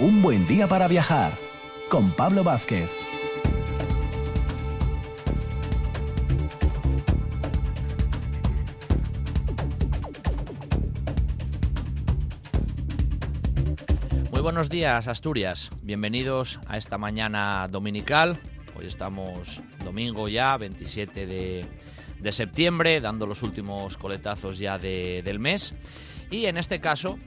Un buen día para viajar con Pablo Vázquez. Muy buenos días, Asturias. Bienvenidos a esta mañana dominical. Hoy estamos domingo ya, 27 de, de septiembre, dando los últimos coletazos ya de- del mes. Y en este caso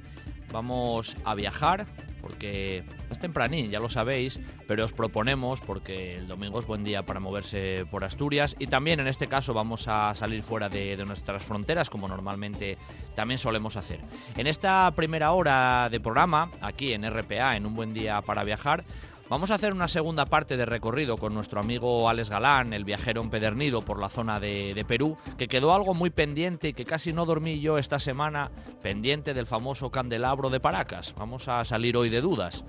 vamos a viajar porque es tempranín, ya lo sabéis, pero os proponemos, porque el domingo es buen día para moverse por Asturias, y también en este caso vamos a salir fuera de, nuestras fronteras, como normalmente también solemos hacer. En esta primera hora de programa, aquí en RPA, en Un Buen Día para Viajar, Vamos a hacer una segunda parte de recorrido con nuestro amigo Alex Galán, el viajero empedernido por la zona de, de Perú, que quedó algo muy pendiente y que casi no dormí yo esta semana, pendiente del famoso candelabro de Paracas. Vamos a salir hoy de dudas.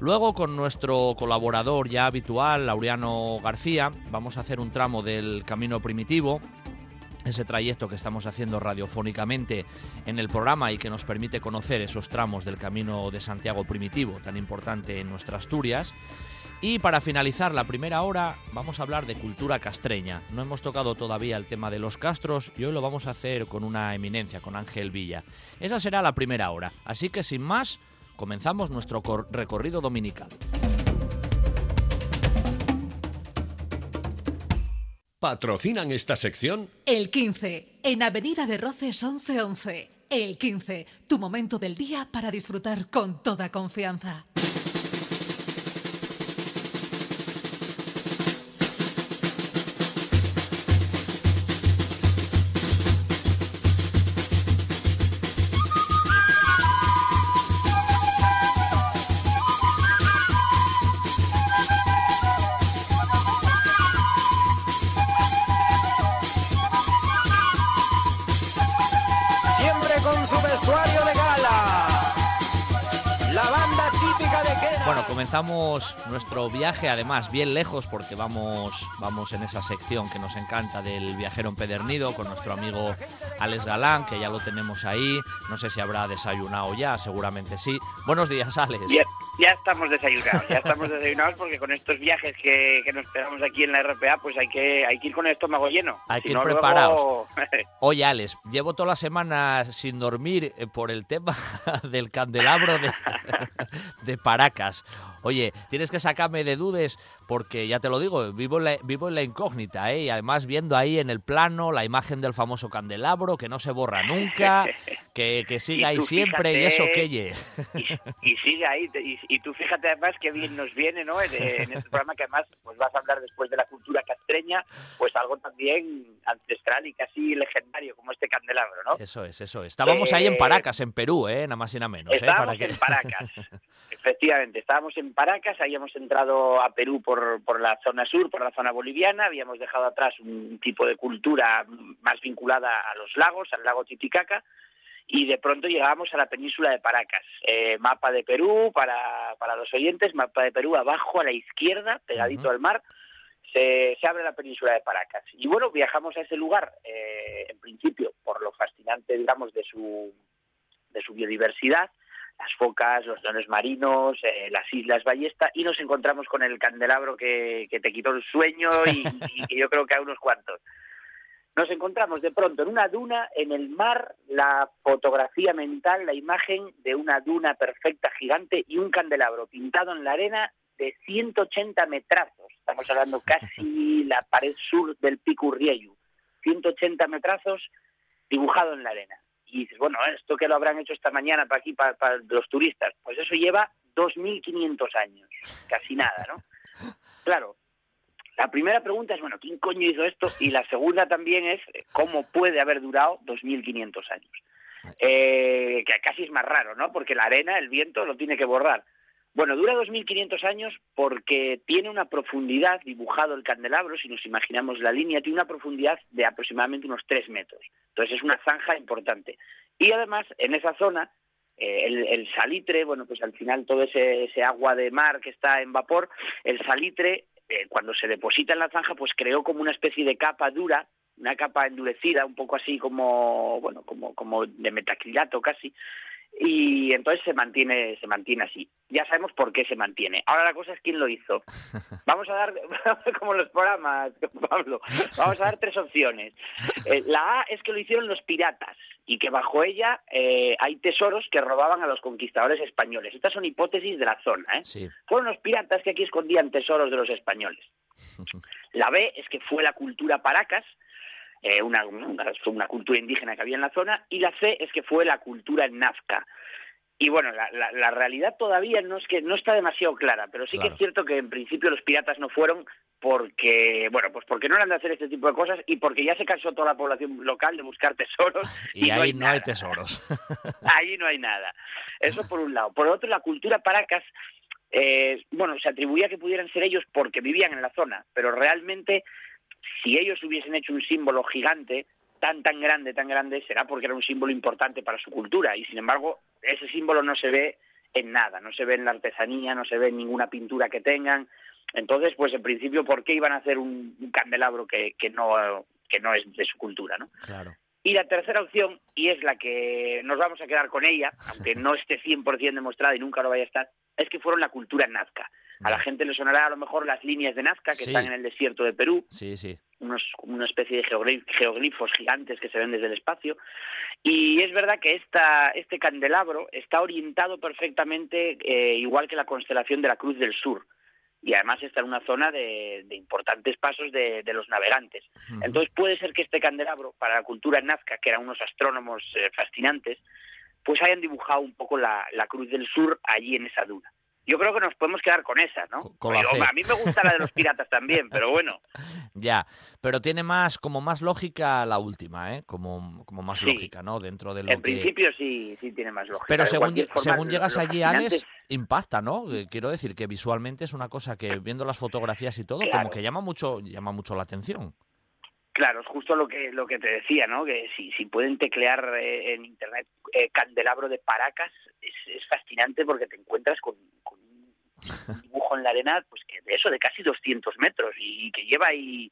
Luego con nuestro colaborador ya habitual, Laureano García, vamos a hacer un tramo del Camino Primitivo, ese trayecto que estamos haciendo radiofónicamente en el programa y que nos permite conocer esos tramos del Camino de Santiago Primitivo, tan importante en nuestra Asturias. Y para finalizar la primera hora vamos a hablar de cultura castreña. No hemos tocado todavía el tema de los castros y hoy lo vamos a hacer con una eminencia, con Ángel Villa. Esa será la primera hora. Así que sin más, comenzamos nuestro cor- recorrido dominical. ¿Patrocinan esta sección? El 15, en Avenida de Roces 1111. El 15, tu momento del día para disfrutar con toda confianza. Bueno, comenzamos nuestro viaje, además bien lejos, porque vamos, vamos en esa sección que nos encanta del viajero empedernido con nuestro amigo Alex Galán, que ya lo tenemos ahí. No sé si habrá desayunado ya, seguramente sí. Buenos días, Alex. Ya, ya estamos desayunados, ya estamos desayunados porque con estos viajes que, que nos pegamos aquí en la RPA, pues hay que, hay que ir con el estómago lleno. Hay que ir no, luego- preparados. Oye, Alex, llevo toda la semana sin dormir eh, por el tema del candelabro de, de Paracas. Oye, tienes que sacarme de dudas porque ya te lo digo, vivo en la, vivo en la incógnita, ¿eh? Y además viendo ahí en el plano la imagen del famoso candelabro que no se borra nunca, que, que sigue ahí siempre y eso que ye. y, y sigue ahí. Y, y tú fíjate además que bien nos viene, ¿no? En, en este programa que además pues vas a hablar después de la cultura castreña, pues algo también ancestral y casi legendario como este candelabro, ¿no? Eso es, eso es. Estábamos ahí en Eh, Paracas, en Perú, ¿eh? Nada más y nada menos, ¿eh? Que- en Paracas, efectivamente. Estábamos en Paracas, habíamos entrado a Perú por, por la zona sur, por la zona boliviana, habíamos dejado atrás un tipo de cultura más vinculada a los lagos, al lago Titicaca, y de pronto llegábamos a la península de Paracas. Eh, mapa de Perú, para, para los oyentes, mapa de Perú abajo a la izquierda, pegadito al mar, se, se abre la península de Paracas. Y bueno, viajamos a ese lugar, eh, en principio, por lo fascinante, digamos, de su, de su biodiversidad, las focas, los leones marinos, eh, las islas Ballesta, y nos encontramos con el candelabro que, que te quitó el sueño y, y que yo creo que a unos cuantos. Nos encontramos de pronto en una duna, en el mar, la fotografía mental, la imagen de una duna perfecta, gigante, y un candelabro pintado en la arena de 180 metrazos. Estamos hablando casi la pared sur del Pico Urriellu. 180 metrazos dibujado en la arena. Y dices, bueno, esto que lo habrán hecho esta mañana para aquí, para, para los turistas, pues eso lleva 2.500 años, casi nada, ¿no? Claro, la primera pregunta es, bueno, ¿quién coño hizo esto? Y la segunda también es, ¿cómo puede haber durado 2.500 años? Eh, que casi es más raro, ¿no? Porque la arena, el viento, lo tiene que borrar. Bueno, dura 2.500 años porque tiene una profundidad, dibujado el candelabro, si nos imaginamos la línea, tiene una profundidad de aproximadamente unos 3 metros. Entonces es una zanja importante. Y además, en esa zona, eh, el, salitre, bueno, pues al final todo ese, ese agua de mar que está en vapor, el salitre, eh, cuando se deposita en la zanja, pues creó como una especie de capa dura, una capa endurecida, un poco así como, bueno, como, como de metacrilato casi, y entonces se mantiene se mantiene así. Ya sabemos por qué se mantiene. Ahora la cosa es quién lo hizo. Vamos a dar, como los programas, Pablo, vamos a dar tres opciones. Eh, la A es que lo hicieron los piratas y que bajo ella eh, hay tesoros que robaban a los conquistadores españoles. Estas son hipótesis de la zona. ¿eh? Fueron los piratas que aquí escondían tesoros de los españoles. La B es que fue la cultura paracas, eh, una, una, cultura indígena que había en la zona, y la C es que fue la cultura nazca. Y bueno, la, la, realidad todavía no es que no está demasiado clara, pero sí que es cierto que en principio los piratas no fueron porque, bueno, pues porque no eran de hacer este tipo de cosas y porque ya se cansó toda la población local de buscar tesoros. y, ahí no, hay, tesoros. ahí no hay nada. Eso por un lado. Por otro, la cultura paracas, eh, bueno, se atribuía que pudieran ser ellos porque vivían en la zona, pero realmente si ellos hubiesen hecho un símbolo gigante, tan, tan grande, tan grande, será porque era un símbolo importante para su cultura. Y sin embargo, ese símbolo no se ve en nada, no se ve en la artesanía, no se ve en ninguna pintura que tengan. Entonces, pues en principio, ¿por qué iban a hacer un, candelabro que, que, no, que no es de su cultura? ¿no? Claro. Y la tercera opción, y es la que nos vamos a quedar con ella, aunque no esté 100% demostrada y nunca lo vaya a estar, es que fueron la cultura nazca. A la gente le sonará a lo mejor las líneas de Nazca que están en el desierto de Perú. Sí, sí. Unos, una especie de geoglifos gigantes que se ven desde el espacio. Y es verdad que esta, este candelabro está orientado perfectamente, eh, igual que la constelación de la Cruz del Sur. Y además está en una zona de, importantes pasos de, los navegantes. Entonces puede ser que este candelabro, para la cultura nazca, que eran unos astrónomos eh, fascinantes, pues hayan dibujado un poco la Cruz del Sur allí en esa duna yo creo que nos podemos quedar con esa, ¿no? a mí me gusta la de los piratas también, pero bueno. Ya, pero tiene más, como más lógica la última, ¿eh? Como, como más lógica, ¿no? Dentro de lo En principio sí, sí tiene más lógica. Pero según, según llegas allí, Alex, impacta, ¿no? Eh, quiero decir que visualmente es una cosa que viendo las fotografías y todo, como que llama mucho, llama mucho la atención. Claro, es justo lo que lo que te decía, ¿no? Que si, si pueden teclear eh, en internet eh, candelabro de Paracas, es, es fascinante porque te encuentras con, un dibujo en la arena, pues que de eso, de casi 200 metros y que lleva ahí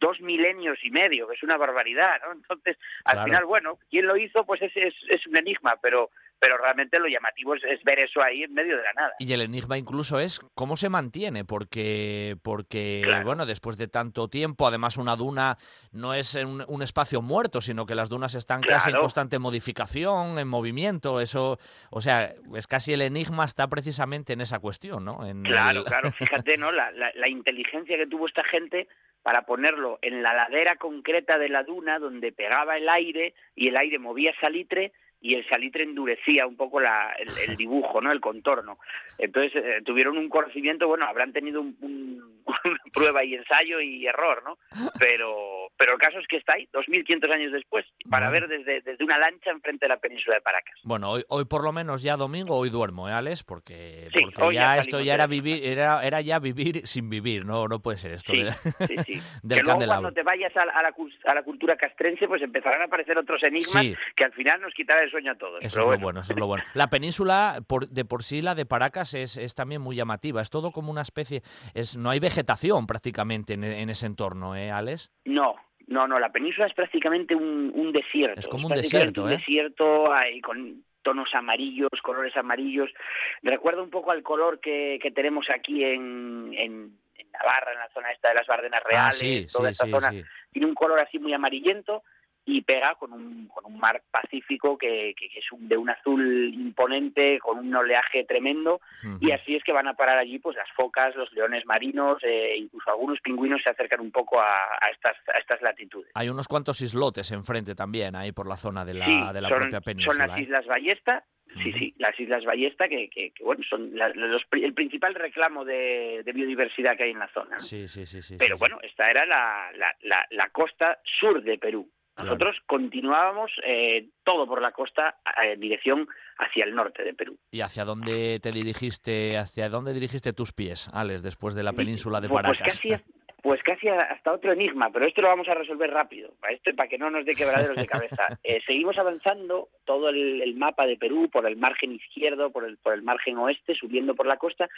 dos milenios y medio, que es una barbaridad, ¿no? Entonces, al final, bueno, ¿quién lo hizo? Pues es, es, es un enigma, pero pero realmente lo llamativo es, ver eso ahí en medio de la nada. Y el enigma incluso es cómo se mantiene, porque, porque bueno, después de tanto tiempo, además una duna no es un, un espacio muerto, sino que las dunas están casi en constante modificación, en movimiento, eso, o sea, es casi el enigma está precisamente en esa cuestión, ¿no? En claro, claro, fíjate, ¿no? La, la, la inteligencia que tuvo esta gente para ponerlo en la ladera concreta de la duna donde pegaba el aire y el aire movía salitre y el salitre endurecía un poco la, el, dibujo, ¿no? El contorno. Entonces eh, tuvieron un conocimiento, bueno, habrán tenido un, una prueba y ensayo y error, ¿no? Pero, pero el caso es que está ahí, 2.500 años después, para ver desde, desde una lancha enfrente de la península de Paracas. Bueno, hoy, hoy por lo menos ya domingo, hoy duermo, ¿eh, Alex? Porque, porque ya, esto ya era vivir, era, era ya vivir sin vivir, no, no puede ser esto. Sí, sí, sí. que luego cuando te vayas a, la, a la cultura castrense, pues empezarán a aparecer otros enigmas que al final nos quitarán sueño a todos. Eso es lo bueno, eso es lo bueno. La península, por, de por sí, la de Paracas, es, es, también muy llamativa. Es todo como una especie. es No hay vegetación prácticamente en, ese entorno, ¿eh, Alex? No, no, no. La península es prácticamente un, un desierto. Es como un desierto, un ¿eh? desierto hay, con tonos amarillos, colores amarillos. Recuerda un poco al color que, que tenemos aquí en, en, Navarra, en la zona esta de las Bardenas ah, Reales, toda esta zona. Tiene un color así muy amarillento y pega con un, con un mar Pacífico que, que, es de un azul imponente, con un oleaje tremendo, y así es que van a parar allí pues las focas, los leones marinos, eh, incluso algunos pingüinos se acercan un poco a, estas, a estas latitudes. Hay unos cuantos islotes enfrente también, ahí por la zona de la, de la propia península. Son las ¿eh? Islas Ballesta, Sí, sí, las Islas Ballesta, que, que, bueno, son el principal reclamo de, biodiversidad que hay en la zona. Sí, sí, sí, sí. Pero bueno, esta era la, la, la, costa sur de Perú. Nosotros continuábamos eh, todo por la costa en dirección hacia el norte de Perú. ¿Y hacia dónde te dirigiste, hacia dónde dirigiste tus pies, Alex, después de la península de pues Paracas? Pues casi hasta otro enigma, pero esto lo vamos a resolver rápido, para, esto, para que no nos dé quebraderos de cabeza. Eh, seguimos avanzando todo el, mapa de Perú por el margen izquierdo, por el, por el margen oeste, subiendo por la costa,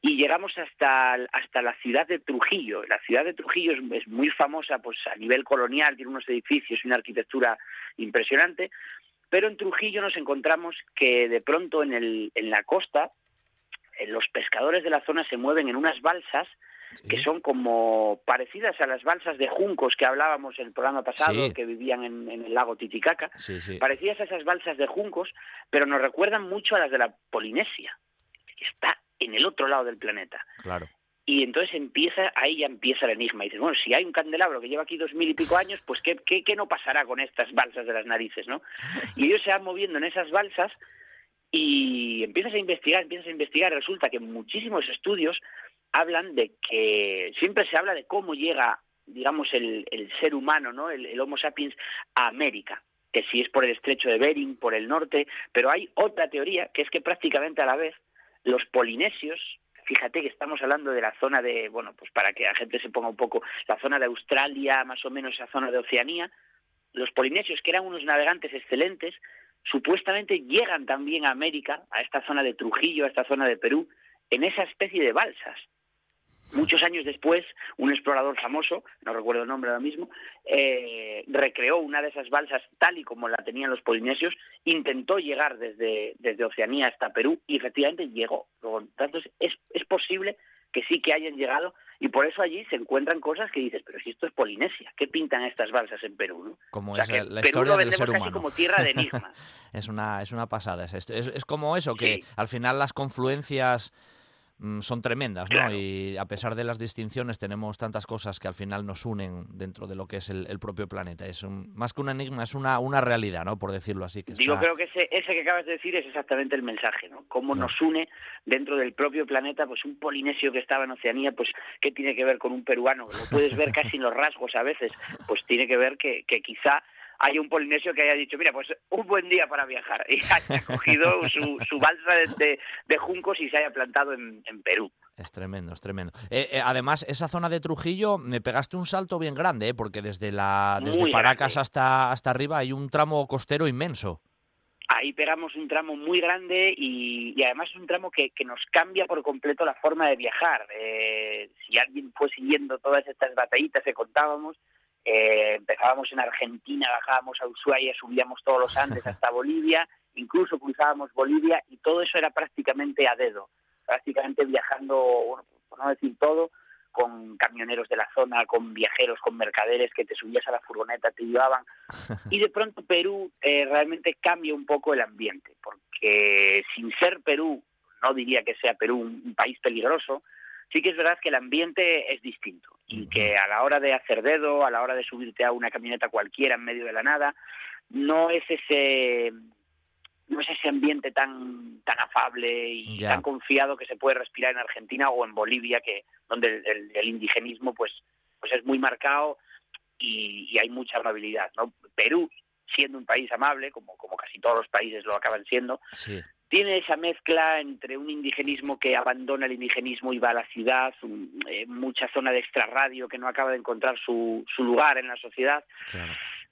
y llegamos hasta, hasta la ciudad de Trujillo. La ciudad de Trujillo es, muy famosa pues, a nivel colonial, tiene unos edificios y una arquitectura impresionante, Pero en Trujillo nos encontramos que de pronto en, el, en la costa eh, los pescadores de la zona se mueven en unas balsas que son como parecidas a las balsas de juncos que hablábamos en el programa pasado, que vivían en, el lago Titicaca, parecidas a esas balsas de juncos, pero nos recuerdan mucho a las de la Polinesia, que está en el otro lado del planeta. Claro. Y entonces empieza, ahí ya empieza el enigma. Y dices, bueno, si hay un candelabro que lleva aquí dos mil y pico años, pues ¿qué, qué, qué no pasará con estas balsas de las narices, no? Y ellos se van moviendo en esas balsas y empiezas a investigar, empiezas a investigar, resulta que muchísimos estudios hablan de que siempre se habla de cómo llega, digamos, el, ser humano, ¿no? El, Homo sapiens a América, que si es por el estrecho de Bering, por el norte, pero hay otra teoría que es que prácticamente a la vez los polinesios, fíjate que estamos hablando de la zona de, bueno, pues para que la gente se ponga un poco, la zona de Australia, más o menos esa zona de Oceanía, los polinesios, que eran unos navegantes excelentes, supuestamente llegan también a América, a esta zona de Trujillo, a esta zona de Perú, en esa especie de balsas. Muchos años después, un explorador famoso, no recuerdo el nombre ahora mismo, eh, recreó una de esas balsas tal y como la tenían los polinesios, intentó llegar desde, desde Oceanía hasta Perú y efectivamente llegó. Entonces, es, es posible que sí que hayan llegado y por eso allí se encuentran cosas que dices, pero si esto es Polinesia, ¿qué pintan estas balsas en Perú? ¿no? Como es la, historia del ser humano. como tierra de enigmas. es, una, es una pasada. Es, es, como eso, que al final las confluencias son tremendas, ¿no? Y a pesar de las distinciones tenemos tantas cosas que al final nos unen dentro de lo que es el, propio planeta. Es más que un enigma, es una, una realidad, ¿no? Por decirlo así. Que Digo, creo que ese, ese que acabas de decir es exactamente el mensaje, ¿no? Cómo nos une dentro del propio planeta, pues un polinesio que estaba en Oceanía, pues ¿qué tiene que ver con un peruano? Lo puedes ver casi en los rasgos a veces, pues tiene que ver que, que quizá hay un polinesio que haya dicho, mira, pues un buen día para viajar, y haya cogido su, su balsa de, de, juncos y se haya plantado en, Perú. Es tremendo, es tremendo. Eh, eh, además, esa zona de Trujillo me pegaste un salto bien grande, ¿eh? porque desde la desde Paracas hasta, hasta arriba hay un tramo costero inmenso. Ahí pegamos un tramo muy grande y, y además es un tramo que, que, nos cambia por completo la forma de viajar. Eh, si alguien fue siguiendo todas estas batallitas que contábamos, eh, empezábamos en Argentina, bajábamos a Ushuaia, subíamos todos los Andes hasta Bolivia, incluso cruzábamos Bolivia y todo eso era prácticamente a dedo, prácticamente viajando, bueno, por no decir todo, con camioneros de la zona, con viajeros, con mercaderes que te subías a la furgoneta, te llevaban. Y de pronto Perú eh, realmente cambia un poco el ambiente, porque sin ser Perú, no diría que sea Perú un país peligroso, sí que es verdad que el ambiente es distinto y que a la hora de hacer dedo, a la hora de subirte a una camioneta cualquiera en medio de la nada, no es ese no es ese ambiente tan tan afable y tan confiado que se puede respirar en Argentina o en Bolivia que donde el, indigenismo pues pues es muy marcado y, y, hay mucha amabilidad no Perú siendo un país amable como como casi todos los países lo acaban siendo sí tiene esa mezcla entre un indigenismo que abandona el indigenismo y va a la ciudad, eh, mucha zona de extrarradio que no acaba de encontrar su, su lugar en la sociedad.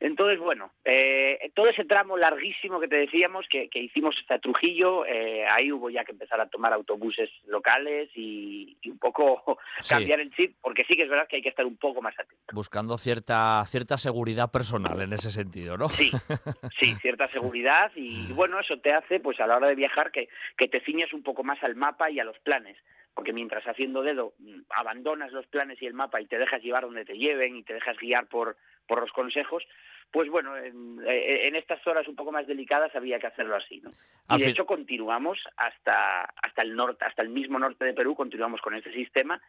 Entonces, bueno, eh, todo ese tramo larguísimo que te decíamos, que, hicimos hasta Trujillo, eh, ahí hubo ya que empezar a tomar autobuses locales y, un poco cambiar el chip, porque sí que es verdad que hay que estar un poco más atento. Buscando cierta, cierta seguridad personal en ese sentido, ¿no? Sí, sí, cierta seguridad y bueno, eso te hace, pues a la hora de viajar, que, que te ciñas un poco más al mapa y a los planes porque mientras haciendo dedo mm, abandonas los planes y el mapa y te dejas llevar donde te lleven y te dejas guiar por, por los consejos, pues bueno, en, eh, estas horas un poco más delicadas había que hacerlo así, ¿no? Y de hecho continuamos hasta, hasta el norte, hasta el mismo norte de Perú, continuamos con este sistema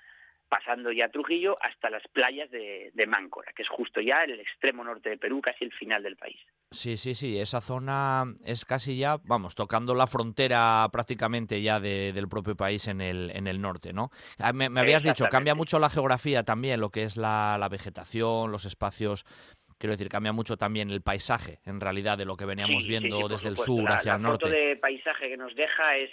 pasando ya Trujillo hasta las playas de, Máncora, que es justo ya el extremo norte de Perú, casi el final del país. Sí, sí, sí, esa zona es casi ya, vamos, tocando la frontera prácticamente ya del propio país en el, en el norte, ¿no? Ah, me, habías dicho, cambia mucho la geografía también, lo que es la, la vegetación, los espacios quiero decir, cambia mucho también el paisaje, en realidad, de lo que veníamos viendo desde el sur hacia el norte. El de paisaje que nos deja es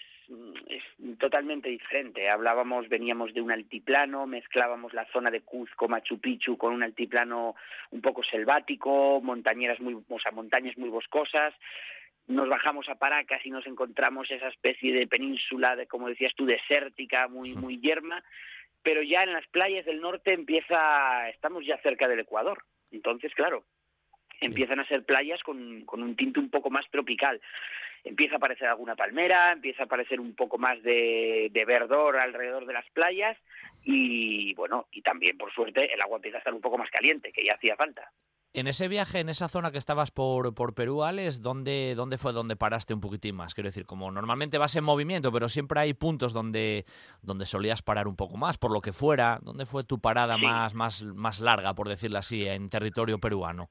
es totalmente diferente. Hablábamos, veníamos de un altiplano, mezclábamos la zona de Cuzco, Machu Picchu con un altiplano un poco selvático, montañeras muy, o sea, montañas muy boscosas. Nos bajamos a Paracas y nos encontramos esa especie de península, de, como decías tú, desértica, muy, muy yerma. Pero ya en las playas del norte empieza, estamos ya cerca del Ecuador. Entonces, claro, empiezan a ser playas con, con un tinte un poco más tropical empieza a aparecer alguna palmera, empieza a aparecer un poco más de, de, verdor alrededor de las playas y bueno, y también por suerte el agua empieza a estar un poco más caliente, que ya hacía falta. En ese viaje, en esa zona que estabas por, por Perú, Alex, ¿dónde, ¿dónde fue donde paraste un poquitín más? Quiero decir, como normalmente vas en movimiento, pero siempre hay puntos donde, donde solías parar un poco más, por lo que fuera. ¿Dónde fue tu parada Sí. más, más, más larga, por decirlo así, en territorio peruano?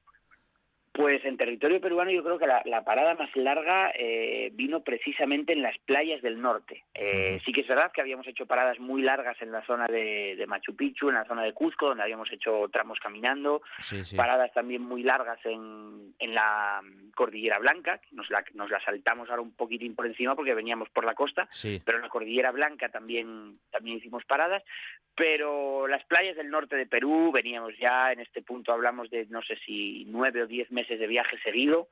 Pues en territorio peruano yo creo que la, la parada más larga eh, vino precisamente en las playas del norte. Eh. Sí que es verdad que habíamos hecho paradas muy largas en la zona de, de Machu Picchu, en la zona de Cusco, donde habíamos hecho tramos caminando, Sí, sí. paradas también muy largas en, en la Cordillera Blanca, nos la, nos la saltamos ahora un poquitín por encima porque veníamos por la costa, Sí. pero en la Cordillera Blanca también, también hicimos paradas, pero las playas del norte de Perú, veníamos ya, en este punto hablamos de no sé si nueve o diez meses de viaje seguido,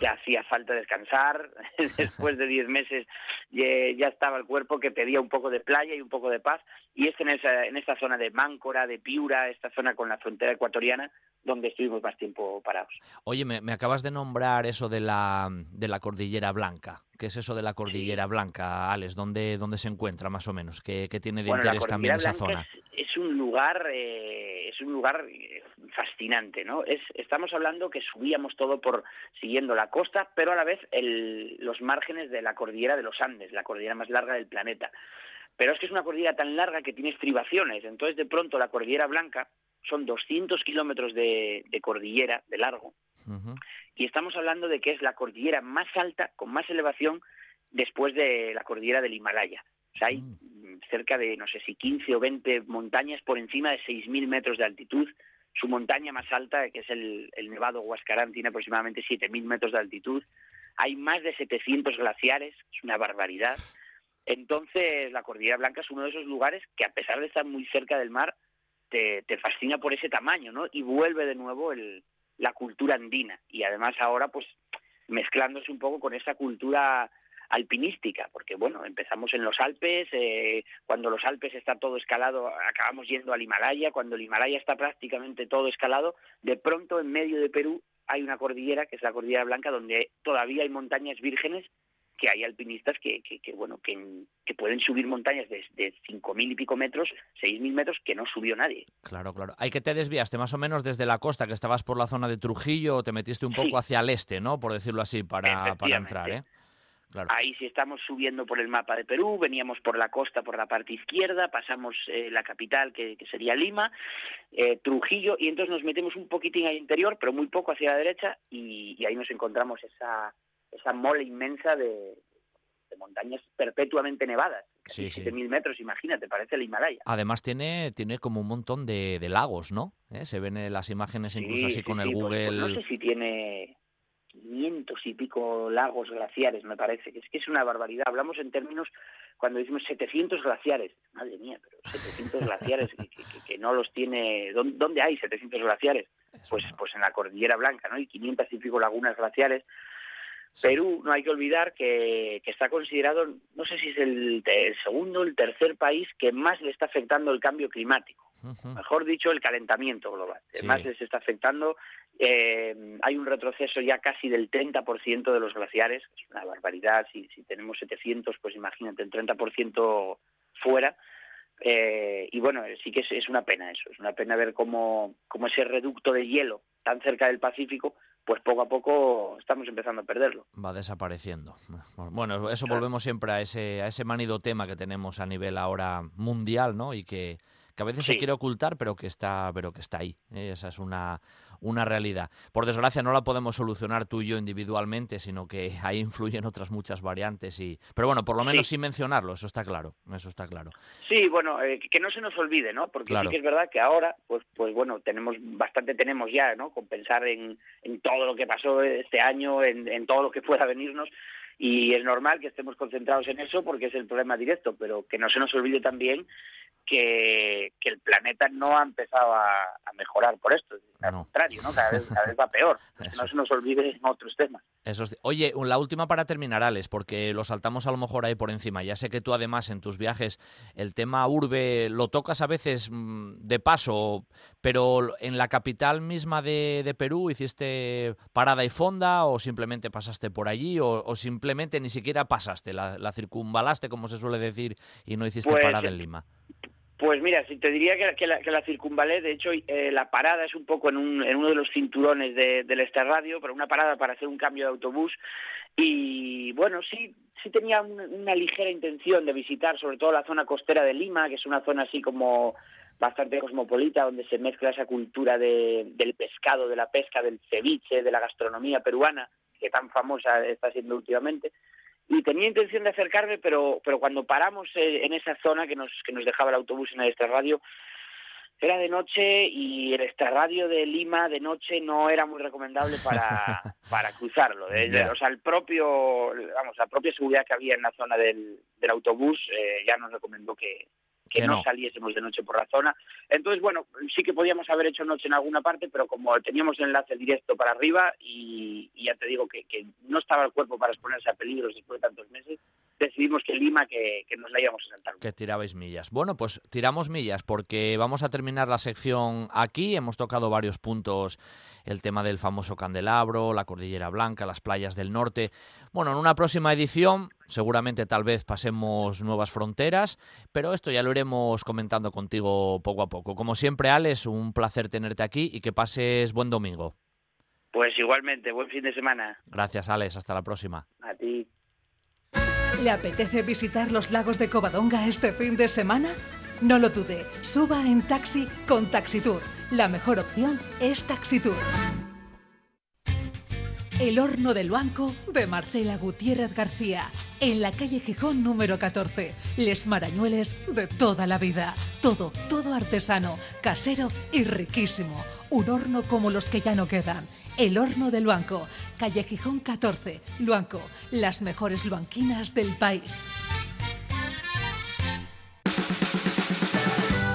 ya hacía falta descansar, después de diez meses ya estaba el cuerpo que pedía un poco de playa y un poco de paz, y es en esa, en esta zona de Máncora, de Piura, esta zona con la frontera ecuatoriana, donde estuvimos más tiempo parados. Oye, me, me acabas de nombrar eso de la, de la Cordillera Blanca. ¿Qué es eso de la Cordillera Blanca, Alex? ¿Dónde, ¿Dónde se encuentra más o menos? ¿Qué, qué tiene de Bueno, interés también esa zona? Es, es un lugar, eh, es un lugar eh, fascinante, ¿no? Es, estamos hablando que subíamos todo por siguiendo la costa, pero a la vez el, los márgenes de la cordillera de los Andes, la cordillera más larga del planeta. Pero es que es una cordillera tan larga que tiene estribaciones, entonces de pronto la cordillera blanca son 200 kilómetros de, de cordillera de largo y estamos hablando de que es la cordillera más alta, con más elevación, después de la cordillera del Himalaya. O sea, hay Mm. cerca de, no sé si 15 o 20 montañas por encima de 6.000 metros de altitud. Su montaña más alta, que es el, el Nevado Huascarán, tiene aproximadamente 7.000 metros de altitud. Hay más de 700 glaciares, es una barbaridad. Entonces, la Cordillera Blanca es uno de esos lugares que, a pesar de estar muy cerca del mar, te, te fascina por ese tamaño, ¿no? Y vuelve de nuevo el, la cultura andina. Y además ahora, pues, mezclándose un poco con esa cultura alpinística, porque bueno, empezamos en los Alpes, eh, cuando los Alpes está todo escalado, acabamos yendo al Himalaya, cuando el Himalaya está prácticamente todo escalado, de pronto en medio de Perú hay una cordillera, que es la Cordillera Blanca, donde todavía hay montañas vírgenes que hay alpinistas que, que, que bueno que, que, pueden subir montañas de, de 5.000 y pico metros, 6.000 metros que no subió nadie. Claro, claro. Hay que te desviaste más o menos desde la costa, que estabas por la zona de Trujillo, o te metiste un poco Sí. hacia el este, ¿no? Por decirlo así, para, para entrar, ¿eh? Claro. Ahí sí estamos subiendo por el mapa de Perú, veníamos por la costa, por la parte izquierda, pasamos eh, la capital, que, que sería Lima, eh, Trujillo, y entonces nos metemos un poquitín al interior, pero muy poco hacia la derecha, y, y ahí nos encontramos esa, esa mole inmensa de, de montañas perpetuamente nevadas. Sí, sí. 7.000 metros, imagínate, parece el Himalaya. Además tiene, tiene como un montón de, de lagos, ¿no? ¿Eh? Se ven en las imágenes incluso Sí, así sí, con el pues- Google. pues no sé si tiene 500 y pico lagos glaciares, me parece. que Es que es una barbaridad. Hablamos en términos, cuando decimos 700 glaciares. Madre mía, pero 700 glaciares que, que- que- que no los tiene... ¿Dónde, hay 700 glaciares? Es Pues, pues en la Cordillera Blanca, ¿no? Y 500 y pico lagunas glaciares. Perú, no hay que olvidar que, que está considerado, no sé si es el, el segundo o el tercer país que más le está afectando el cambio climático Mejor dicho, el calentamiento global. Sí. Además, les está afectando. eh, hay un retroceso ya casi del 30% de los glaciares, es una barbaridad. Si, si tenemos 700, pues imagínate, el 30% fuera. Eh, y bueno, sí que es, es una pena eso, es una pena ver cómo, cómo ese reducto de hielo tan cerca del Pacífico, pues poco a poco estamos empezando a perderlo. va desapareciendo. Bueno, eso Claro. volvemos siempre a ese, a ese manido tema que tenemos a nivel ahora mundial, ¿no? Y que, que a veces se quiere ocultar, pero que está, pero que está ahí. ¿eh? Esa es una, una realidad. Por desgracia no la podemos solucionar tú y yo individualmente, sino que ahí influyen otras muchas variantes. Y... Pero bueno, por lo menos Sí. sin mencionarlo, eso está claro. Eso está claro. Sí, bueno, eh, que no se nos olvide, ¿no? Porque Claro. sí que es verdad que ahora, pues, pues bueno, tenemos bastante tenemos ya, ¿no? Con pensar en, en todo lo que pasó este año, en, en todo lo que pueda venirnos, y es normal que estemos concentrados en eso porque es el problema directo, pero que no se nos olvide también que, que el planeta no ha empezado a, a mejorar por esto, al No. contrario, ¿no? Cada vez, cada vez va peor, que no se nos olvide en otros temas. Eso es- Oye, la última para terminar, Alex, porque lo saltamos a lo mejor ahí por encima. Ya sé que tú además en tus viajes el tema urbe lo tocas a veces mm, de paso, pero en la capital misma de, de Perú hiciste parada y fonda o simplemente pasaste por allí o, o simplemente ni siquiera pasaste, la, la circunvalaste, como se suele decir, y no hiciste Pues, parada en Lima. Pues mira, si te diría que, la, que circunvalé, de hecho, eh, la parada es un poco en, un, en uno de los cinturones de, del Extrarradio, pero una parada para hacer un cambio de autobús. Y bueno, sí, sí tenía una, ligera intención de visitar sobre todo la zona costera de Lima, que es una zona así como bastante cosmopolita, donde se mezcla esa cultura de, del pescado, de la pesca, del ceviche, de la gastronomía peruana, que tan famosa está siendo últimamente y tenía intención de acercarme, pero pero cuando paramos eh, en esa zona que nos que nos dejaba el autobús en el extrarradio era de noche y el extrarradio de Lima de noche no era muy recomendable para para cruzarlo. Eh. O sea, el propio vamos la propia seguridad que había en la zona del, del autobús eh, ya nos recomendó que que Que no no. saliésemos de noche por la zona. Entonces, bueno, sí que podíamos haber hecho noche en alguna parte, pero como teníamos enlace directo para arriba y, y ya te digo que, que no estaba el cuerpo para exponerse a peligros después de tantos meses, decidimos que Lima que, que nos la íbamos a saltar. Que tirabais millas. Bueno, pues tiramos millas porque vamos a terminar la sección aquí. Hemos tocado varios puntos, el tema del famoso candelabro, la cordillera blanca, las playas del norte. Bueno, en una próxima edición seguramente tal vez pasemos nuevas fronteras, pero esto ya lo iremos comentando contigo poco a poco. Como siempre, Alex, un placer tenerte aquí y que pases buen domingo. Pues igualmente, buen fin de semana. Gracias, Alex. Hasta la próxima. A ti. ¿Le apetece visitar los lagos de Covadonga este fin de semana? No lo dude, suba en taxi con Taxitour. La mejor opción es Taxitour. El horno del banco de Marcela Gutiérrez García, en la calle Gijón número 14. Les marañueles de toda la vida. Todo, todo artesano, casero y riquísimo. Un horno como los que ya no quedan. El horno del Luanco, calle Gijón 14, Luanco, las mejores luanquinas del país.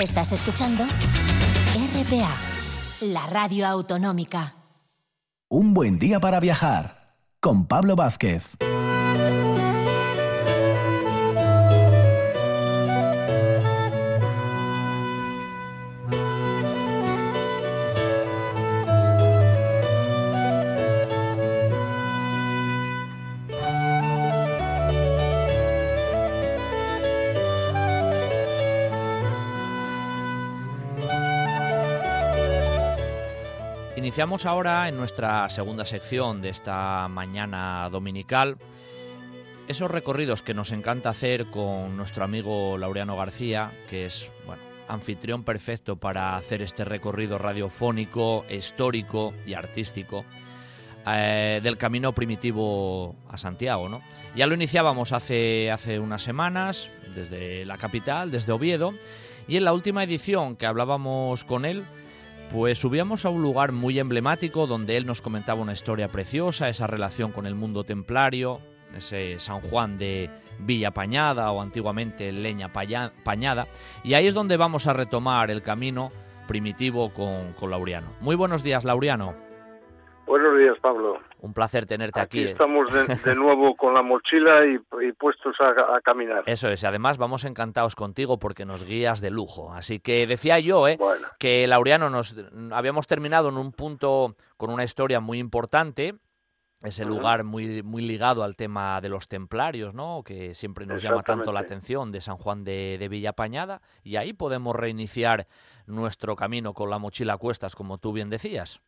Estás escuchando RPA, la radio autonómica. Un buen día para viajar con Pablo Vázquez. Iniciamos ahora en nuestra segunda sección de esta mañana dominical esos recorridos que nos encanta hacer con nuestro amigo Laureano García, que es bueno, anfitrión perfecto para hacer este recorrido radiofónico, histórico y artístico eh, del camino primitivo a Santiago. ¿no? Ya lo iniciábamos hace, hace unas semanas desde la capital, desde Oviedo, y en la última edición que hablábamos con él, pues subíamos a un lugar muy emblemático donde él nos comentaba una historia preciosa, esa relación con el mundo templario, ese San Juan de Villa Pañada o antiguamente Leña Pañada, y ahí es donde vamos a retomar el camino primitivo con, con Laureano. Muy buenos días, Laureano. Buenos días, Pablo. Un placer tenerte aquí. Aquí estamos de, de nuevo con la mochila y, y puestos a, a caminar. Eso es, y además vamos encantados contigo porque nos guías de lujo. Así que decía yo, ¿eh? Bueno, que Laureano nos habíamos terminado en un punto con una historia muy importante, ese lugar muy, muy ligado al tema de los templarios, ¿no? Que siempre nos llama tanto la atención de San Juan de, de Villapañada, y ahí podemos reiniciar nuestro camino con la mochila a cuestas, como tú bien decías.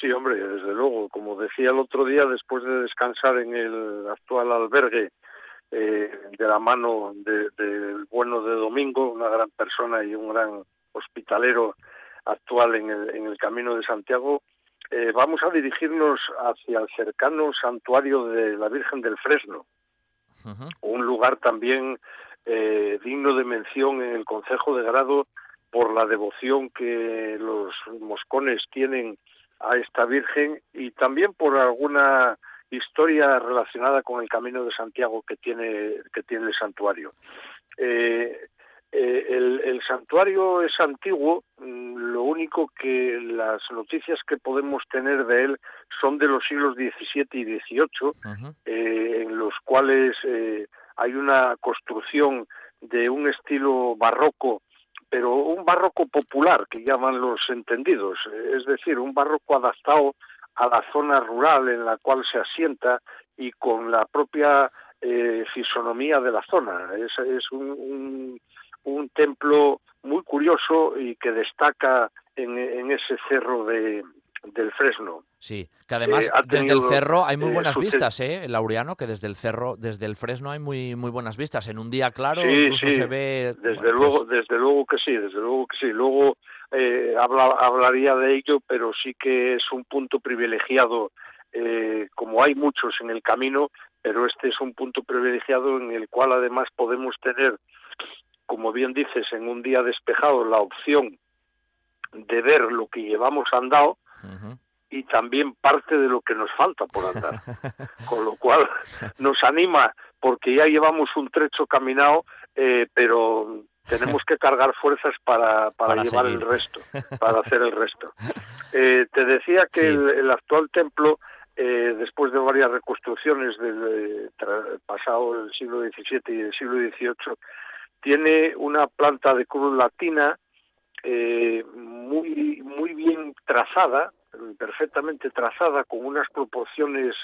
Sí, hombre, desde luego. Como decía el otro día, después de descansar en el actual albergue eh, de la mano de- del bueno de Domingo, una gran persona y un gran hospitalero actual en el, en el Camino de Santiago, eh, vamos a dirigirnos hacia el cercano santuario de la Virgen del Fresno, un lugar también eh, digno de mención en el Consejo de Grado por la devoción que los moscones tienen a esta Virgen y también por alguna historia relacionada con el Camino de Santiago que tiene que tiene el santuario. Eh, eh, el, santuario es antiguo, mm, lo único que las noticias que podemos tener de él son de los siglos XVII y XVIII, eh, en los cuales eh, hay una construcción de un estilo barroco, pero un barroco popular que llaman los entendidos, es decir, un barroco adaptado a la zona rural en la cual se asienta y con la propia fisonomía de la zona. Es, es un un templo muy curioso y que destaca en, ese cerro de, del Fresno. Sí, que además eh, desde el cerro hay muy eh, buenas vistas, ¿eh, Laureano? Que desde el cerro, desde el Fresno hay muy muy buenas vistas. En un día claro incluso se ve... Desde, luego, pues desde luego que sí, desde luego que sí. Luego eh, hablaría de ello, pero sí que es un punto privilegiado, como hay muchos en el camino, pero este es un punto privilegiado en el cual además podemos tener como bien dices, en un día despejado la opción de ver lo que llevamos andado y también parte de lo que nos falta por andar. Con lo cual nos anima porque ya llevamos un trecho caminado, eh, pero tenemos que cargar fuerzas para, para, llevar el resto, para hacer el resto. Eh, te decía que el, actual templo, eh, después de varias reconstrucciones del pasado el siglo XVII y el siglo XVIII, tiene una planta de cruz latina eh, muy muy bien trazada, perfectamente trazada, con unas proporciones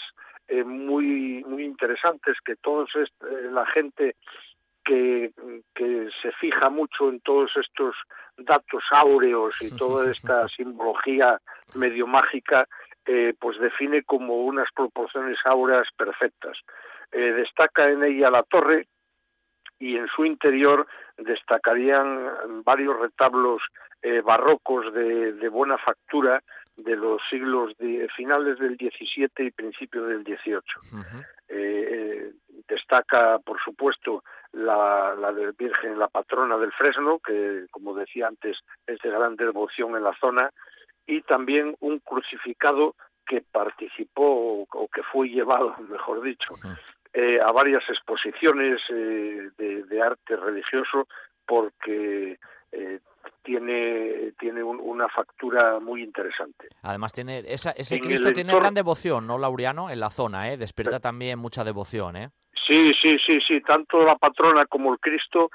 eh, muy muy interesantes que todos eh, la gente que, que se fija mucho en todos estos datos áureos y toda esta simbología medio mágica, pues define como unas proporciones áureas perfectas. destaca en ella la torre, y en su interior destacarían varios retablos eh, barrocos de, buena factura de los siglos de, finales del XVII y principios del XVIII. Eh, eh, destaca, por supuesto, la, la de Virgen, la patrona del Fresno, que, como decía antes, es de gran devoción en la zona, y también un crucificado que participó o que fue llevado, mejor dicho, eh, a varias exposiciones eh, de, arte religioso porque eh, tiene tiene una factura muy interesante. Además tiene ese Cristo tiene gran devoción, ¿no, Laureano? En la zona, ¿eh? Despierta también mucha devoción, ¿eh? Sí, sí, sí, sí. Tanto la patrona como el Cristo,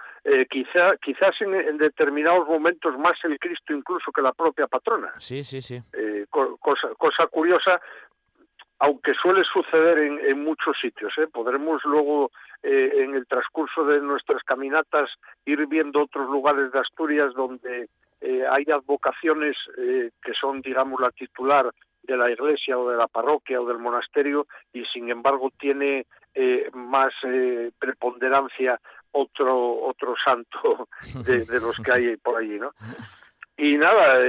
quizá, quizás en, determinados momentos más el Cristo incluso que la propia patrona. Sí, sí, sí. cosa, cosa curiosa, aunque suele suceder en, muchos sitios. ¿eh? Podremos luego, eh, en el transcurso de nuestras caminatas, ir viendo otros lugares de Asturias donde eh, hay advocaciones que son, digamos, la titular de la iglesia o de la parroquia o del monasterio y, sin embargo, tiene más preponderancia otro otro santo de, de, los que hay por allí, ¿no? Y nada,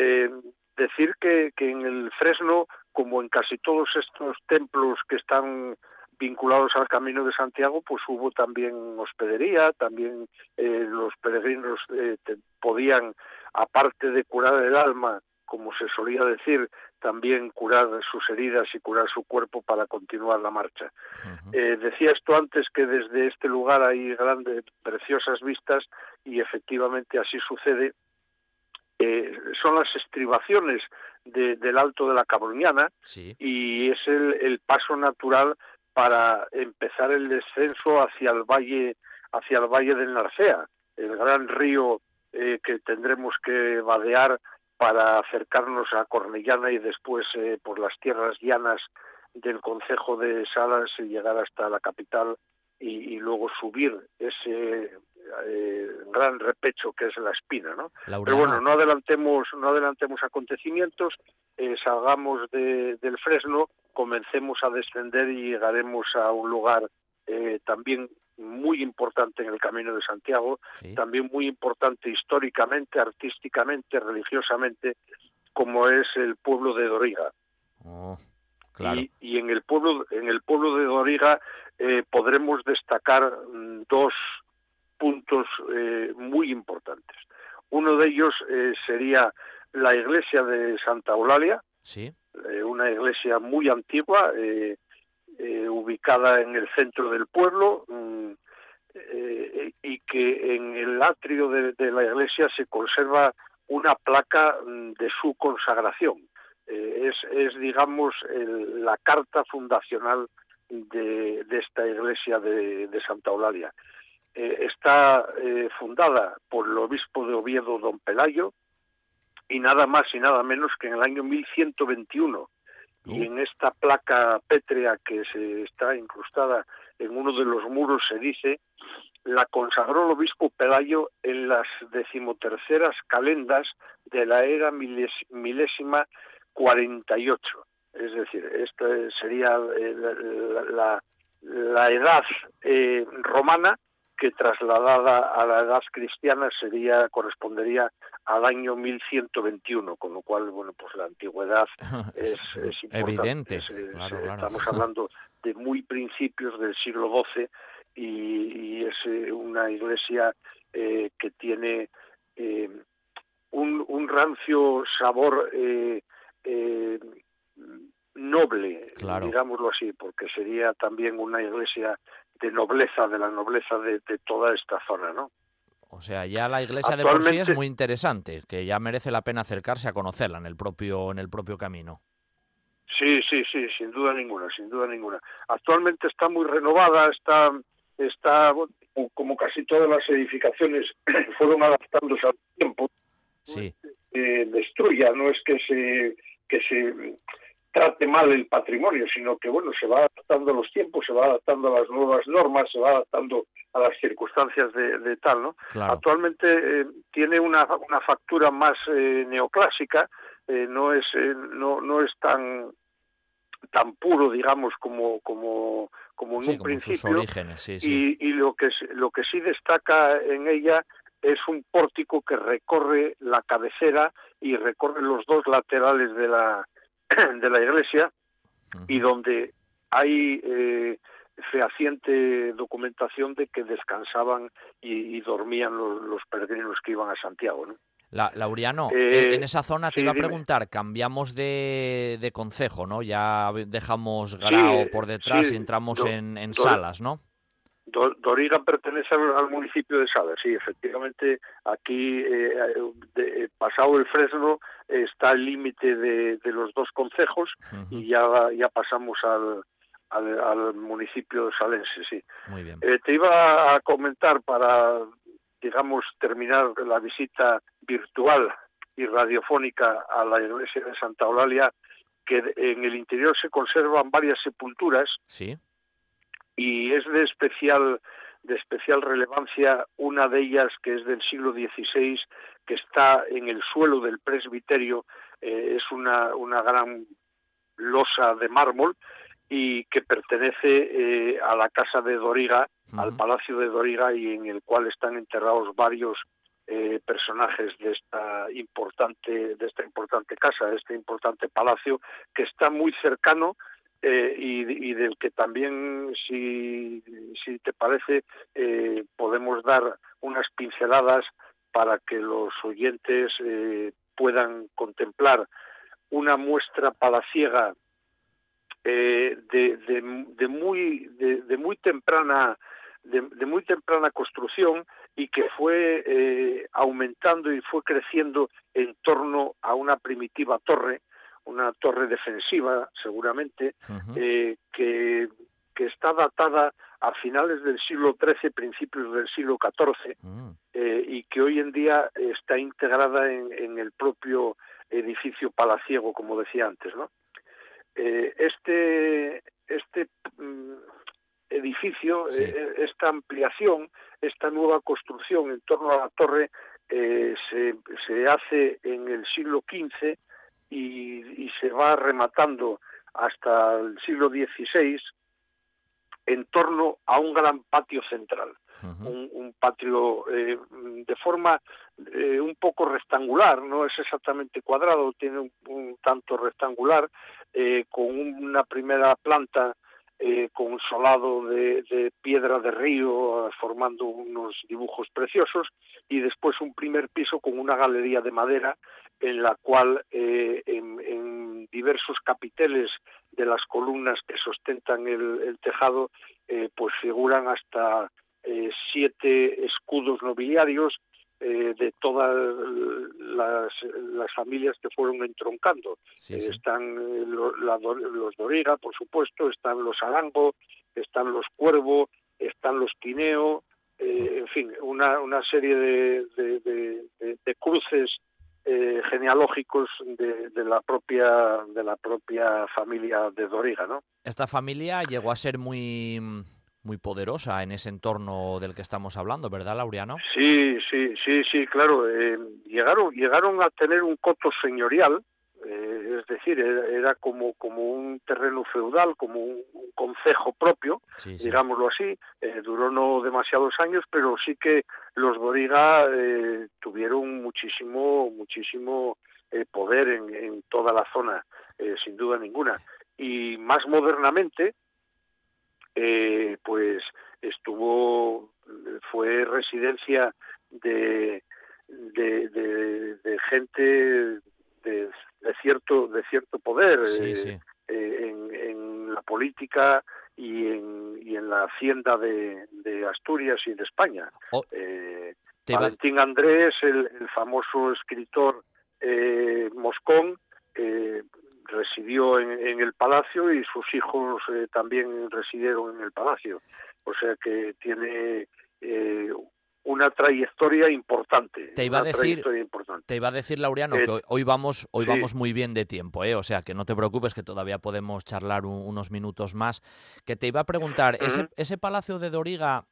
decir que, que en el Fresno como en casi todos estos templos que están vinculados al Camino de Santiago, pues hubo también hospedería, también eh, los peregrinos eh, podían, aparte de curar el alma, como se solía decir, también curar sus heridas y curar su cuerpo para continuar la marcha. eh, decía esto antes que desde este lugar hay grandes, preciosas vistas y efectivamente así sucede. Eh, son las estribaciones del Alto de la Cabruñana y es el, paso natural para empezar el descenso hacia el valle hacia el valle del Narcea, el gran río eh, que tendremos que vadear para acercarnos a Cornellana y después eh, por las tierras llanas del concejo de Salas y llegar hasta la capital y, y luego subir ese eh, gran repecho que es la espina, ¿no? Pero bueno, no adelantemos, no adelantemos acontecimientos, eh, salgamos de, del Fresno, comencemos a descender y llegaremos a un lugar eh, también muy importante en el Camino de Santiago, también muy importante históricamente, artísticamente, religiosamente, como es el pueblo de Doriga. Oh, y, en el pueblo, en el pueblo de Doriga eh, podremos destacar mm, dos puntos eh, muy importantes. Uno de ellos eh, sería la iglesia de Santa Eulalia, sí. una iglesia muy antigua, ubicada en el centro del pueblo, mm, y que en el atrio de, la iglesia se conserva una placa mm, de su consagración. es, es, digamos, la carta fundacional de, esta iglesia de, Santa Eulalia. Eh, está eh, fundada por el obispo de Oviedo, don Pelayo, y nada más y nada menos que en el año 1121. Y en esta placa pétrea que se está incrustada en uno de los muros se dice, la consagró el obispo Pelayo en las decimoterceras calendas de la era milésima 48. Es decir, esta sería eh, la, la, edad eh, romana que trasladada a la edad cristiana sería correspondería al año 1121, con lo cual, bueno, pues la antigüedad es, es evidente. Estamos hablando de muy principios del siglo XII y, es eh, una iglesia que tiene un, un rancio sabor eh, noble, digámoslo así, porque sería también una iglesia de nobleza, de la nobleza de, toda esta zona, ¿no? O sea, ya la iglesia de por sí es muy interesante, que ya merece la pena acercarse a conocerla en el propio en el propio camino. Sí, sí, sí, sin duda ninguna, sin duda ninguna. Actualmente está muy renovada, está está como casi todas las edificaciones fueron adaptándose al tiempo. Sí. Eh, destruya, no es que se que se trate mal el patrimonio, sino que bueno, se va adaptando a los tiempos, se va adaptando a las nuevas normas, se va adaptando a las circunstancias de, tal, ¿no? Actualmente eh, tiene una, una factura más eh, neoclásica, eh, no es no no es tan tan puro, digamos, como como como en un principio. Orígenes, sí, sí. Y, y lo que lo que sí destaca en ella es un pórtico que recorre la cabecera y recorre los dos laterales de la de la iglesia y donde hay eh, fehaciente documentación de que descansaban y, dormían los, peregrinos que iban a Santiago. ¿no? La, Lauriano, eh, en esa zona te iba a preguntar, cambiamos de, de concejo, ¿no? Ya dejamos Grao por detrás y entramos en, en Salas, ¿no? Doriga pertenece al, municipio de Salas, sí, efectivamente aquí, eh, eh, pasado el Fresno, está el límite de, los dos concejos y ya, ya pasamos al, al, municipio de Salense, sí. Muy bien. Eh, te iba a comentar para, digamos, terminar la visita virtual y radiofónica a la iglesia de Santa Eulalia, que en el interior se conservan varias sepulturas. Sí y es de especial de especial relevancia una de ellas que es del siglo XVI que está en el suelo del presbiterio eh, es una, una gran losa de mármol y que pertenece eh, a la casa de Doriga, al palacio de Doriga y en el cual están enterrados varios eh, personajes de esta importante de esta importante casa, de este importante palacio que está muy cercano eh, y, del que también, si, si te parece, eh, podemos dar unas pinceladas para que los oyentes eh, puedan contemplar una muestra palaciega de, de, muy de, muy temprana de, muy temprana construcción y que fue aumentando y fue creciendo en torno a una primitiva torre una torre defensiva, seguramente, eh, que, que está datada a finales del siglo XIII, principios del siglo XIV, mm. eh, y que hoy en día está integrada en, el propio edificio palaciego, como decía antes, ¿no? Eh, este este mm, edificio, esta ampliación, esta nueva construcción en torno a la torre se, se hace en el siglo XV y, se va rematando hasta el siglo XVI en torno a un gran patio central. un, patio eh, de forma eh, un poco rectangular, no es exactamente cuadrado, tiene un, tanto rectangular, eh, con una primera planta con solado de, de, piedra de río, formando unos dibujos preciosos, y después un primer piso con una galería de madera en la cual eh, en, en, diversos capiteles de las columnas que sustentan el, el tejado, eh, pues figuran hasta eh, siete escudos nobiliarios de todas las, las, familias que fueron entroncando. Sí, sí. están eh, lo, la, los Doriga, por supuesto, están los Arango, están los Cuervo, están los Quineo, en fin, una, una serie de, de, de, de cruces eh, genealógicos de, de, la propia de la propia familia de Doriga, ¿no? Esta familia llegó a ser muy muy poderosa en ese entorno del que estamos hablando, ¿verdad, Laureano? Sí, sí, sí, sí, claro. Eh, llegaron, llegaron a tener un coto señorial, eh, es decir, era, era, como, como un terreno feudal, como un, un concejo propio, sí, sí. digámoslo así. Eh, duró no demasiados años, pero sí que los Doriga eh, tuvieron muchísimo, muchísimo eh, poder en, en, toda la zona, sin duda ninguna. Y más modernamente, eh, pues estuvo fue residencia de de, de, de gente de, de, cierto de cierto poder sí, sí. Eh, en, en, la política y en, y en la hacienda de, de Asturias y de España. Oh, eh, Valentín Andrés, el, el, famoso escritor eh, Moscón, residió en, en, el palacio y sus hijos eh, también residieron en el palacio. O sea que tiene eh, una trayectoria importante. Te iba a decir, te iba a decir Laureano eh, que hoy vamos, hoy sí. vamos muy bien de tiempo, ¿eh? o sea que no te preocupes que todavía podemos charlar un, unos minutos más. Que te iba a preguntar, uh -huh. ese, ese palacio de Doriga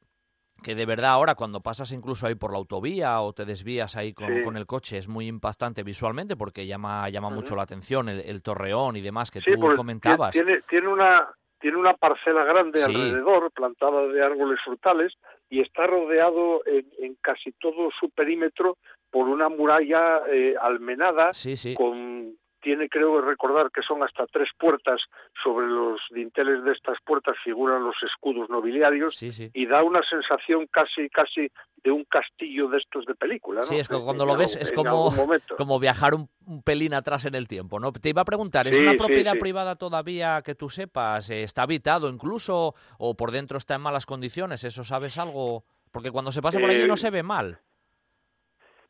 que de verdad ahora cuando pasas incluso ahí por la autovía o te desvías ahí con, sí. con el coche es muy impactante visualmente porque llama llama uh -huh. mucho la atención el, el, torreón y demás que sí, tú comentabas. Tiene, tiene una tiene una parcela grande sí. alrededor plantada de árboles frutales y está rodeado en, en casi todo su perímetro por una muralla eh, almenada sí, con tiene creo recordar que son hasta tres puertas, sobre los dinteles de estas puertas figuran los escudos nobiliarios sí, sí. y da una sensación casi casi de un castillo de estos de película. ¿no? Sí, es que cuando en lo ves es como, como viajar un, un, pelín atrás en el tiempo. ¿no? Te iba a preguntar, ¿es sí, una propiedad privada todavía que tú sepas? ¿Está habitado incluso o por dentro está en malas condiciones? ¿Eso sabes algo? Porque cuando se pasa por allí no se ve mal.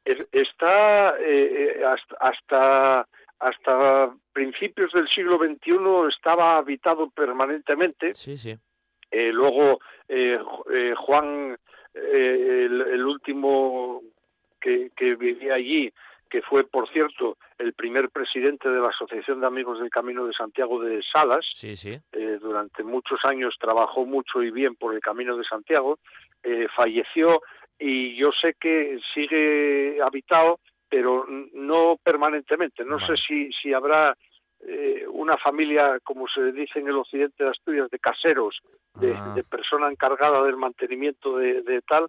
Está eh, hasta, hasta hasta principios del siglo XXI estaba habitado permanentemente. Sí, sí. Eh, luego eh, eh, Juan, el, el, último que, que, vivía allí, que fue, por cierto, el primer presidente de la Asociación de Amigos del Camino de Santiago de Salas, sí, sí. Durante muchos años trabajó mucho y bien por el Camino de Santiago, falleció y yo sé que sigue habitado pero no permanentemente. No vale. sé si, si habrá eh, una familia, como se dice en el occidente de Asturias, de caseros, de, ah. de persona encargada del mantenimiento de, de, tal,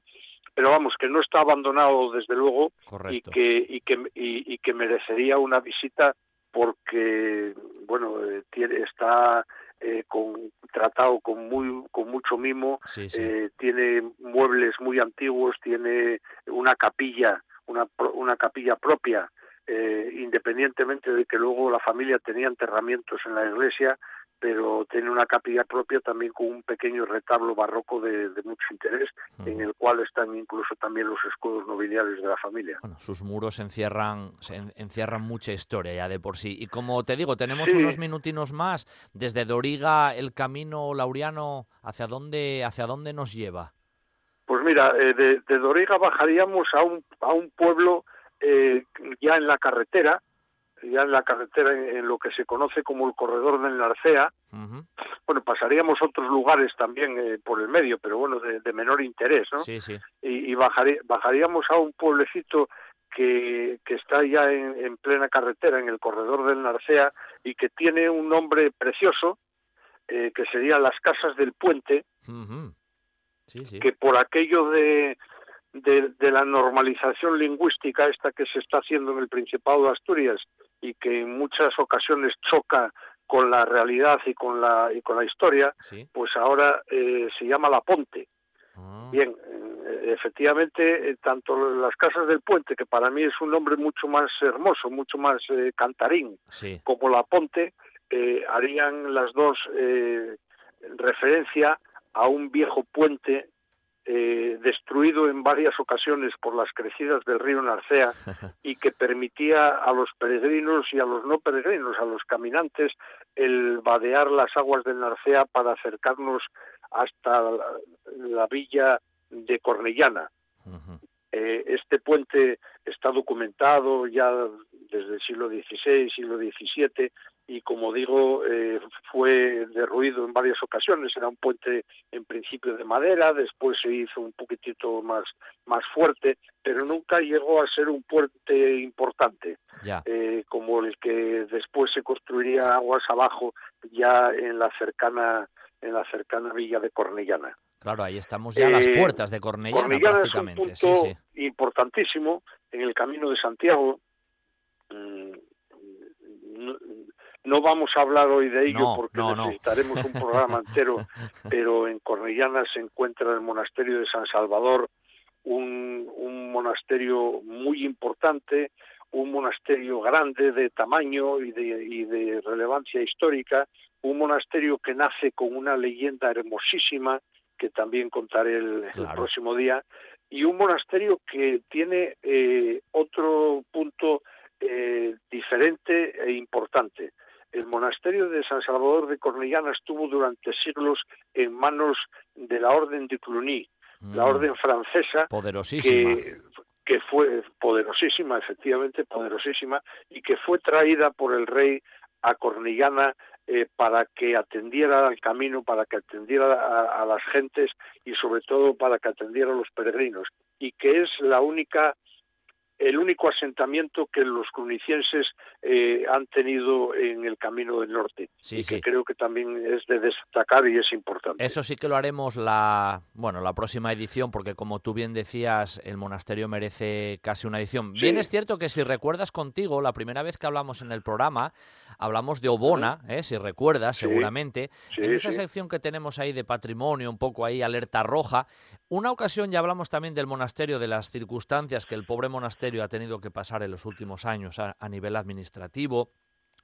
pero vamos, que no está abandonado desde luego y que, y, que, y, y que merecería una visita porque, bueno, eh, tiene, está eh, con, tratado con muy con mucho mimo, sí, sí. Eh, tiene muebles muy antiguos, tiene una capilla una, una capilla propia, eh, independientemente de que luego la familia tenía enterramientos en la iglesia, pero tiene una capilla propia también con un pequeño retablo barroco de, de mucho interés, -huh. en el cual están incluso también los escudos nobiliarios de la familia. Bueno, sus muros encierran, se encierran mucha historia ya de por sí. Y como te digo, tenemos sí. unos minutinos más. Desde Doriga, el camino lauriano, ¿hacia dónde, hacia dónde nos lleva? Pues mira, eh, de, de, Doriga bajaríamos a un, a un pueblo eh, ya en la carretera, ya en la carretera en, en, lo que se conoce como el corredor del Narcea. Uh -huh. Bueno, pasaríamos otros lugares también eh, por el medio, pero bueno, de, de menor interés, ¿no? Sí, sí. Y, y bajarí, bajaríamos a un pueblecito que, que está ya en, en, plena carretera, en el corredor del Narcea, y que tiene un nombre precioso, eh, que serían las casas del puente. Sí, sí. que por aquello de, de, de la normalización lingüística esta que se está haciendo en el Principado de Asturias y que en muchas ocasiones choca con la realidad y con la y con la historia, Sí. pues ahora eh, se llama La Ponte. Ah, Bien, eh, efectivamente, eh, tanto las casas del puente, que para mí es un nombre mucho más hermoso, mucho más eh, cantarín, sí. como La Ponte, eh, harían las dos eh, referencia a un viejo puente eh, destruido en varias ocasiones por las crecidas del río Narcea y que permitía a los peregrinos y a los no peregrinos, a los caminantes, el vadear las aguas del Narcea para acercarnos hasta la, la villa de Cornellana. Eh, este puente está documentado ya desde el siglo XVI, siglo XVII, y como digo, eh, fue derruido en varias ocasiones. Era un puente en principio de madera, después se hizo un poquitito más, más fuerte, pero nunca llegó a ser un puente importante, Ya. eh, como el que después se construiría aguas abajo ya en la cercana en la cercana villa de Cornellana. Claro, ahí estamos ya a las Eh, puertas de Cornellana, Cornellana es un prácticamente. punto Sí, sí. importantísimo en el camino de Santiago. Mm, No, no vamos a hablar hoy de ello No, porque no. necesitaremos un programa entero, pero en Cornellana se encuentra el monasterio de San Salvador, un, un monasterio muy importante, un monasterio grande de tamaño y de, y de relevancia histórica, un monasterio que nace con una leyenda hermosísima que también contaré el, próximo día, y un monasterio que tiene eh, otro punto eh, diferente e importante. El monasterio de San Salvador de Cornellana estuvo durante siglos en manos de la Orden de Cluny, la Mm, orden francesa, Poderosísima. que, que fue poderosísima, efectivamente poderosísima, y que fue traída por el rey a Cornellana eh, para que atendiera al camino, para que atendiera a, a las gentes y sobre todo para que atendiera a los peregrinos, y que es la única el único asentamiento que los clunicienses eh, han tenido en el camino del norte Sí, y que sí. creo que también es de destacar y es importante. Eso sí que lo haremos la, bueno, la próxima edición, porque como tú bien decías, el monasterio merece casi una edición. Bien es cierto que si recuerdas contigo, la primera vez que hablamos en el programa, hablamos de Obona, ¿eh? si recuerdas, seguramente. Sí, en esa sección que tenemos ahí de patrimonio, un poco ahí alerta roja, una ocasión ya hablamos también del monasterio, de las circunstancias que el pobre monasterio ha tenido que pasar en los últimos años a, a nivel administrativo,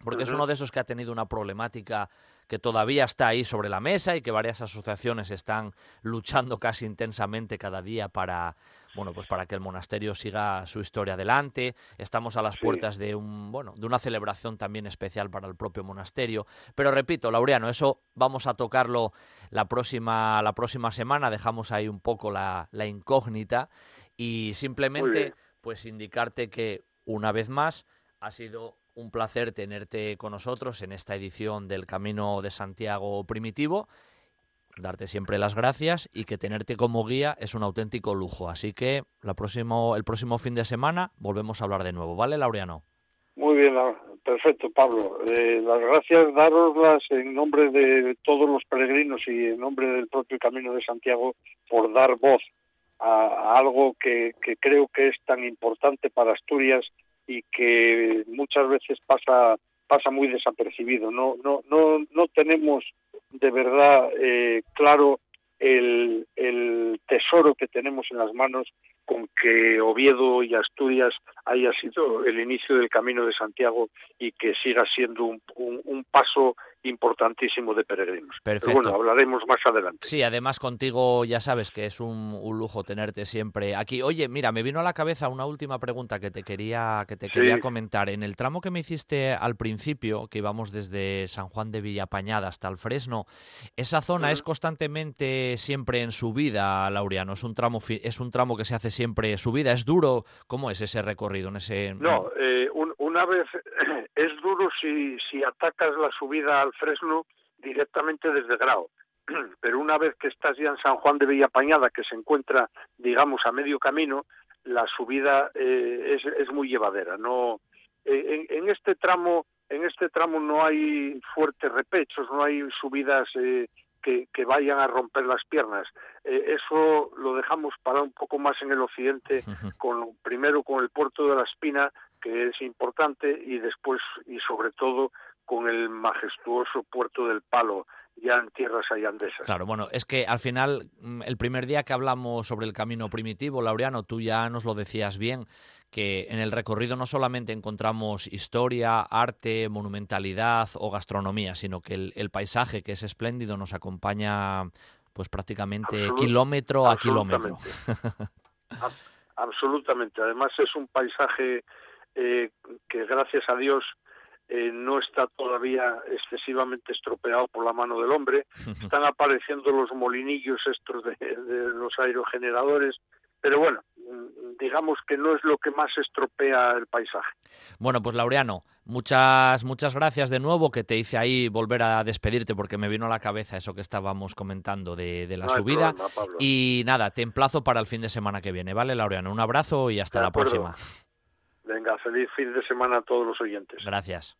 porque es uno de esos que ha tenido una problemática que todavía está ahí sobre la mesa y que varias asociaciones están luchando casi intensamente cada día para bueno pues para que el monasterio siga su historia adelante estamos a las Sí. puertas de un bueno de una celebración también especial para el propio monasterio pero repito Laureano eso vamos a tocarlo la próxima la próxima semana dejamos ahí un poco la, la incógnita y simplemente pues indicarte que una vez más ha sido un placer tenerte con nosotros en esta edición del Camino de Santiago Primitivo. Darte siempre las gracias y que tenerte como guía es un auténtico lujo. Así que la próximo, el próximo fin de semana volvemos a hablar de nuevo, ¿vale, Laureano? Muy bien, la- perfecto, Pablo. Eh, las gracias daroslas en nombre de todos los peregrinos y en nombre del propio Camino de Santiago por dar voz a, a algo que, que creo que es tan importante para Asturias y que muchas veces pasa pasa muy desapercibido. No no no no tenemos de verdad eh, claro el, el tesoro que tenemos en las manos con que Oviedo y Asturias haya sido el inicio del camino de Santiago y que siga siendo un, un- un paso importantísimo de peregrinos. Pero Perfecto. bueno, hablaremos más adelante. Sí, además contigo ya sabes que es un, un lujo tenerte siempre aquí. Oye, mira, me vino a la cabeza una última pregunta que te quería que te Sí. quería comentar. En el tramo que me hiciste al principio, que íbamos desde San Juan de Villapañada hasta el Fresno, esa zona es constantemente siempre en subida, Laureano. Es un tramo es un tramo que se hace siempre subida. Es duro. ¿Cómo es ese recorrido en ese? No, eh, un- una vez es duro si, si atacas la subida al Fresno directamente desde Grao. Pero una vez que estás ya en San Juan de Villapañada, que se encuentra, digamos, a medio camino, la subida eh, es, es muy llevadera. No, eh, en, en este tramo en este tramo no hay fuertes repechos, no hay subidas eh, que, que, vayan a romper las piernas. Eh, eso lo dejamos para un poco más en el occidente, con primero con el puerto de la Espina, que es importante, y después y sobre todo con el majestuoso puerto del Palo, ya en tierras ayandesas. Claro, bueno, es que al final, mm, el primer día que hablamos sobre el camino primitivo, Laureano, tú ya nos lo decías bien, que en el recorrido no solamente encontramos historia, arte, monumentalidad o gastronomía, sino que el, paisaje, que es espléndido, nos acompaña pues prácticamente kilómetro a kilómetro. absolutamente. Además es un paisaje eh, que gracias a Dios eh, no está todavía excesivamente estropeado por la mano del hombre. Están apareciendo los molinillos estos de, los aerogeneradores, pero bueno, mm, digamos que no es lo que más estropea el paisaje. Bueno, pues Laureano, muchas muchas gracias de nuevo que te hice ahí volver a despedirte porque me vino a la cabeza eso que estábamos comentando de, la subida. y nada, te emplazo para el fin de semana que viene, ¿vale, Laureano? Un abrazo y hasta la próxima. Venga, feliz fin de semana a todos los oyentes. Gracias.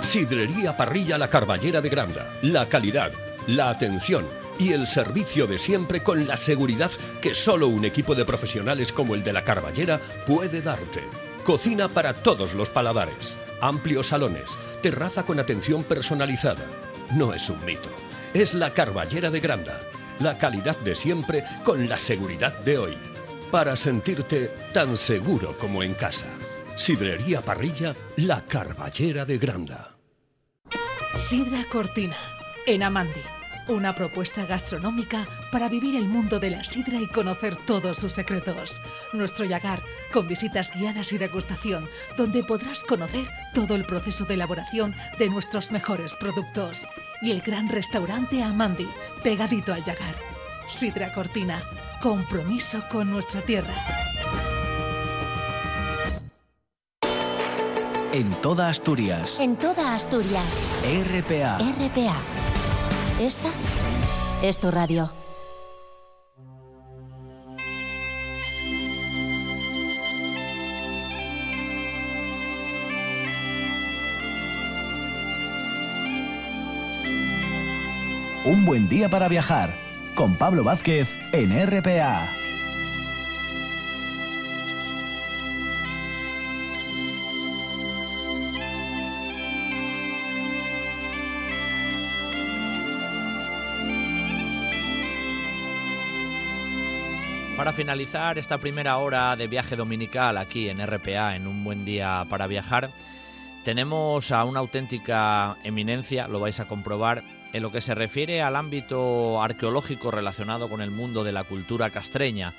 Sidrería Parrilla La Carballera de Granda. La calidad, la atención y el servicio de siempre con la seguridad que solo un equipo de profesionales como el de La Carballera puede darte. Cocina para todos los paladares. Amplios salones. Terraza con atención personalizada. No es un mito. Es La Carballera de Granda. La calidad de siempre con la seguridad de hoy para sentirte tan seguro como en casa. Sidrería Parrilla, la Carballera de Granda. Sidra Cortina, en Amandi. Una propuesta gastronómica para vivir el mundo de la sidra y conocer todos sus secretos. Nuestro Yagar, con visitas guiadas y degustación, donde podrás conocer todo el proceso de elaboración de nuestros mejores productos. Y el gran restaurante Amandi, pegadito al Yagar. Sidra Cortina, compromiso con nuestra tierra. En toda Asturias. En toda Asturias. RPA. RPA. Esta es tu radio. Un buen día para viajar con Pablo Vázquez en RPA. Para finalizar esta primera hora de viaje dominical aquí en RPA, en un buen día para viajar, tenemos a una auténtica eminencia, lo vais a comprobar, en lo que se refiere al ámbito arqueológico relacionado con el mundo de la cultura castreña.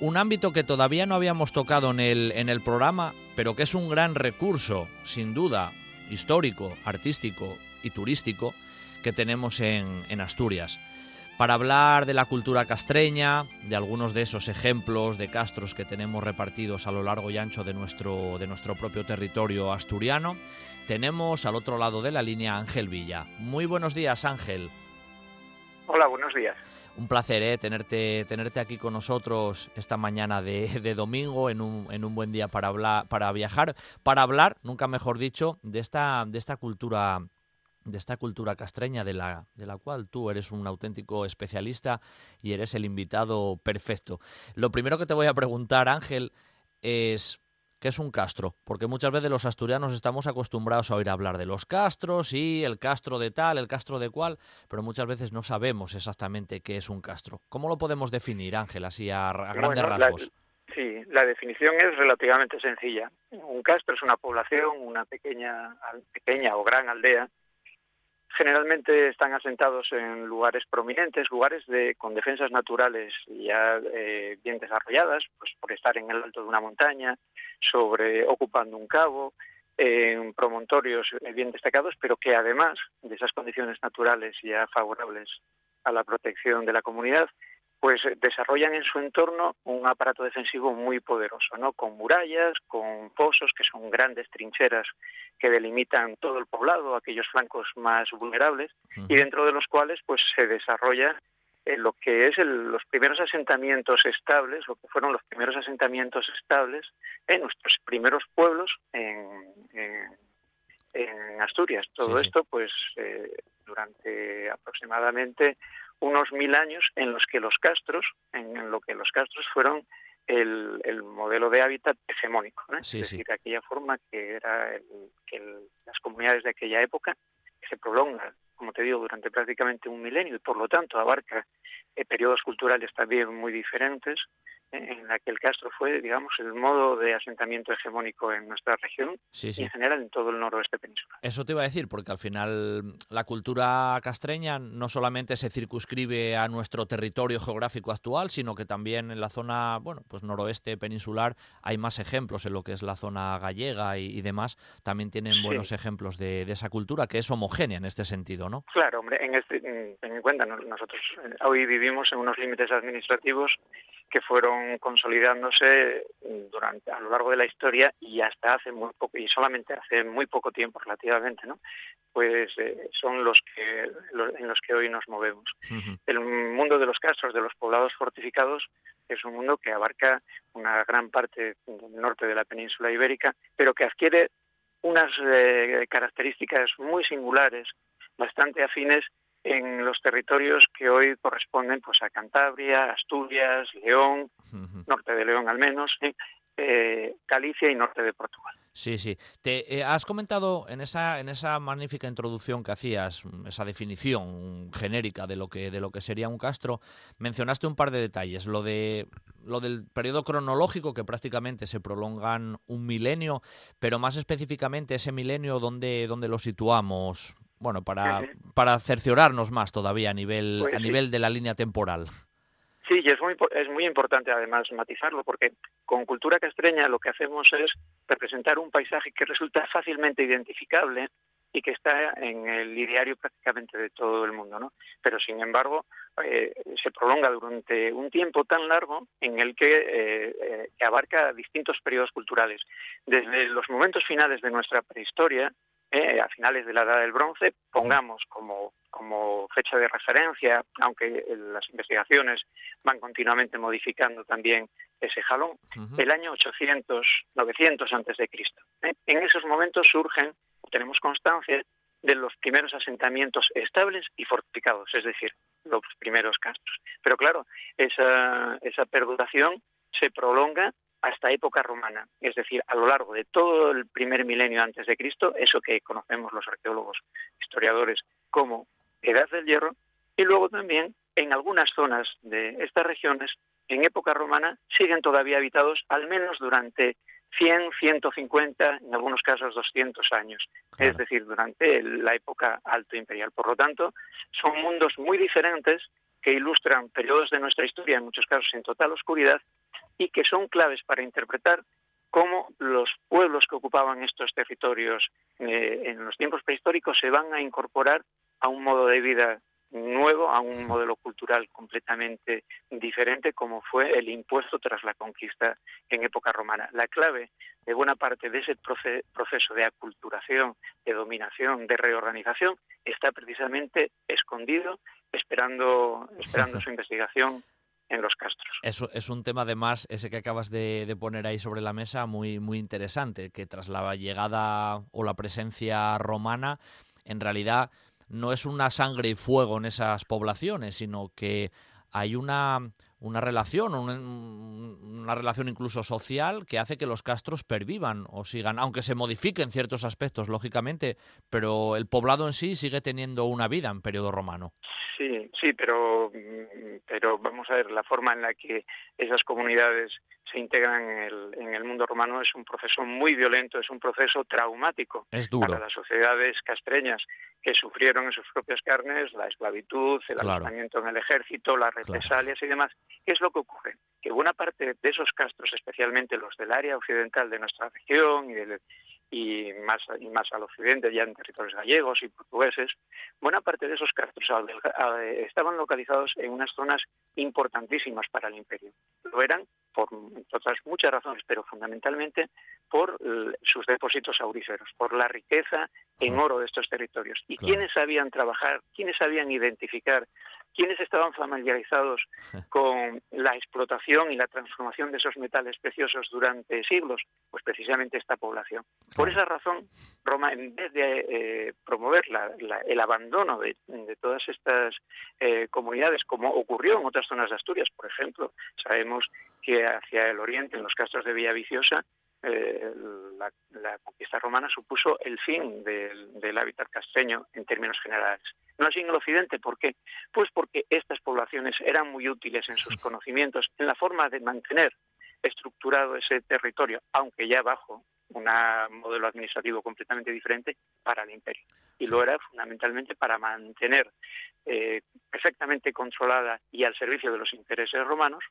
Un ámbito que todavía no habíamos tocado en el, en el programa, pero que es un gran recurso, sin duda, histórico, artístico y turístico que tenemos en, Asturias. Para hablar de la cultura castreña, de algunos de esos ejemplos de castros que tenemos repartidos a lo largo y ancho de nuestro, de nuestro propio territorio asturiano, tenemos al otro lado de la línea Ángel Villa. Muy buenos días, Ángel. Hola, buenos días. Un placer ¿eh? tenerte, tenerte aquí con nosotros esta mañana de, domingo en un, en un, buen día para, hablar, para viajar, para hablar, nunca mejor dicho, de esta, de esta cultura de esta cultura castreña de la, de la cual tú eres un auténtico especialista y eres el invitado perfecto. Lo primero que te voy a preguntar, Ángel, es ¿Qué es un castro? Porque muchas veces los asturianos estamos acostumbrados a oír hablar de los castros y el castro de tal, el castro de cual, pero muchas veces no sabemos exactamente qué es un castro. ¿Cómo lo podemos definir, Ángel, así a, grandes rasgos? sí, la definición es relativamente sencilla. Un castro es una población, una pequeña, pequeña o gran aldea generalmente están asentados en lugares prominentes, lugares de, con defensas naturales ya eh, bien desarrolladas, pues por estar en el alto de una montaña, sobre ocupando un cabo, en promontorios bien destacados, pero que además de esas condiciones naturales ya favorables a la protección de la comunidad, pues desarrollan en su entorno un aparato defensivo muy poderoso, ¿no? Con murallas, con fosos, que son grandes trincheras que delimitan todo el poblado, aquellos flancos más vulnerables, y dentro de los cuales pues se desarrolla lo que es los primeros asentamientos estables, lo que fueron los primeros asentamientos estables en nuestros primeros pueblos en, Asturias. Todo esto, pues, eh, durante aproximadamente unos mil años en los que los castros, en, lo que los castros fueron el, modelo de hábitat hegemónico, es decir, de aquella forma que era que las comunidades de aquella época que se prolongan como te digo, durante prácticamente un milenio y por lo tanto abarca eh, periodos culturales también muy diferentes, en la que el Castro fue, digamos, el modo de asentamiento hegemónico en nuestra región y en general en todo el noroeste peninsular. Eso te iba a decir, porque al final la cultura castreña no solamente se circunscribe a nuestro territorio geográfico actual, sino que también en la zona, bueno, pues noroeste peninsular hay más ejemplos en lo que es la zona gallega y, demás, también tienen buenos ejemplos de, esa cultura que es homogénea en este sentido, ¿no? Claro, hombre, en, este, ten en cuenta, nosotros eh, hoy vivimos en unos límites administrativos que fueron consolidándose durante a lo largo de la historia y hasta hace muy poco y solamente hace muy poco tiempo relativamente no pues eh, son los que en los que hoy nos movemos. El mundo de los castros de los poblados fortificados es un mundo que abarca una gran parte del norte de la península ibérica pero que adquiere unas eh, características muy singulares bastante afines en los territorios que hoy corresponden pues a Cantabria, Asturias, León, norte de León al menos, eh, Galicia y norte de Portugal. Sí, sí. Te eh, has comentado en esa en esa magnífica introducción que hacías, esa definición genérica de lo que de lo que sería un castro, mencionaste un par de detalles, lo de lo del periodo cronológico que prácticamente se prolongan un milenio, pero más específicamente ese milenio donde donde lo situamos, bueno, para, para cerciorarnos más todavía a nivel, pues a nivel de la línea temporal. Sí, y es muy, es muy importante además matizarlo, porque con cultura castreña lo que hacemos es representar un paisaje que resulta fácilmente identificable y que está en el ideario prácticamente de todo el mundo, ¿no? Pero sin embargo eh, se prolonga durante un tiempo tan largo en el que, eh, eh, que abarca distintos periodos culturales, desde los momentos finales de nuestra prehistoria eh, a finales de la Edad del Bronce, pongamos como, como fecha de referencia, aunque las investigaciones van continuamente modificando también ese jalón, el año 800, 900 antes de Cristo. ¿eh? En esos momentos surgen, tenemos constancia de los primeros asentamientos estables y fortificados, es decir, los primeros castros. Pero claro, esa, esa perduración se prolonga hasta época romana, es decir, a lo largo de todo el primer milenio antes de Cristo, eso que conocemos los arqueólogos historiadores como Edad del Hierro, y luego también en algunas zonas de estas regiones, en época romana, siguen todavía habitados al menos durante 100, 150, en algunos casos 200 años, es decir, durante la época alto imperial. Por lo tanto, son mundos muy diferentes que ilustran periodos de nuestra historia, en muchos casos en total oscuridad, y que son claves para interpretar cómo los pueblos que ocupaban estos territorios eh, en los tiempos prehistóricos se van a incorporar a un modo de vida nuevo, a un modelo cultural completamente diferente como fue el impuesto tras la conquista en época romana. La clave de buena parte de ese proceso de aculturación, de dominación, de reorganización, está precisamente escondido, esperando, esperando su investigación en los castros. Es un tema además, ese que acabas de, poner ahí sobre la mesa, muy, muy interesante, que tras la llegada o la presencia romana, en realidad no es una sangre y fuego en esas poblaciones, sino que hay una, una relación, una, relación incluso social que hace que los castros pervivan o sigan, aunque se modifiquen ciertos aspectos, lógicamente, pero el poblado en sí sigue teniendo una vida en periodo romano. Sí, sí, pero, mm, pero vamos a ver, la forma en la que esas comunidades se integran en el, en el mundo romano es un proceso muy violento, es un proceso traumático para las sociedades castreñas que sufrieron en sus propias carnes la esclavitud, el claro. en el ejército, las represalias y demás. ¿Qué es lo que ocurre? Que buena parte de esos castros, especialmente los del área occidental de nuestra región y del, y más, y más al occidente, ya en territorios gallegos y portugueses, buena parte de esos castros estaban localizados en unas zonas importantísimas para el imperio. Lo eran por otras muchas razones, pero fundamentalmente por sus depósitos auríferos, por la riqueza en oro de estos territorios. ¿Y quiénes sabían trabajar, quiénes sabían identificar, quiénes estaban familiarizados con la explotación y la transformación de esos metales preciosos durante siglos? Pues precisamente esta población. Por esa razón, Roma, en vez de eh, promover el abandono de, todas estas eh, comunidades, como ocurrió en otras zonas de Asturias, por ejemplo, sabemos que hacia el oriente, en los castros de Villaviciosa, eh, la, conquista romana supuso el fin del, hábitat castreño en términos generales. No así en el occidente, ¿por qué? Pues porque estas poblaciones eran muy útiles en sus conocimientos, en la forma de mantener estructurado ese territorio, aunque ya bajo un modelo administrativo completamente diferente para el imperio. Y lo era fundamentalmente para mantener eh, perfectamente controlada y al servicio de los intereses romanos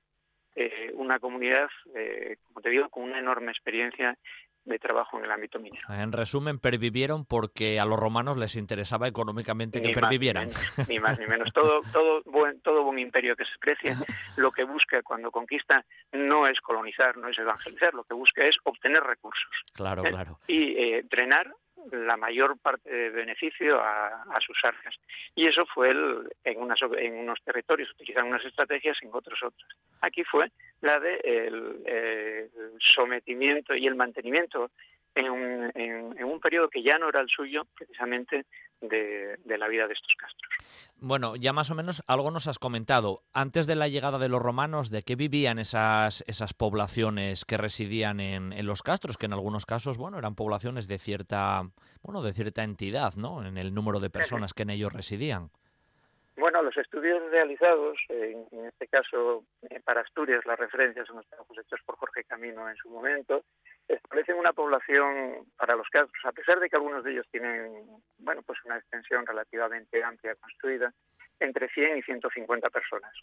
eh, una comunidad, eh, como te digo, con una enorme experiencia de trabajo en el ámbito minero. En resumen, pervivieron porque a los romanos les interesaba económicamente que pervivieran. ni, más ni menos. Todo, todo, buen, todo buen imperio que se crece, lo que busca cuando conquista no es colonizar, no es evangelizar, lo que busca es obtener recursos. Claro, ¿eh? claro. Y drenar la mayor parte de beneficio a, sus arcas. Y eso fue el, en, en unos territorios utilizan unas estrategias, en otros otras. Aquí fue la de el, sometimiento y el mantenimiento en un, en, un periodo que ya no era el suyo, precisamente de, la vida de estos castros. Bueno, ya más o menos algo nos has comentado. Antes de la llegada de los romanos, ¿de qué vivían esas, esas poblaciones que residían en, en los castros? Que en algunos casos, bueno, eran poblaciones de cierta, bueno, de cierta entidad, ¿no? En el número de personas que en ellos residían. Bueno, los estudios realizados, en, este caso eh, para Asturias, las referencias son los trabajos hechos por Jorge Camino en su momento, establecen una población para los casos, a pesar de que algunos de ellos tienen, bueno, pues una extensión relativamente amplia construida, entre 100 y 150 personas.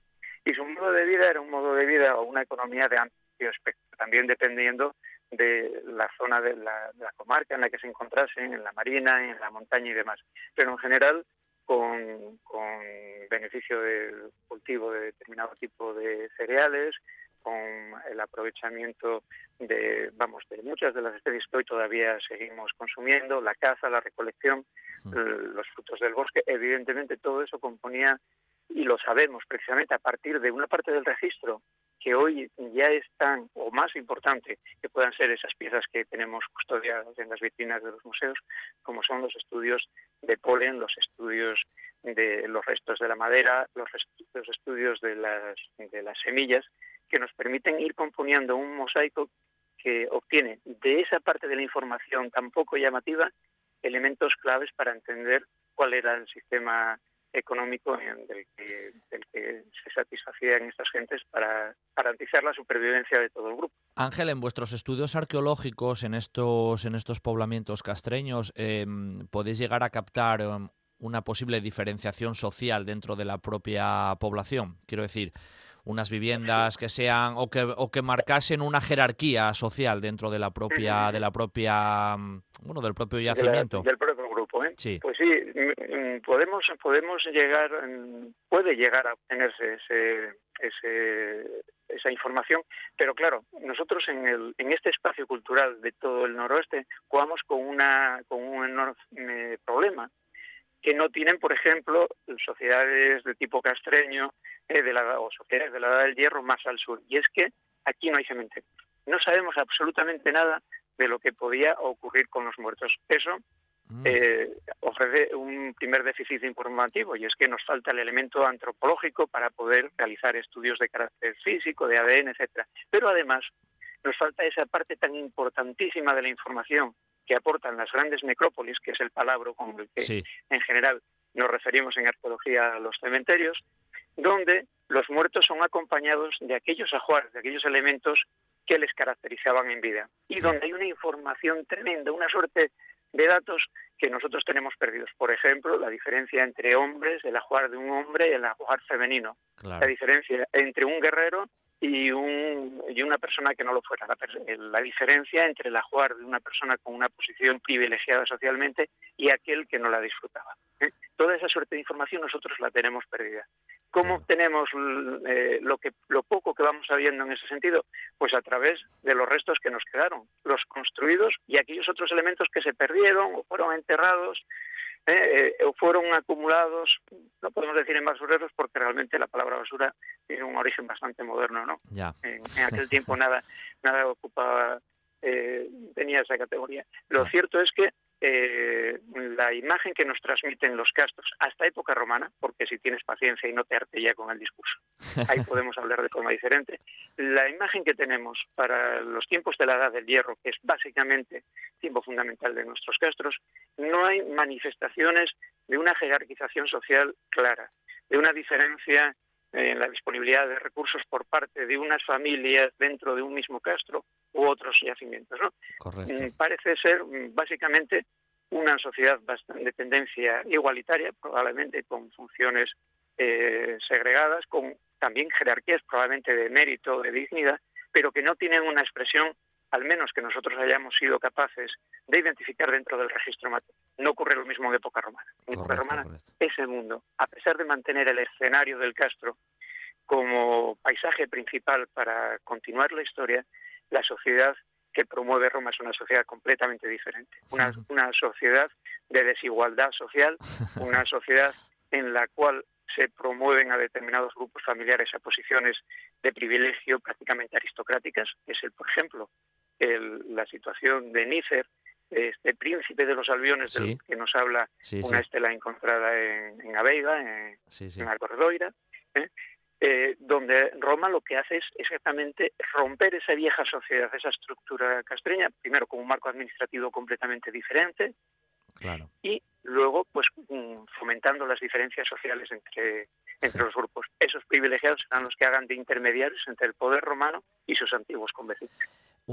Y su modo de vida era un modo de vida o una economía de amplio espectro, también dependiendo de la zona de la, de la comarca en la que se encontrasen, en la marina, en la montaña y demás. Pero en general con, con beneficio del cultivo de determinado tipo de cereales, con el aprovechamiento de, vamos, de muchas de las especies que hoy todavía seguimos consumiendo, la caza, la recolección, mm. los frutos del bosque, evidentemente todo eso componía, y lo sabemos precisamente a partir de una parte del registro que hoy ya es tan o más importante que puedan ser esas piezas que tenemos custodiadas en las vitrinas de los museos, como son los estudios de polen, los estudios de los restos de la madera, los, estudios de las, de las semillas, que nos permiten ir componiendo un mosaico que obtiene de esa parte de la información tan poco llamativa elementos claves para entender cuál era el sistema económico del que, se satisfacían estas gentes para garantizar la supervivencia de todo el grupo. Ángel, en vuestros estudios arqueológicos en estos, en estos poblamientos castreños, em, ¿podéis llegar a captar em, una posible diferenciación social dentro de la propia población? Quiero decir, unas viviendas que sean o que, o que marcasen una jerarquía social dentro de la propia de la propia mm, bueno del propio yacimiento del propio ¿eh? sí. pues sí mm, mm, podemos podemos llegar puede llegar a obtenerse ese, ese esa información, pero claro, nosotros en, el, en este espacio cultural de todo el noroeste jugamos con, una, con un enorme problema, que no tienen, por ejemplo, sociedades de tipo castreño eh, de la, o sociedades de la Edad del Hierro más al sur. Y es que aquí no hay cementerio. No sabemos absolutamente nada de lo que podía ocurrir con los muertos. Eso mm. eh, ofrece un primer déficit informativo y es que nos falta el elemento antropológico para poder realizar estudios de carácter físico, de ADN, etcétera. Pero además nos falta esa parte tan importantísima de la información que aportan las grandes necrópolis, que es el palabra con el que en general nos referimos en arqueología a los cementerios, donde los muertos son acompañados de aquellos ajuares, de aquellos elementos que les caracterizaban en vida, y donde hay una información tremenda, una suerte de datos que nosotros tenemos perdidos. Por ejemplo, la diferencia entre hombres, el ajuar de un hombre y el ajuar femenino. La diferencia entre un guerrero y, un, y una persona que no lo fuera. La, diferencia entre el ajuar de una persona con una posición privilegiada socialmente y aquel que no la disfrutaba. ¿eh? Toda esa suerte de información nosotros la tenemos perdida. ¿Cómo obtenemos eh, lo, que, lo poco que vamos sabiendo en ese sentido? Pues a través de los restos que nos quedaron, los construidos y aquellos otros elementos que se perdieron o fueron enterrados eh, eh, o fueron acumulados, no podemos decir en basureros porque realmente la palabra basura tiene un origen bastante moderno, ¿no? Ya. En, aquel tiempo nada, nada ocupaba, tenía esa categoría. Lo cierto es que eh, la imagen que nos transmiten los castros hasta época romana, porque si tienes paciencia y no te arte ya con el discurso, ahí podemos hablar de forma diferente, la imagen que tenemos para los tiempos de la Edad del Hierro, que es básicamente tiempo fundamental de nuestros castros, no hay manifestaciones de una jerarquización social clara, de una diferencia en la disponibilidad de recursos por parte de unas familias dentro de un mismo castro u otros yacimientos. ¿no? Mm, parece ser mm, básicamente una sociedad de tendencia igualitaria, probablemente con funciones eh, segregadas, con también jerarquías probablemente de mérito, de dignidad, pero que no tienen una expresión, al menos que nosotros hayamos sido capaces de identificar dentro del registro material. No ocurre lo mismo en época romana. En época romana, ese mundo, a pesar de mantener el escenario del castro como paisaje principal para continuar la historia, la sociedad que promueve Roma es una sociedad completamente diferente. Una, una sociedad de desigualdad social, una sociedad en la cual se promueven a determinados grupos familiares a posiciones de privilegio prácticamente aristocráticas. Es el, por ejemplo, el, la situación de Nícer, este príncipe de los albiones del que nos habla una estela encontrada en, en Aveiga, en, en Alcordoira, ¿eh? Eh, donde Roma lo que hace es exactamente romper esa vieja sociedad, esa estructura castreña, primero con un marco administrativo completamente diferente, y luego pues mm, fomentando las diferencias sociales entre, entre los grupos. Esos privilegiados serán los que hagan de intermediarios entre el poder romano y sus antiguos convecinos.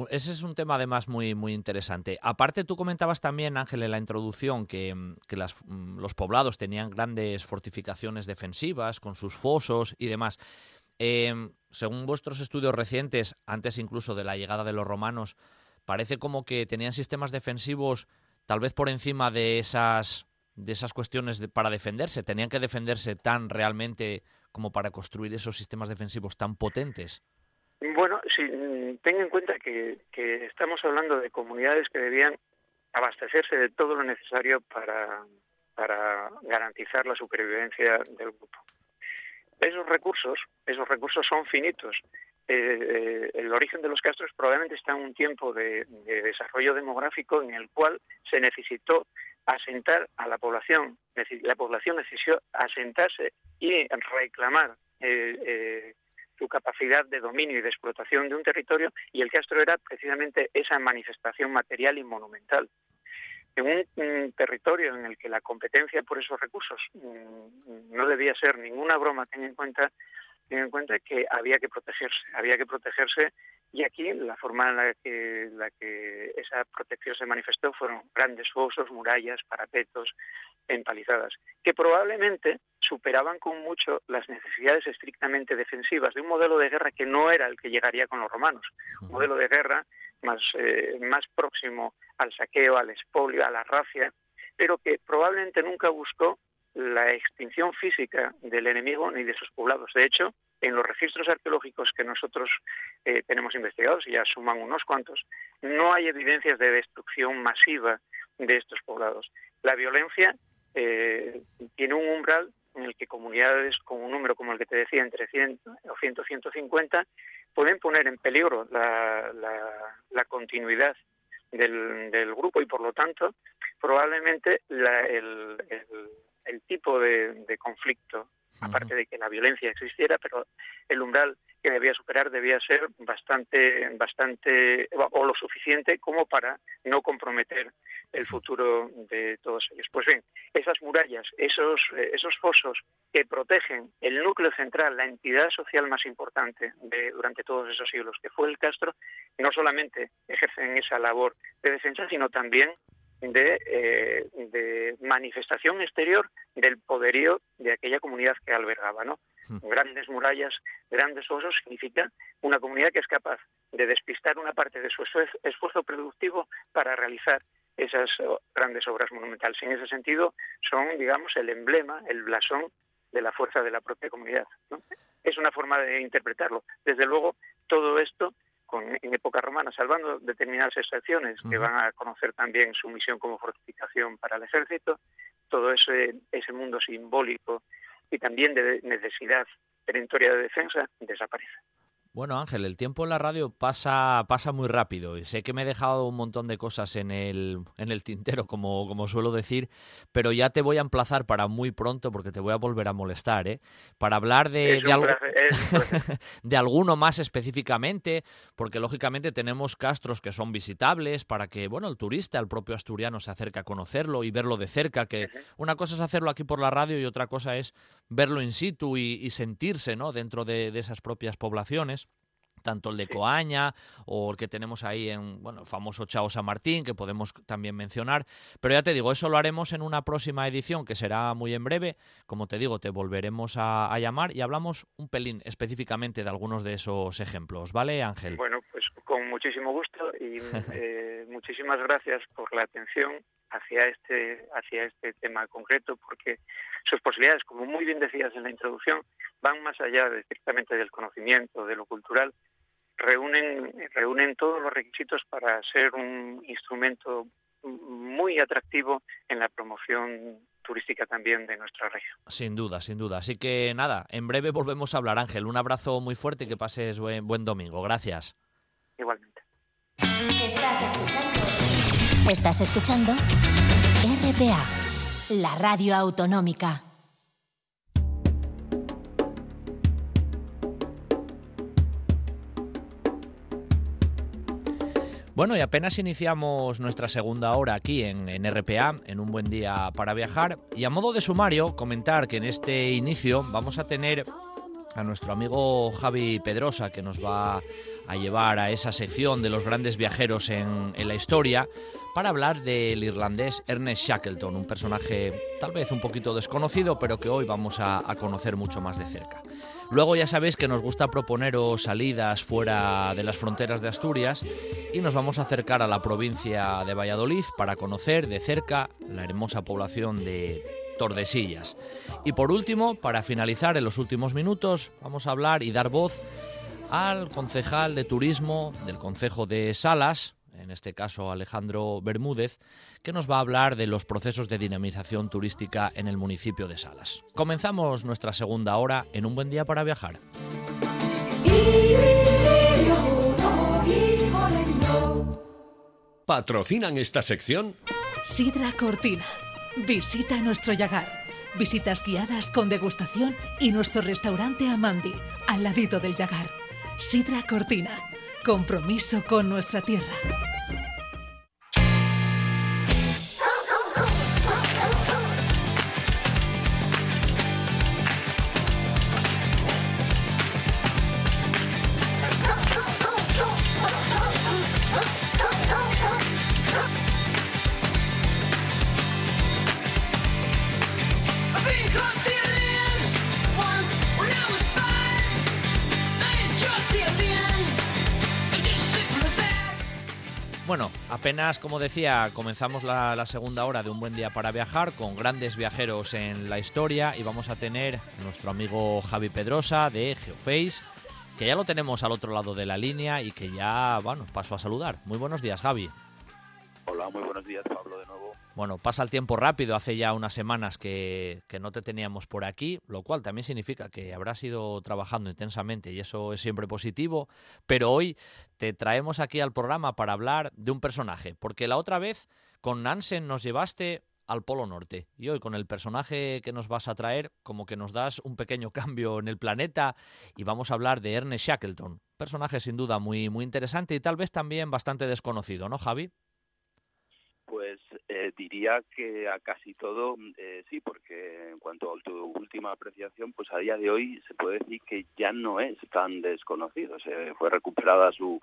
Ese es un tema además muy, muy interesante. Aparte, tú comentabas también, Ángel, en la introducción, que, mm, mm, los poblados tenían grandes fortificaciones defensivas con sus fosos y demás. Em, según vuestros estudios recientes, antes incluso de la llegada de los romanos, parece como que tenían sistemas defensivos tal vez por encima de esas, de esas cuestiones para defenderse. Tenían que defenderse tan realmente como para construir esos sistemas defensivos tan potentes. Bueno, sí, mm, ten en cuenta que, estamos hablando de comunidades que debían abastecerse de todo lo necesario para, garantizar la supervivencia del grupo. Esos recursos, esos recursos son finitos. Eh, eh, el origen de los castros probablemente está en un tiempo de, desarrollo demográfico en el cual se necesitó asentar a la población, la población necesitó asentarse y reclamar eh, su capacidad de dominio y de explotación de un territorio y el castro era precisamente esa manifestación material y monumental. En un, territorio en el que la competencia por esos recursos mm, no debía ser ninguna broma, ten en cuenta ten en cuenta que había que protegerse, había que protegerse y aquí la forma en la que, la que esa protección se manifestó fueron grandes fosos, murallas, parapetos, empalizadas, que probablemente superaban con mucho las necesidades estrictamente defensivas de un modelo de guerra que no era el que llegaría con los romanos, un modelo de guerra más, eh, más próximo al saqueo, al expolio, a la racia, pero que probablemente nunca buscó la extinción física del enemigo ni de sus poblados. De hecho, en los registros arqueológicos que nosotros eh, tenemos investigados, y ya suman unos cuantos, no hay evidencias de destrucción masiva de estos poblados. La violencia eh, tiene un umbral en el que comunidades con un número como el que te decía, entre 100 o 100 150, pueden poner en peligro la, la, continuidad del, grupo y, por lo tanto, probablemente el, el, tipo de, de conflicto aparte de que la violencia existiera, pero el umbral que debía superar debía ser bastante, bastante o lo suficiente como para no comprometer el futuro de todos ellos. Pues bien, esas murallas, esos, esos fosos que protegen el núcleo central, la entidad social más importante de, durante todos esos siglos, que fue el Castro, no solamente ejercen esa labor de defensa, sino también eh, de, manifestación exterior del poderío de aquella comunidad que albergaba, ¿no? Hmm. Grandes murallas, grandes osos significa una comunidad que es capaz de despistar una parte de su esfuerzo productivo para realizar esas grandes obras monumentales. En ese sentido, son, digamos, el emblema, el blasón de la fuerza de la propia comunidad. Es una forma de interpretarlo. Desde luego, todo esto con, en época romana, salvando determinadas excepciones que van a conocer también su misión como fortificación para el ejército, todo ese, ese mundo simbólico y también de necesidad perentoria de defensa desaparece. Bueno, Ángel, el tiempo en la radio pasa, pasa muy rápido y sé que me he dejado un montón de cosas en el, en el tintero, como, como suelo decir, pero ya te voy a emplazar para muy pronto porque te voy a volver a molestar, ¿eh? Para hablar de, de, algo, de alguno más específicamente, porque lógicamente tenemos castros que son visitables para que, bueno, el turista, el propio asturiano se acerque a conocerlo y verlo de cerca, que una cosa es hacerlo aquí por la radio y otra cosa es verlo in situ y, y sentirse, ¿no? Dentro de, de esas propias poblaciones tanto el de Coaña o el que tenemos ahí en, bueno, el famoso Chao San Martín, que podemos también mencionar. Pero ya te digo, eso lo haremos en una próxima edición que será muy en breve. Como te digo, te volveremos a, llamar y hablamos un pelín específicamente de algunos de esos ejemplos, ¿vale, Ángel? Bueno, pues con muchísimo gusto y eh, muchísimas gracias por la atención hacia este, hacia este tema concreto, porque sus posibilidades, como muy bien decías en la introducción, van más allá de, estrictamente del conocimiento, de lo cultural, reúnen, reúnen todos los requisitos para ser un instrumento muy atractivo en la promoción turística también de nuestra región. Sin duda, sin duda. Así que nada, en breve volvemos a hablar, Ángel. Un abrazo muy fuerte y que pases buen, buen domingo. Gracias. Igualmente. Estás escuchando. Estás escuchando RPA, la radio autonómica. Bueno, y apenas iniciamos nuestra segunda hora aquí en, RPA, en un buen día para viajar. Y a modo de sumario, comentar que en este inicio vamos a tener a nuestro amigo Javi Pedrosa, que nos va a llevar a esa sección de los grandes viajeros en, la historia, para hablar del irlandés Ernest Shackleton, un personaje tal vez un poquito desconocido, pero que hoy vamos a conocer mucho más de cerca. Luego ya sabéis que nos gusta proponeros salidas fuera de las fronteras de Asturias y nos vamos a acercar a la provincia de Valladolid para conocer de cerca la hermosa población de Tordesillas. Y por último, para finalizar en los últimos minutos, vamos a hablar y dar voz al concejal de turismo del Concejo de Salas, en este caso Alejandro Bermúdez, que nos va a hablar de los procesos de dinamización turística en el municipio de Salas. Comenzamos nuestra segunda hora en un buen día para viajar. ¿Patrocinan esta sección? Sidra Cortina. Visita nuestro Yagar. Visitas guiadas con degustación y nuestro restaurante Amandi, al ladito del Yagar. Sidra Cortina. Compromiso con nuestra tierra. Bueno, apenas, como decía, comenzamos la, segunda hora de un buen día para viajar con grandes viajeros en la historia y vamos a tener nuestro amigo Javi Pedrosa de Geoface, que ya lo tenemos al otro lado de la línea y que ya, bueno, paso a saludar. Muy buenos días, Javi. Hola, muy buenos días, Pablo, de nuevo. Bueno, pasa el tiempo rápido, hace ya unas semanas que, no te teníamos por aquí, lo cual también significa que habrás ido trabajando intensamente y eso es siempre positivo, pero hoy te traemos aquí al programa para hablar de un personaje, porque la otra vez con Nansen nos llevaste al Polo Norte y hoy con el personaje que nos vas a traer como que nos das un pequeño cambio en el planeta y vamos a hablar de Ernest Shackleton, personaje sin duda muy, muy interesante y tal vez también bastante desconocido, ¿no Javi? Pues eh, diría que a casi todo eh, sí, porque en cuanto a tu última apreciación, pues a día de hoy se puede decir que ya no es tan desconocido. Se fue recuperada su,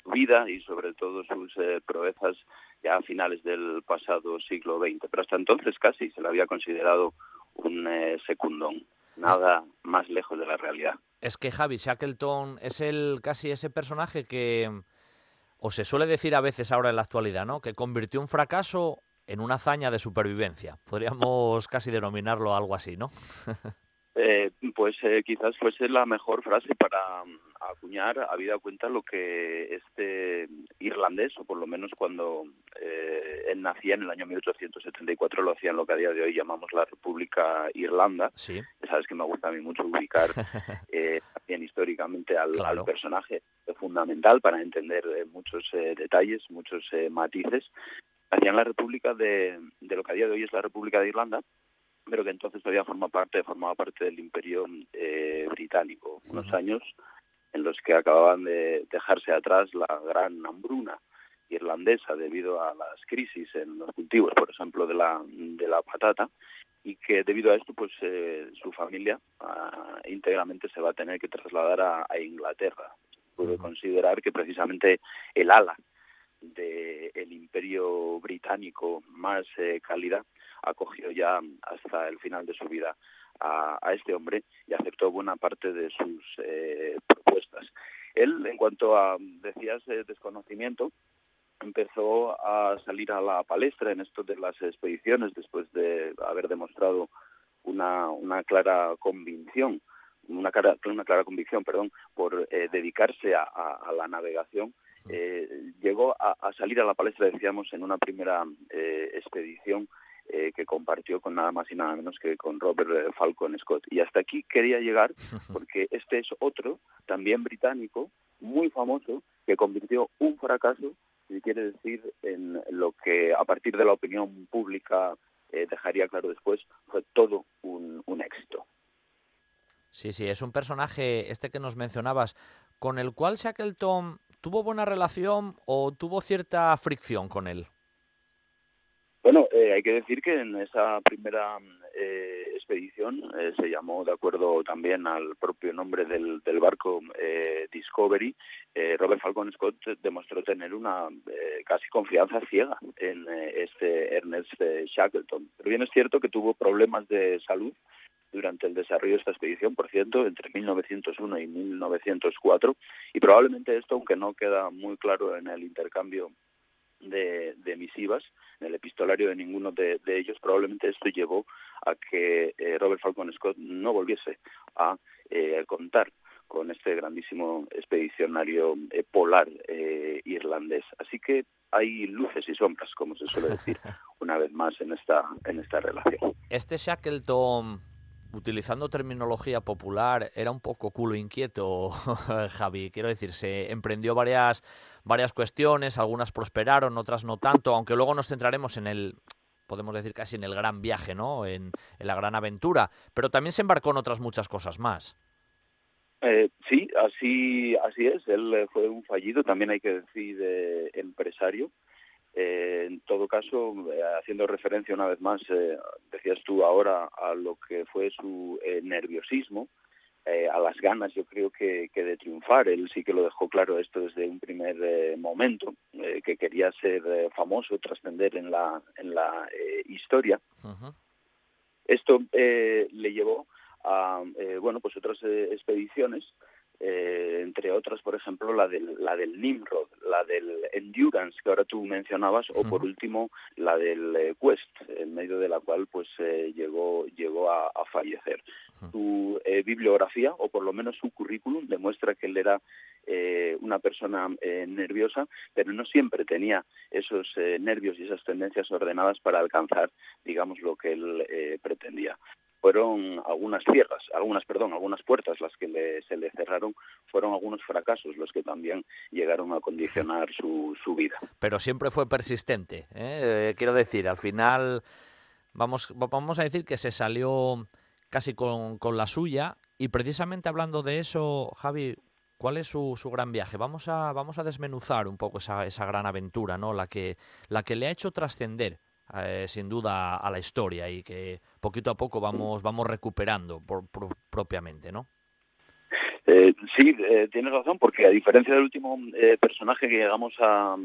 su vida y sobre todo sus eh, proezas ya a finales del pasado siglo XX, pero hasta entonces casi se le había considerado un secundón, nada más lejos de la realidad. Es que Javi Shackleton es el casi ese personaje que o se suele decir a veces ahora en la actualidad, ¿no? Que convirtió un fracaso en una hazaña de supervivencia. Podríamos casi denominarlo algo así, ¿no? pues eh, quizás fuese la mejor frase para mm, acuñar a vida cuenta lo que este irlandés, o por lo menos cuando eh, él nacía en el año 1874, lo hacía en lo que a día de hoy llamamos la República Irlanda. Sí. Sabes que me gusta a mí mucho ubicar eh, también históricamente al, al, personaje fundamental para entender muchos detalles, muchos matices. Hacían la República de, de lo que a día de hoy es la República de Irlanda, pero que entonces todavía forma parte, formaba parte del Imperio eh, británico, unos años en los que acababan de dejarse atrás la gran hambruna irlandesa debido a las crisis en los cultivos, por ejemplo, de la, de la patata, y que debido a esto, pues eh, su familia ah, íntegramente se va a tener que trasladar a, Inglaterra. Puede considerar que precisamente el ala del imperio británico más eh, cálida acogió ya hasta el final de su vida a, este hombre y aceptó buena parte de sus eh, propuestas. Él, en cuanto a, decías, eh, desconocimiento, empezó a salir a la palestra en esto de las expediciones después de haber demostrado una, una clara convicción una clara, una clara convicción perdón por eh, dedicarse a, la navegación llegó a, a, salir a la palestra decíamos en una primera expedición eh, que compartió con nada más y nada menos que con Robert eh, Falcon Scott. Y hasta aquí quería llegar porque este es otro, también británico, muy famoso, que convirtió un fracaso, si quiere decir, en lo que a partir de la opinión pública eh, dejaría claro después, fue todo un, un éxito. Sí, sí, es un personaje, este que nos mencionabas, con el cual Shackleton tuvo buena relación o tuvo cierta fricción con él. Eh, hay que decir que en esa primera eh, expedición eh, se llamó, de acuerdo también al propio nombre del, del barco Discovery, Robert Falcon Scott demostró tener una casi confianza ciega en este Ernest Shackleton. Pero bien es cierto que tuvo problemas de salud durante el desarrollo de esta expedición, por cierto, entre 1901 y 1904, y probablemente esto, aunque no queda muy claro en el intercambio de, de misivas, en el epistolario de ninguno de, ellos, probablemente esto llevó a que eh, Robert Falcon Scott no volviese a eh, contar con este grandísimo expedicionario eh, polar irlandés. Así que hay luces y sombras, como se suele decir una vez más en esta en esta relación. Este Shackleton utilizando terminología popular, era un poco culo inquieto, Javi. Quiero decir, se emprendió varias, varias cuestiones, algunas prosperaron, otras no tanto, aunque luego nos centraremos en el, podemos decir casi en el gran viaje, ¿no? En, la gran aventura, pero también se embarcó en otras muchas cosas más. Eh, sí, así, así es. Él eh, fue un fallido, también hay que decir, eh, empresario. Eh, en todo caso, eh, haciendo referencia una vez más, eh, decías tú ahora, a lo que fue su nerviosismo, a las ganas, yo creo que, que, de triunfar. Él sí que lo dejó claro esto desde un primer momento, que quería ser famoso, trascender en la, en la historia. Esto le llevó a bueno pues otras expediciones eh, entre otras, por ejemplo, la del, la del Nimrod, la del Endurance, que ahora tú mencionabas, o por último, la del eh, Quest, en medio de la cual pues eh, llegó, llegó a, fallecer. Su bibliografía, o por lo menos su currículum, demuestra que él era una persona nerviosa, pero no siempre tenía esos nervios y esas tendencias ordenadas para alcanzar, digamos, lo que él pretendía fueron algunas cierras, algunas, perdón, algunas puertas las que se le cerraron, fueron algunos fracasos los que también llegaron a condicionar su, su vida. Pero siempre fue persistente, ¿eh? quiero decir, al final vamos, vamos a decir que se salió casi con, con la suya y precisamente hablando de eso, Javi, ¿Cuál es su, su, gran viaje? Vamos a, vamos a desmenuzar un poco esa, esa gran aventura, ¿no? La que, la que le ha hecho trascender eh, sin duda a la historia y que poquito a poco vamos, vamos recuperando por, propiamente, ¿no? Eh, sí, eh, tienes razón, porque a diferencia del último eh, personaje que llegamos a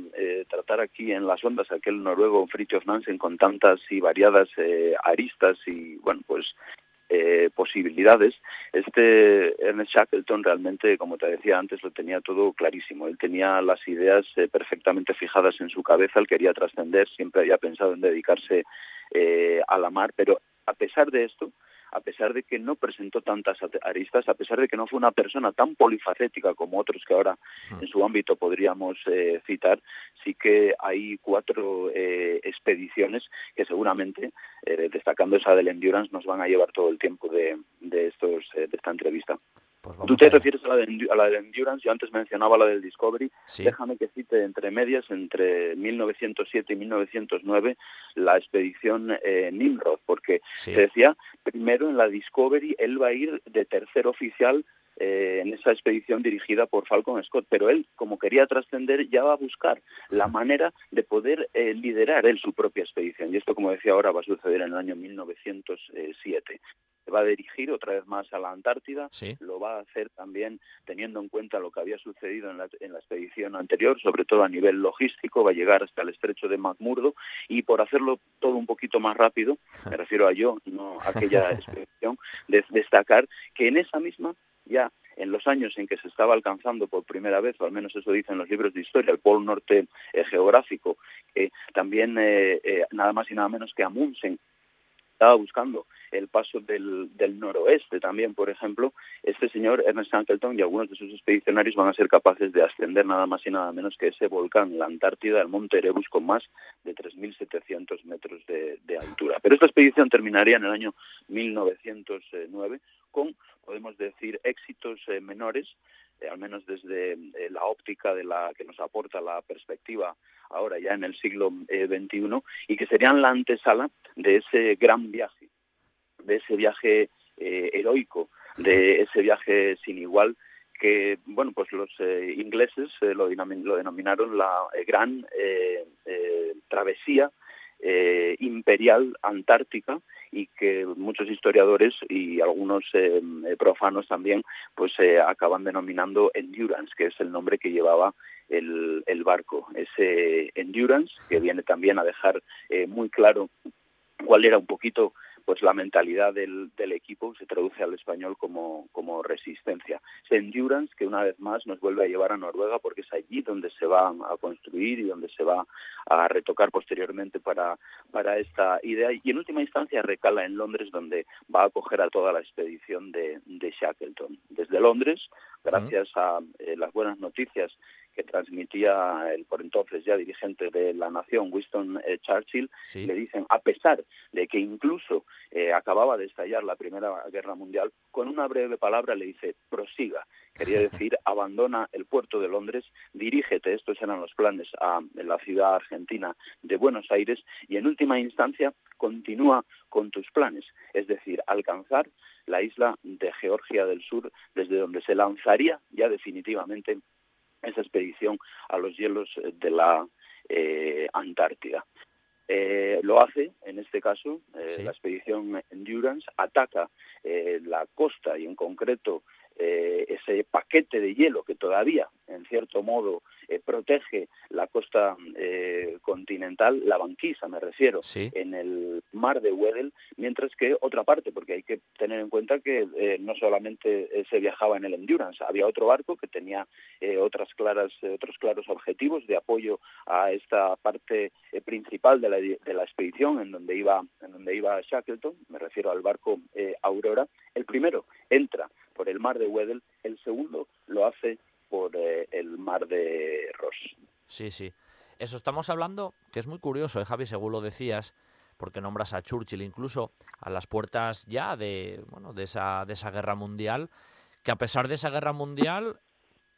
tratar aquí en las ondas, aquel noruego Fritjof Nansen, con tantas y variadas aristas y, bueno, pues eh, posibilidades. Este Ernest Shackleton realmente, como te decía antes, lo tenía todo clarísimo. Él tenía las ideas eh, perfectamente fijadas en su cabeza, él quería trascender, siempre había pensado en dedicarse eh, a la mar, pero a pesar de esto, a pesar de que no presentó tantas aristas, a pesar de que no fue una persona tan polifacética como otros que ahora en su ámbito podríamos eh, citar, sí que hay cuatro eh, expediciones que seguramente, eh, destacando esa del Endurance, nos van a llevar todo el tiempo de, de, estos, de esta entrevista. Pues Tú te refieres a la, de, a la del Endurance, yo antes mencionaba la del Discovery, déjame que cite entre medias, entre 1907 y 1909, la expedición eh, Nimrod, porque se decía, primero en la Discovery él va a ir de tercer oficial eh, en esa expedición dirigida por Falcon Scott, pero él, como quería trascender, ya va a buscar la manera de poder eh, liderar él su propia expedición. Y esto, como decía ahora, va a suceder en el año 1907 va a dirigir otra vez más a la Antártida, lo va a hacer también teniendo en cuenta lo que había sucedido en la, en la, expedición anterior, sobre todo a nivel logístico, va a llegar hasta el estrecho de McMurdo y por hacerlo todo un poquito más rápido, me refiero a yo, no a aquella expedición, de destacar que en esa misma ya en los años en que se estaba alcanzando por primera vez, o al menos eso dicen los libros de historia, el polo norte eh, geográfico, también eh, eh, nada más y nada menos que Amundsen estaba buscando el paso del, noroeste también, por ejemplo, este señor Ernest Shackleton y algunos de sus expedicionarios van a ser capaces de ascender nada más y nada menos que ese volcán, la Antártida, el monte Erebus, con más de 3.700 metros de altura. Pero esta expedición terminaría en el año 1909 con, podemos decir, éxitos eh, menores, eh, al menos desde eh, la óptica de la que nos aporta la perspectiva ahora ya en el siglo XXI, y que serían la antesala de ese gran viaje de ese viaje heroico, de ese viaje sin igual que bueno pues los ingleses lo, lo, denominaron la gran travesía imperial antártica y que muchos historiadores y algunos profanos también pues acaban denominando endurance que es el nombre que llevaba el, el barco. Ese endurance que viene también a dejar muy claro cuál era un poquito pues la mentalidad del, del, equipo se traduce al español como, como resistencia. Es endurance que una vez más nos vuelve a llevar a Noruega porque es allí donde se va a construir y donde se va a retocar posteriormente para, para esta idea y en última instancia recala en Londres donde va a acoger a toda la expedición de, de Shackleton. Desde Londres, gracias a eh, las buenas noticias que transmitía el por entonces ya dirigente de la nación, Winston eh, Churchill, le dicen, a pesar de que incluso eh, acababa de estallar la Primera Guerra Mundial, con una breve palabra le dice, prosiga. Quería decir, abandona el puerto de Londres, dirígete, estos eran los planes, a la ciudad argentina de Buenos Aires y en última instancia continúa con tus planes, es decir, alcanzar la isla de Georgia del Sur, desde donde se lanzaría ya definitivamente esa expedición a los hielos eh, de la eh, Antártida. Eh, lo hace, en este caso, la expedición Endurance ataca la costa y en concreto ese paquete de hielo que todavía, en cierto modo, eh, protege la costa eh, continental, la banquisa me refiero, en el mar de Weddell, mientras que otra parte, porque hay que tener en cuenta que eh, no solamente se viajaba en el Endurance, había otro barco que tenía otras claras, otros claros objetivos de apoyo a esta parte principal de la, de la expedición en donde iba en donde iba Shackleton, me refiero al barco Aurora. El primero entra por el mar de Weddell, el segundo lo hace por eh, el mar de Ross. Sí, sí. Eso estamos hablando, que es muy curioso, ¿eh, Javi, según lo decías, porque nombras a Churchill incluso a las puertas ya de, bueno, de, esa, de esa guerra mundial, que a pesar de esa guerra mundial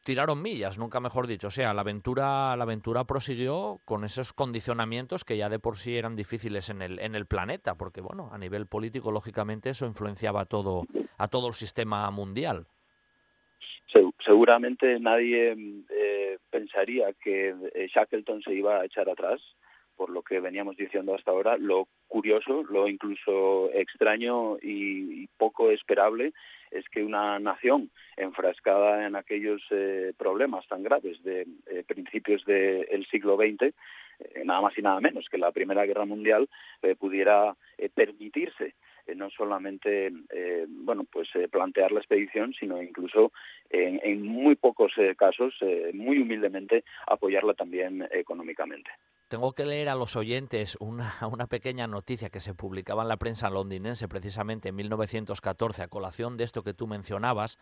tiraron millas, nunca mejor dicho. O sea, la aventura, la aventura prosiguió con esos condicionamientos que ya de por sí eran difíciles en el, en el planeta, porque bueno, a nivel político, lógicamente, eso influenciaba todo, a todo el sistema mundial seguramente nadie eh, pensaría que eh, Shackleton se iba a echar atrás por lo que veníamos diciendo hasta ahora, lo curioso, lo incluso extraño y, poco esperable es que una nación enfrascada en aquellos eh, problemas tan graves de principios del siglo XX, nada más y nada menos que la Primera Guerra Mundial, pudiera permitirse eh, no solamente eh, bueno pues eh, plantear la expedición sino incluso en, muy pocos casos muy humildemente apoyarla también económicamente tengo que leer a los oyentes una, pequeña noticia que se publicaba en la prensa londinense precisamente en 1914 a colación de esto que tú mencionabas,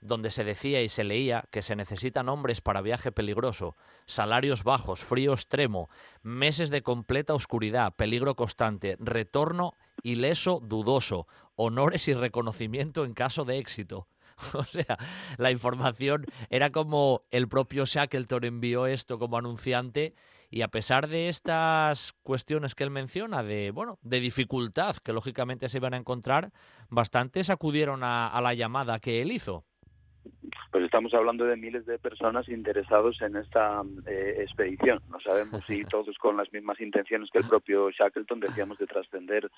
donde se decía y se leía que se necesitan hombres para viaje peligroso, salarios bajos, frío extremo, meses de completa oscuridad, peligro constante, retorno ileso dudoso, honores y reconocimiento en caso de éxito. O sea, la información era como el propio Shackleton envió esto como anunciante y a pesar de estas cuestiones que él menciona, de, bueno, de dificultad que lógicamente se iban a encontrar, bastantes acudieron a, la llamada que él hizo. Pues estamos hablando de miles de personas interesados en esta eh, expedición. No sabemos si todos con las mismas intenciones que el propio Shackleton, decíamos, de trascender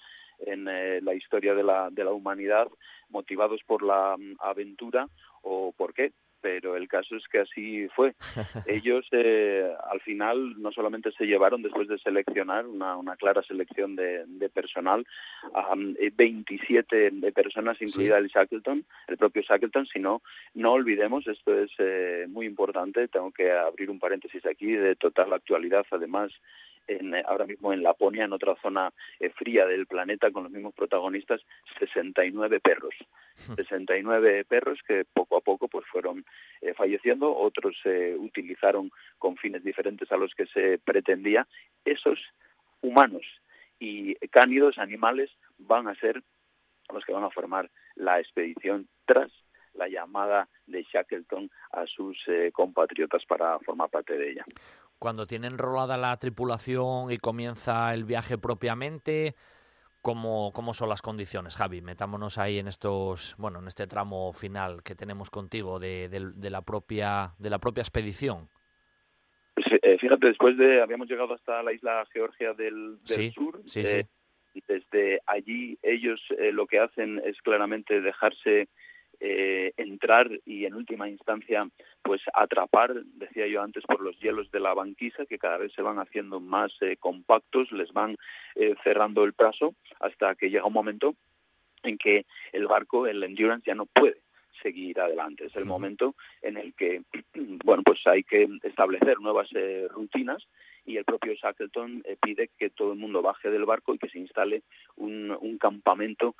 en eh, la historia de la, de la humanidad, motivados por la mm, aventura o por qué pero el caso es que así fue. Ellos eh, al final no solamente se llevaron, después de seleccionar una, una clara selección de, de personal, a 27 de personas, incluida el Shackleton, el propio Shackleton, sino no olvidemos, esto es eh, muy importante, tengo que abrir un paréntesis aquí de total actualidad, además en, eh, ahora mismo en Laponia, en otra zona eh, fría del planeta, con los mismos protagonistas, 69 perros. 69 perros que poco a poco pues fueron eh, falleciendo, otros se utilizaron con fines diferentes a los que se pretendía. Esos humanos y cánidos, animales, van a ser los que van a formar la expedición tras la llamada de Shackleton a sus compatriotas para formar parte de ella cuando tiene enrolada la tripulación y comienza el viaje propiamente, ¿cómo, cómo son las condiciones, Javi? Metámonos ahí en estos, bueno, en este tramo final que tenemos contigo de, la propia de la propia expedición. Eh, fíjate, después de habíamos llegado hasta la isla Georgia del, sur. Sí, sí. Eh, desde allí ellos eh, lo que hacen es claramente dejarse eh, entrar y en última instancia pues atrapar, decía yo antes, por los hielos de la banquisa que cada vez se van haciendo más eh, compactos, les van eh, cerrando el paso hasta que llega un momento en que el barco, el Endurance, ya no puede seguir adelante. Es el momento en el que, bueno, pues hay que establecer nuevas rutinas y el propio Shackleton pide que todo el mundo baje del barco y que se instale un, un campamento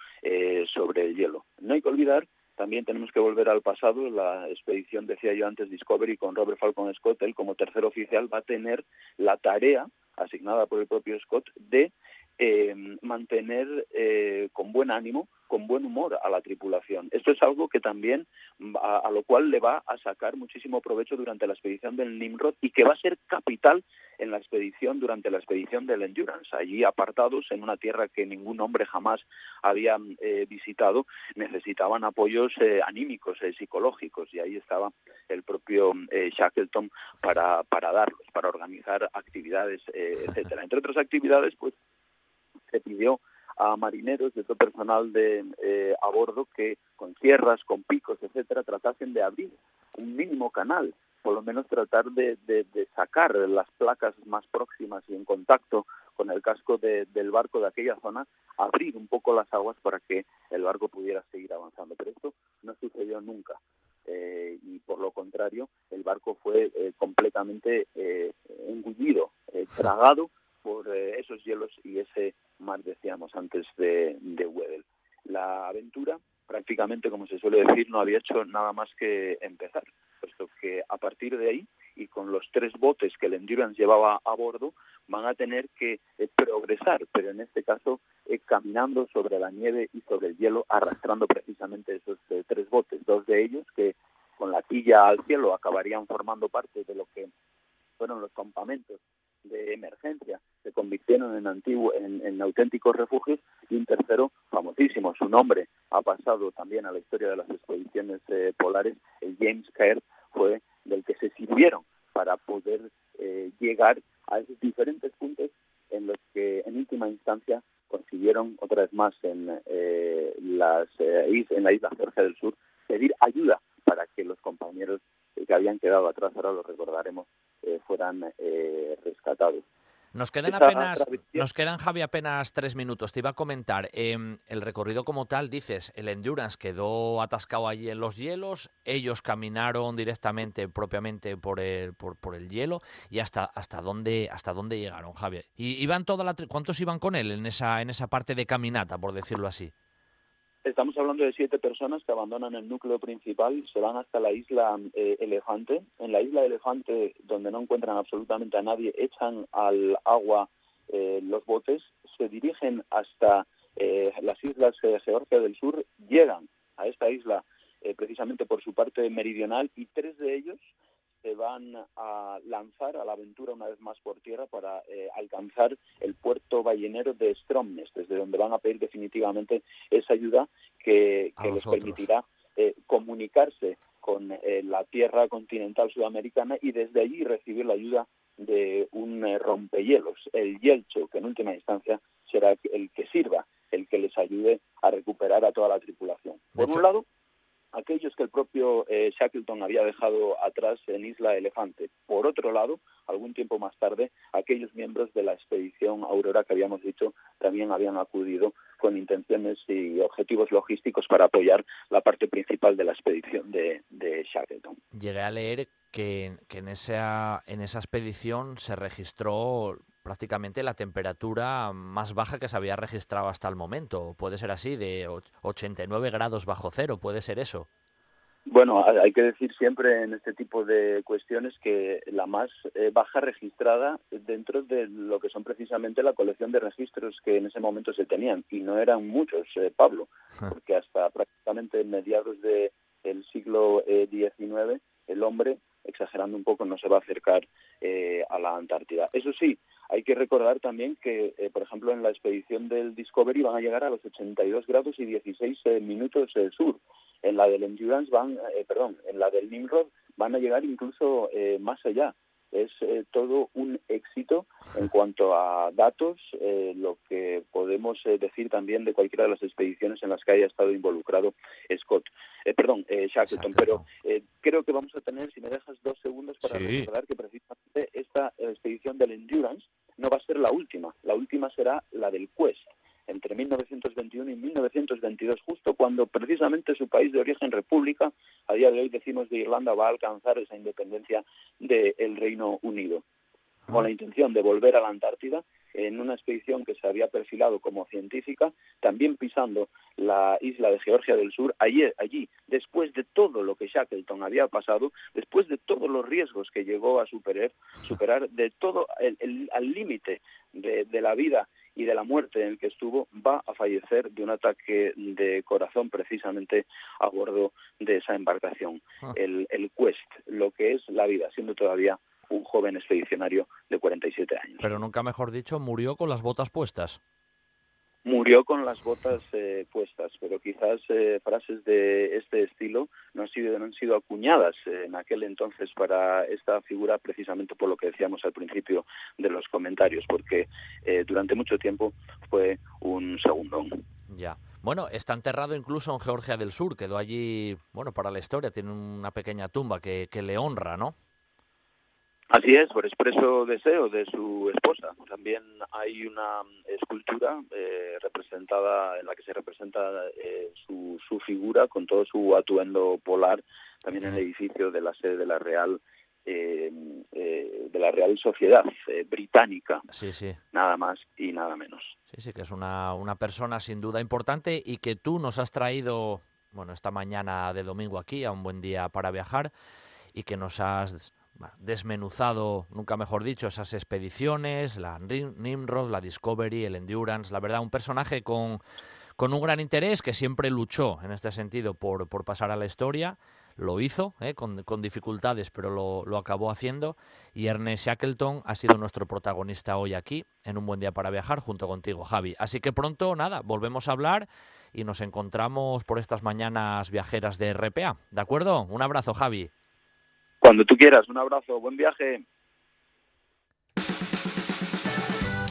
sobre el hielo. No hay que olvidar también tenemos que volver al pasado. La expedición, decía yo antes, Discovery con Robert Falcon Scott, él como tercer oficial va a tener la tarea asignada por el propio Scott de eh, mantener eh, con buen ánimo, con buen humor a la tripulación. Esto es algo que también a, lo cual le va a sacar muchísimo provecho durante la expedición del Nimrod y que va a ser capital en la expedición durante la expedición del Endurance. Allí apartados en una tierra que ningún hombre jamás había eh, visitado, necesitaban apoyos anímicos, psicológicos y ahí estaba el propio Shackleton para, para darlos, para organizar actividades, etcétera. Entre otras actividades, pues se pidió a marineros de todo personal de eh, a bordo que con sierras, con picos, etcétera, tratasen de abrir un mínimo canal, por lo menos tratar de, sacar las placas más próximas y en contacto con el casco del barco de aquella zona, abrir un poco las aguas para que el barco pudiera seguir avanzando. Pero esto no sucedió nunca. Eh, y por lo contrario, el barco fue eh, completamente engullido, tragado esos hielos y ese mar, decíamos antes, de, de Weddell. La aventura, prácticamente, como se suele decir, no había hecho nada más que empezar, puesto que a partir de ahí, y con los tres botes que el Endurance llevaba a bordo, van a tener que eh, progresar, pero en este caso eh, caminando sobre la nieve y sobre el hielo, arrastrando precisamente esos eh, tres botes, dos de ellos que con la quilla al cielo acabarían formando parte de lo que fueron los campamentos de emergencia se convirtieron en, antiguo, en, auténticos refugios y un tercero famosísimo, su nombre ha pasado también a la historia de las expediciones eh, polares, el James Caird fue del que se sirvieron para poder eh, llegar a esos diferentes puntos en los que en última instancia consiguieron otra vez más en, eh, las, en la isla Georgia del Sur pedir ayuda para que los compañeros que habían quedado atrás, ahora lo recordaremos, fueran rescatados. Nos quedan apenas, nos quedan Javi apenas tres minutos. Te iba a comentar em, el recorrido como tal. Dices, el endurance quedó atascado allí en los hielos. Ellos caminaron directamente, propiamente por el, por, por el hielo y hasta hasta dónde hasta dónde llegaron, Javi. Y iban toda la, ¿cuántos iban con él en esa en esa parte de caminata, por decirlo así? Estamos hablando de siete personas que abandonan el núcleo principal, se van hasta la isla eh, Elefante. En la isla Elefante, donde no encuentran absolutamente a nadie, echan al agua eh, los botes, se dirigen hasta eh, las islas de Georgia del Sur, llegan a esta isla precisamente por su parte meridional y tres de ellos se van a lanzar a la aventura una vez más por tierra para eh, alcanzar el puerto ballenero de Stromness, desde donde van a pedir definitivamente esa ayuda que, les permitirá eh, comunicarse con eh, la tierra continental sudamericana y desde allí recibir la ayuda de un rompehielos, el Yelcho, que en última instancia será el que sirva, el que les ayude a recuperar a toda la tripulación. Por un lado, aquellos que el propio eh, Shackleton había dejado atrás en Isla Elefante. Por otro lado, algún tiempo más tarde, aquellos miembros de la expedición Aurora que habíamos dicho también habían acudido con intenciones y objetivos logísticos para apoyar la parte principal de la expedición de, Shackleton. Llegué a leer que, que en, esa, en esa expedición se registró prácticamente la temperatura más baja que se había registrado hasta el momento. Puede ser así, de 89 grados bajo cero, puede ser eso. Bueno, hay que decir siempre en este tipo de cuestiones que la más eh, baja registrada dentro de lo que son precisamente la colección de registros que en ese momento se tenían, y no eran muchos, eh, Pablo, porque hasta prácticamente mediados del siglo XIX eh, el hombre, exagerando un poco, no se va a acercar a la Antártida. Eso sí, hay que recordar también que, eh, por ejemplo, en la expedición del Discovery van a llegar a los 82 grados y 16 eh, minutos del sur. En la del Endurance van, eh, perdón, en la del Nimrod van a llegar incluso más allá. Es todo un éxito en cuanto a datos, lo que podemos decir también de cualquiera de las expediciones en las que haya estado involucrado Scott, perdón, Shackleton. Pero creo que vamos a tener, si me dejas dos segundos, para recordar que precisamente esta expedición del Endurance no va a ser la última. La última será la del Quest, entre 1921 y 1922, justo cuando precisamente su país de origen, República, a día de hoy decimos de Irlanda, va a alcanzar esa independencia del Reino Unido con la intención de volver a la Antártida en una expedición que se había perfilado como científica, también pisando la isla de Georgia del Sur, allí, allí después de todo lo que Shackleton había pasado, después de todos los riesgos que llegó a superar, superar de todo el, al límite de, la vida y de la muerte en el que estuvo, va a fallecer de un ataque de corazón precisamente a bordo de esa embarcación, ah. el, el Quest, lo que es la vida, siendo todavía un joven expedicionario de 47 años. Pero nunca mejor dicho, murió con las botas puestas. Murió con las botas eh, puestas, pero quizás eh, frases de este estilo no han sido, no han sido acuñadas en aquel entonces para esta figura precisamente por lo que decíamos al principio de los comentarios, porque eh, durante mucho tiempo fue un segundón. Ya. Bueno, está enterrado incluso en Georgia del Sur, quedó allí, bueno, para la historia, tiene una pequeña tumba que, que le honra, ¿no? Así es, por expreso deseo de su esposa. También hay una escultura eh, representada en la que se representa eh, su, su, figura con todo su atuendo polar, también en el edificio de la sede de la Real eh, de la Real Sociedad británica. Sí, sí. Nada más y nada menos. Sí, sí, que es una, una persona sin duda importante y que tú nos has traído, bueno, esta mañana de domingo aquí, a un buen día para viajar y que nos has desmenuzado, nunca mejor dicho, esas expediciones, la Nimrod, la Discovery, el Endurance, la verdad, un personaje con, con un gran interés que siempre luchó en este sentido por, por pasar a la historia. Lo hizo, ¿eh? con, con, dificultades, pero lo, lo, acabó haciendo. Y Ernest Shackleton ha sido nuestro protagonista hoy aquí, en un buen día para viajar, junto contigo, Javi. Así que pronto, nada, volvemos a hablar y nos encontramos por estas mañanas viajeras de RPA. ¿De acuerdo? Un abrazo, Javi. Cuando tú quieras, un abrazo, buen viaje.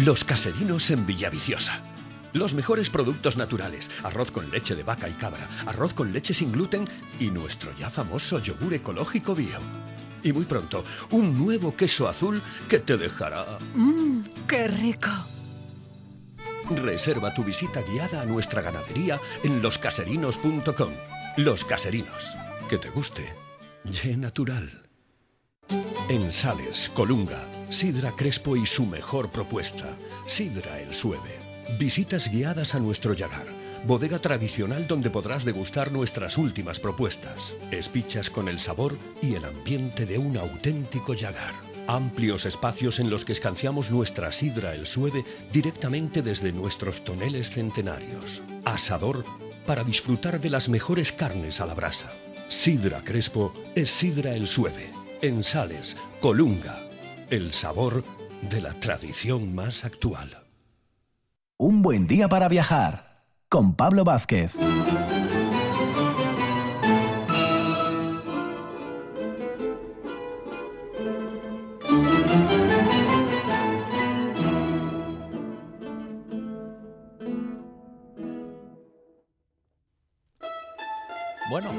Los caserinos en Villaviciosa. Los mejores productos naturales, arroz con leche de vaca y cabra, arroz con leche sin gluten y nuestro ya famoso yogur ecológico bio. Y muy pronto, un nuevo queso azul que te dejará... Mmm, qué rico. Reserva tu visita guiada a nuestra ganadería en loscaserinos.com. Los Caserinos. Que te guste. Ye natural. En Sales, Colunga, Sidra Crespo y su mejor propuesta, Sidra El Sueve. Visitas guiadas a nuestro Yagar, bodega tradicional donde podrás degustar nuestras últimas propuestas. Espichas con el sabor y el ambiente de un auténtico Yagar. Amplios espacios en los que escanciamos nuestra sidra el sueve directamente desde nuestros toneles centenarios. Asador para disfrutar de las mejores carnes a la brasa. Sidra Crespo es sidra el sueve. En Sales, Colunga, el sabor de la tradición más actual. Un buen día para viajar con Pablo Vázquez. Bueno,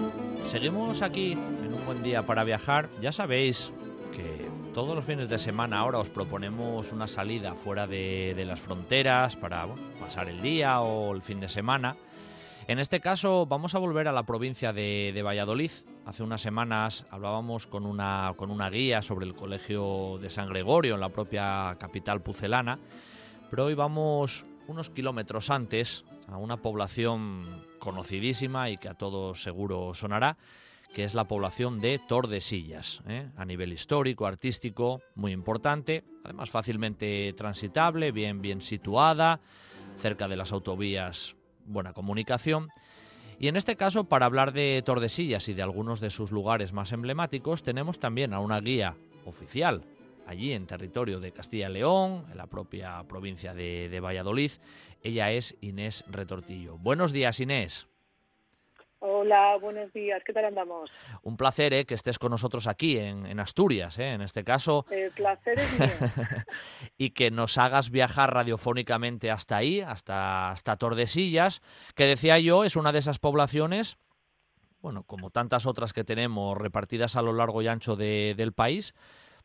seguimos aquí un buen día para viajar. Ya sabéis que todos los fines de semana ahora os proponemos una salida fuera de, de las fronteras para bueno, pasar el día o el fin de semana. En este caso vamos a volver a la provincia de, de Valladolid. Hace unas semanas hablábamos con una, con una guía sobre el Colegio de San Gregorio en la propia capital pucelana, pero hoy vamos unos kilómetros antes a una población conocidísima y que a todos seguro sonará, que es la población de Tordesillas, ¿eh? a nivel histórico, artístico, muy importante, además fácilmente transitable, bien, bien situada, cerca de las autovías, buena comunicación. Y en este caso, para hablar de Tordesillas y de algunos de sus lugares más emblemáticos, tenemos también a una guía oficial allí en territorio de Castilla y León, en la propia provincia de, de Valladolid. Ella es Inés Retortillo. Buenos días, Inés. Hola, buenos días. ¿Qué tal andamos? Un placer eh, que estés con nosotros aquí en, en Asturias, eh, en este caso. El placer es mío. y que nos hagas viajar radiofónicamente hasta ahí, hasta, hasta Tordesillas, que decía yo, es una de esas poblaciones, bueno, como tantas otras que tenemos repartidas a lo largo y ancho de, del país,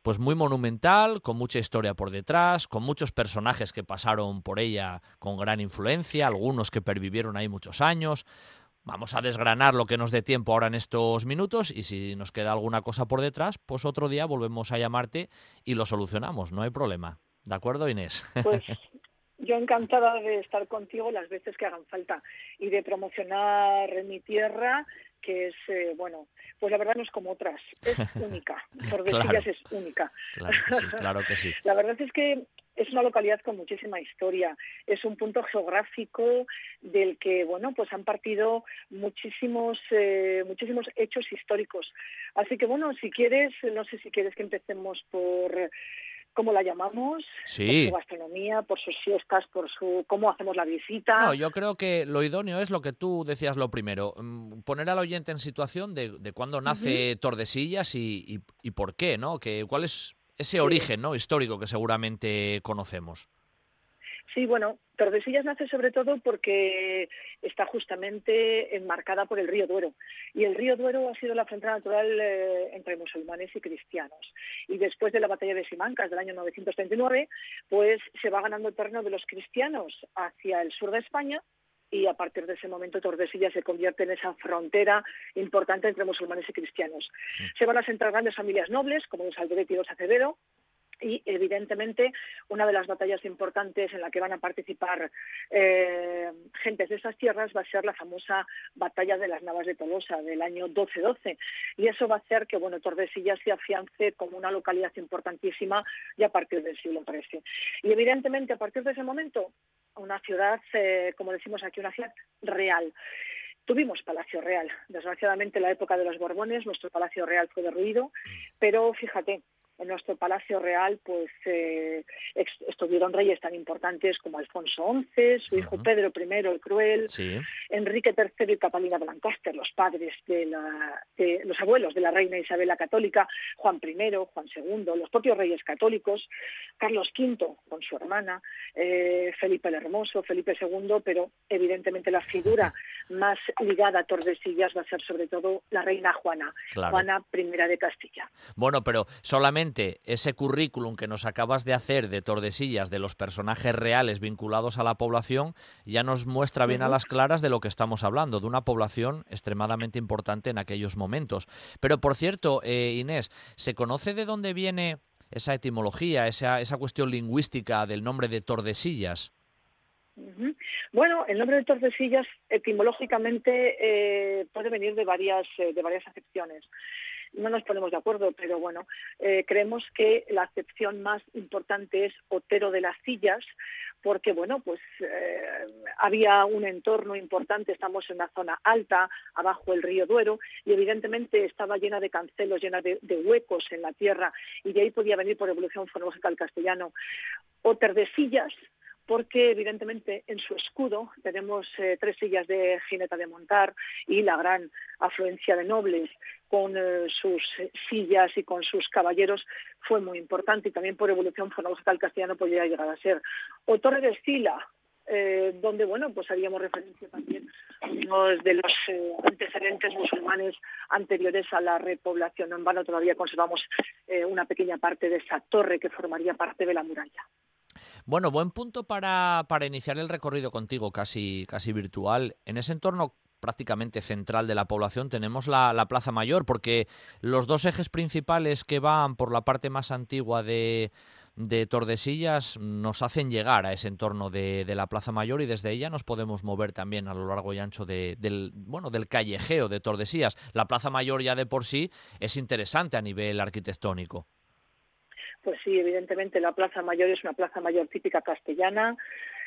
pues muy monumental, con mucha historia por detrás, con muchos personajes que pasaron por ella con gran influencia, algunos que pervivieron ahí muchos años. Vamos a desgranar lo que nos dé tiempo ahora en estos minutos y si nos queda alguna cosa por detrás, pues otro día volvemos a llamarte y lo solucionamos, no hay problema. ¿De acuerdo, Inés? Pues yo encantada de estar contigo las veces que hagan falta y de promocionar mi tierra que es, eh, bueno, pues la verdad no es como otras, es única, Tordesillas Claro. es única. Claro que sí, claro que sí. La verdad es que es una localidad con muchísima historia, es un punto geográfico del que, bueno, pues han partido muchísimos, eh, muchísimos hechos históricos. Así que, bueno, si quieres, no sé si quieres que empecemos por cómo la llamamos, Sí. por su gastronomía, por sus fiestas, por su cómo hacemos la visita. No, yo creo que lo idóneo es lo que tú decías lo primero, mm, poner al oyente en situación de, de cuándo nace Tordesillas y, y- y por qué, ¿no? Que, ¿Cuál es ese Sí. origen ¿no? histórico que seguramente conocemos? Sí, bueno, Tordesillas nace sobre todo porque está justamente enmarcada por el río Duero. Y el río Duero ha sido la frontera natural eh, entre musulmanes y cristianos. Y después de la batalla de Simancas del año 939, pues se va ganando el terreno de los cristianos hacia el sur de España y a partir de ese momento Tordesillas se convierte en esa frontera importante entre musulmanes y cristianos. Se van a sentar grandes familias nobles, como los Alderete y los Acevedo, y evidentemente una de las batallas importantes en la que van a participar eh, gentes de esas tierras va a ser la famosa batalla de las Navas de Tolosa del año 1212 y eso va a hacer que bueno Tordesillas se afiance como una localidad importantísima ya a partir del siglo XIII. Y evidentemente a partir de ese momento una ciudad, eh, como decimos aquí, una ciudad real. Tuvimos Palacio Real. Desgraciadamente, en la época de los Borbones, nuestro Palacio Real fue derruido, pero fíjate, en nuestro Palacio Real pues eh, estuvieron reyes tan importantes como Alfonso XI, su hijo Pedro I el Cruel, Enrique III y Catalina de Lancaster, los padres de, la, de, los abuelos de la reina Isabel la Católica, Juan I, Juan II, los propios reyes católicos, Carlos V con su hermana, eh, Felipe el Hermoso, Felipe II, pero evidentemente la figura más ligada a Tordesillas va a ser sobre todo la reina Juana, Juana I de Castilla. Bueno, pero solamente ese currículum que nos acabas de hacer de Tordesillas, de los personajes reales vinculados a la población, ya nos muestra bien a las claras de lo que estamos hablando, de una población extremadamente importante en aquellos momentos. Pero por cierto, eh, Inés, ¿se conoce de dónde viene esa etimología, esa, esa cuestión lingüística del nombre de Tordesillas? Bueno, el nombre de Tordesillas etimológicamente eh, puede venir de varias, eh, de varias acepciones no nos ponemos de acuerdo, pero bueno, eh, creemos que la acepción más importante es Otero de las Sillas, porque bueno, pues eh, había un entorno importante, estamos en una zona alta, abajo el río Duero, y evidentemente estaba llena de cancelos, llena de, huecos en la tierra, y de ahí podía venir por evolución fonológica el castellano. Oter de sillas, porque evidentemente en su escudo tenemos eh, tres sillas de jineta de montar y la gran afluencia de nobles con eh, sus sillas y con sus caballeros fue muy importante y también por evolución fonológica el castellano podría llegar a ser. O Torre de Estila, eh, donde bueno pues haríamos referencia también a de los antecedentes musulmanes anteriores a la repoblación. En vano todavía conservamos una pequeña parte de esa torre que formaría parte de la muralla. Bueno, buen punto para, para iniciar el recorrido contigo, casi, casi virtual. En ese entorno prácticamente central de la población tenemos la, la, Plaza Mayor, porque los dos ejes principales que van por la parte más antigua de, de Tordesillas nos hacen llegar a ese entorno de, de, la Plaza Mayor y desde ella nos podemos mover también a lo largo y ancho de, del, bueno, del callejeo de Tordesillas. La Plaza Mayor ya de por sí es interesante a nivel arquitectónico. Pues sí, evidentemente la Plaza Mayor es una Plaza Mayor típica castellana,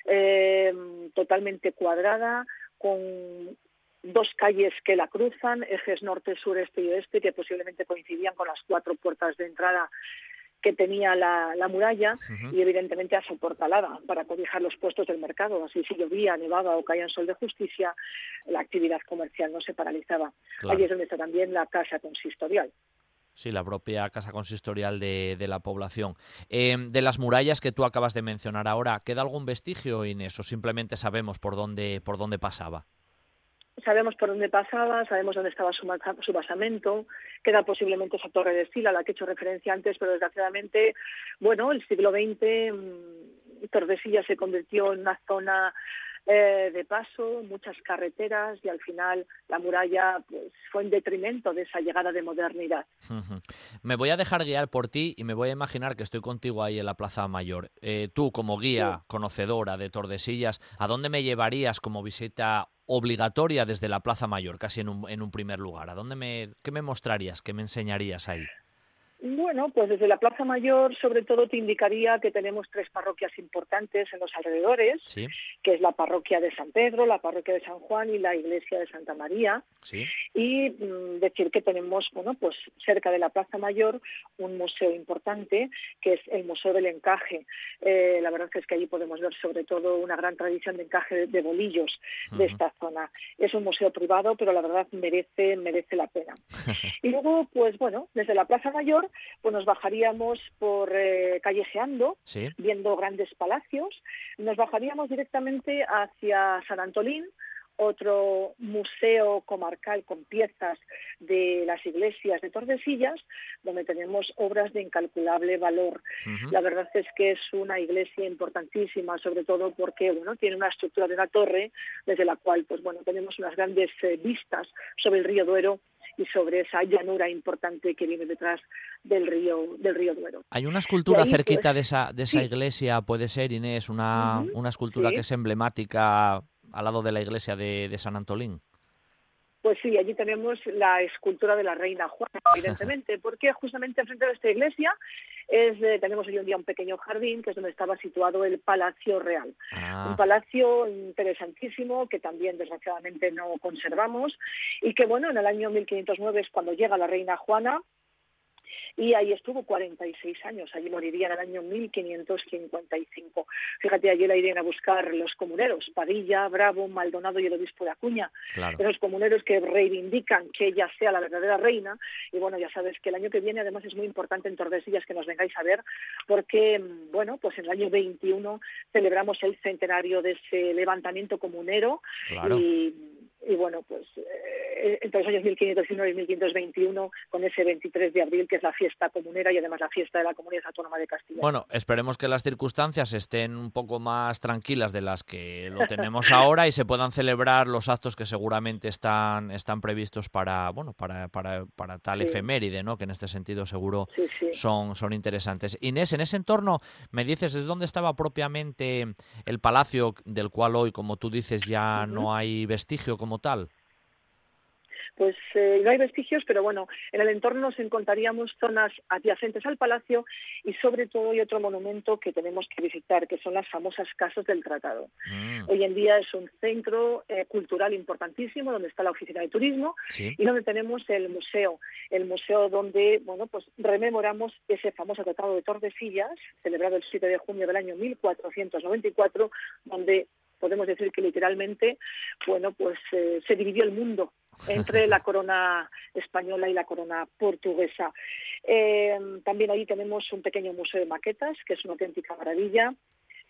eh, totalmente cuadrada, con dos calles que la cruzan, ejes norte, sur, este y oeste, que posiblemente coincidían con las cuatro puertas de entrada que tenía la, muralla y evidentemente asoportalada para cobijar los puestos del mercado. Así si llovía, nevaba o caía en sol de justicia, la actividad comercial no se paralizaba. Allí es donde está también la casa consistorial. Sí, la propia casa consistorial de, de la población. Em, de las murallas que tú acabas de mencionar ahora, ¿queda algún vestigio, Inés, o simplemente sabemos por dónde, por dónde pasaba? Sabemos por dónde pasaba, sabemos dónde estaba su, su basamento, queda posiblemente esa torre de estilo a la que he hecho referencia antes, pero desgraciadamente, bueno, el siglo XX, mm, Tordesillas se convirtió en una zona eh, de paso, muchas carreteras y al final la muralla pues, fue en detrimento de esa llegada de modernidad. Me voy a dejar guiar por ti y me voy a imaginar que estoy contigo ahí en la Plaza Mayor. Eh, tú, como guía conocedora de Tordesillas, ¿a dónde me llevarías como visita obligatoria desde la Plaza Mayor, casi en un, en un primer lugar? ¿A dónde me, ¿Qué me mostrarías, qué me enseñarías ahí? Bueno, pues desde la Plaza Mayor sobre todo te indicaría que tenemos tres parroquias importantes en los alrededores, que es la parroquia de San Pedro, la parroquia de San Juan y la iglesia de Santa María. Y mm, decir que tenemos, bueno, pues cerca de la Plaza Mayor un museo importante que es el Museo del Encaje. Eh, la verdad es que allí podemos ver sobre todo una gran tradición de encaje de, bolillos de esta zona. Es un museo privado, pero la verdad merece merece la pena. y luego, pues bueno, desde la Plaza Mayor pues nos bajaríamos por eh, callejeando, viendo grandes palacios, nos bajaríamos directamente hacia San Antolín, otro museo comarcal con piezas de las iglesias de Tordesillas, donde tenemos obras de incalculable valor. La verdad es que es una iglesia importantísima, sobre todo porque bueno, tiene una estructura de una torre desde la cual pues bueno, tenemos unas grandes eh, vistas sobre el río Duero y sobre esa llanura importante que viene detrás del río del río Duero. Hay una escultura cerquita pues, de esa de esa iglesia, puede ser Inés, una, una escultura que es emblemática al lado de la iglesia de, de San Antolín. Pues sí, allí tenemos la escultura de la reina Juana, evidentemente, porque justamente enfrente de esta iglesia es, eh, tenemos hoy en día un pequeño jardín que es donde estaba situado el Palacio Real. Ah. Un palacio interesantísimo que también desgraciadamente no conservamos y que bueno, en el año 1509 es cuando llega la reina Juana y ahí estuvo 46 años. Allí moriría en el año 1555. Fíjate, allí la irían a buscar los comuneros, Padilla, Bravo, Maldonado y el obispo de Acuña. Claro. Esos comuneros que reivindican que ella sea la verdadera reina. Y bueno, ya sabes que el año que viene además es muy importante en Tordesillas que nos vengáis a ver porque, mm, bueno, pues en el año 21 celebramos el centenario de ese levantamiento comunero Claro. y y bueno, pues eh, entre los años 1519 y 1521, con ese 23 de abril, que es la fiesta comunera y además la fiesta de la Comunidad Autónoma de Castilla. Bueno, esperemos que las circunstancias estén un poco más tranquilas de las que lo tenemos ahora y se puedan celebrar los actos que seguramente están, están previstos para, bueno, para, para, para tal Sí. efeméride, ¿no? Que en este sentido seguro Sí, sí. son, son interesantes. Inés, en ese entorno, me dices, ¿desde dónde estaba propiamente el palacio del cual hoy, como tú dices, ya no hay vestigio como tal? Pues eh, no hay vestigios, pero bueno, en el entorno nos encontraríamos zonas adyacentes al palacio y sobre todo hay otro monumento que tenemos que visitar, que son las famosas casas del tratado. Mm, Hoy en día es un centro eh, cultural importantísimo donde está la oficina de turismo sí. y donde tenemos el museo, el museo donde, bueno, pues rememoramos ese famoso Tratado de Tordesillas, celebrado el 7 de junio del año 1494, donde podemos decir que literalmente, bueno, pues eh, se dividió el mundo entre la corona española y la corona portuguesa. Eh, también allí tenemos un pequeño museo de maquetas, que es una auténtica maravilla.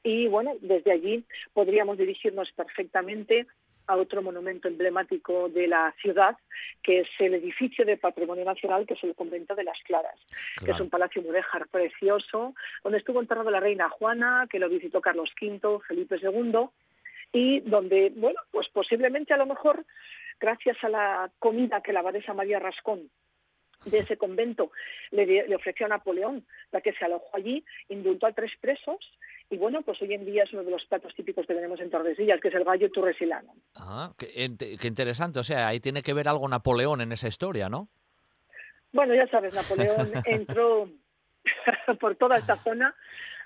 Y bueno, desde allí podríamos dirigirnos perfectamente a otro monumento emblemático de la ciudad, que es el edificio de Patrimonio Nacional, que es el Convento de las Claras, que es un palacio mudéjar precioso, donde estuvo enterrada la reina Juana, que lo visitó Carlos V, Felipe II, y donde, bueno, pues posiblemente a lo mejor, gracias a la comida que la abadesa María Rascón de ese convento le, ofreció a Napoleón, la que se alojó allí, indultó a tres presos y bueno, pues hoy en día es uno de los platos típicos que tenemos en Tordesillas, que es el gallo turresilano. Ah, qué, qué interesante. O sea, ahí tiene que ver algo Napoleón en esa historia, ¿no? Bueno, ya sabes, Napoleón entró por toda esta zona.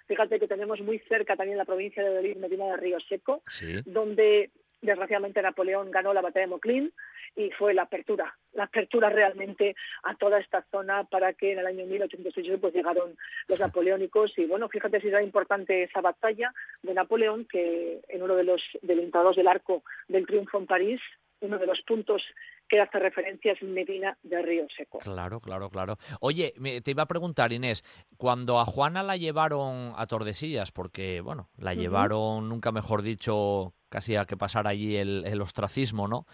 Fíjate que tenemos muy cerca también la provincia de Dolín, Medina de Río Seco, Sí. donde desgraciadamente Napoleón ganó la batalla de Moclín y fue la apertura, la apertura realmente a toda esta zona para que en el año 1808 pues llegaron los napoleónicos y bueno, fíjate si era importante esa batalla de Napoleón que en uno de los delimitados del arco del triunfo en París, uno de los puntos que hace referencia es Medina de Río Seco. Claro, claro, claro. Oye, me- te iba a preguntar, Inés, cuando a Juana la llevaron a Tordesillas, porque, bueno, la llevaron, nunca mejor dicho, casi a que pasara allí el, el ostracismo, ¿no?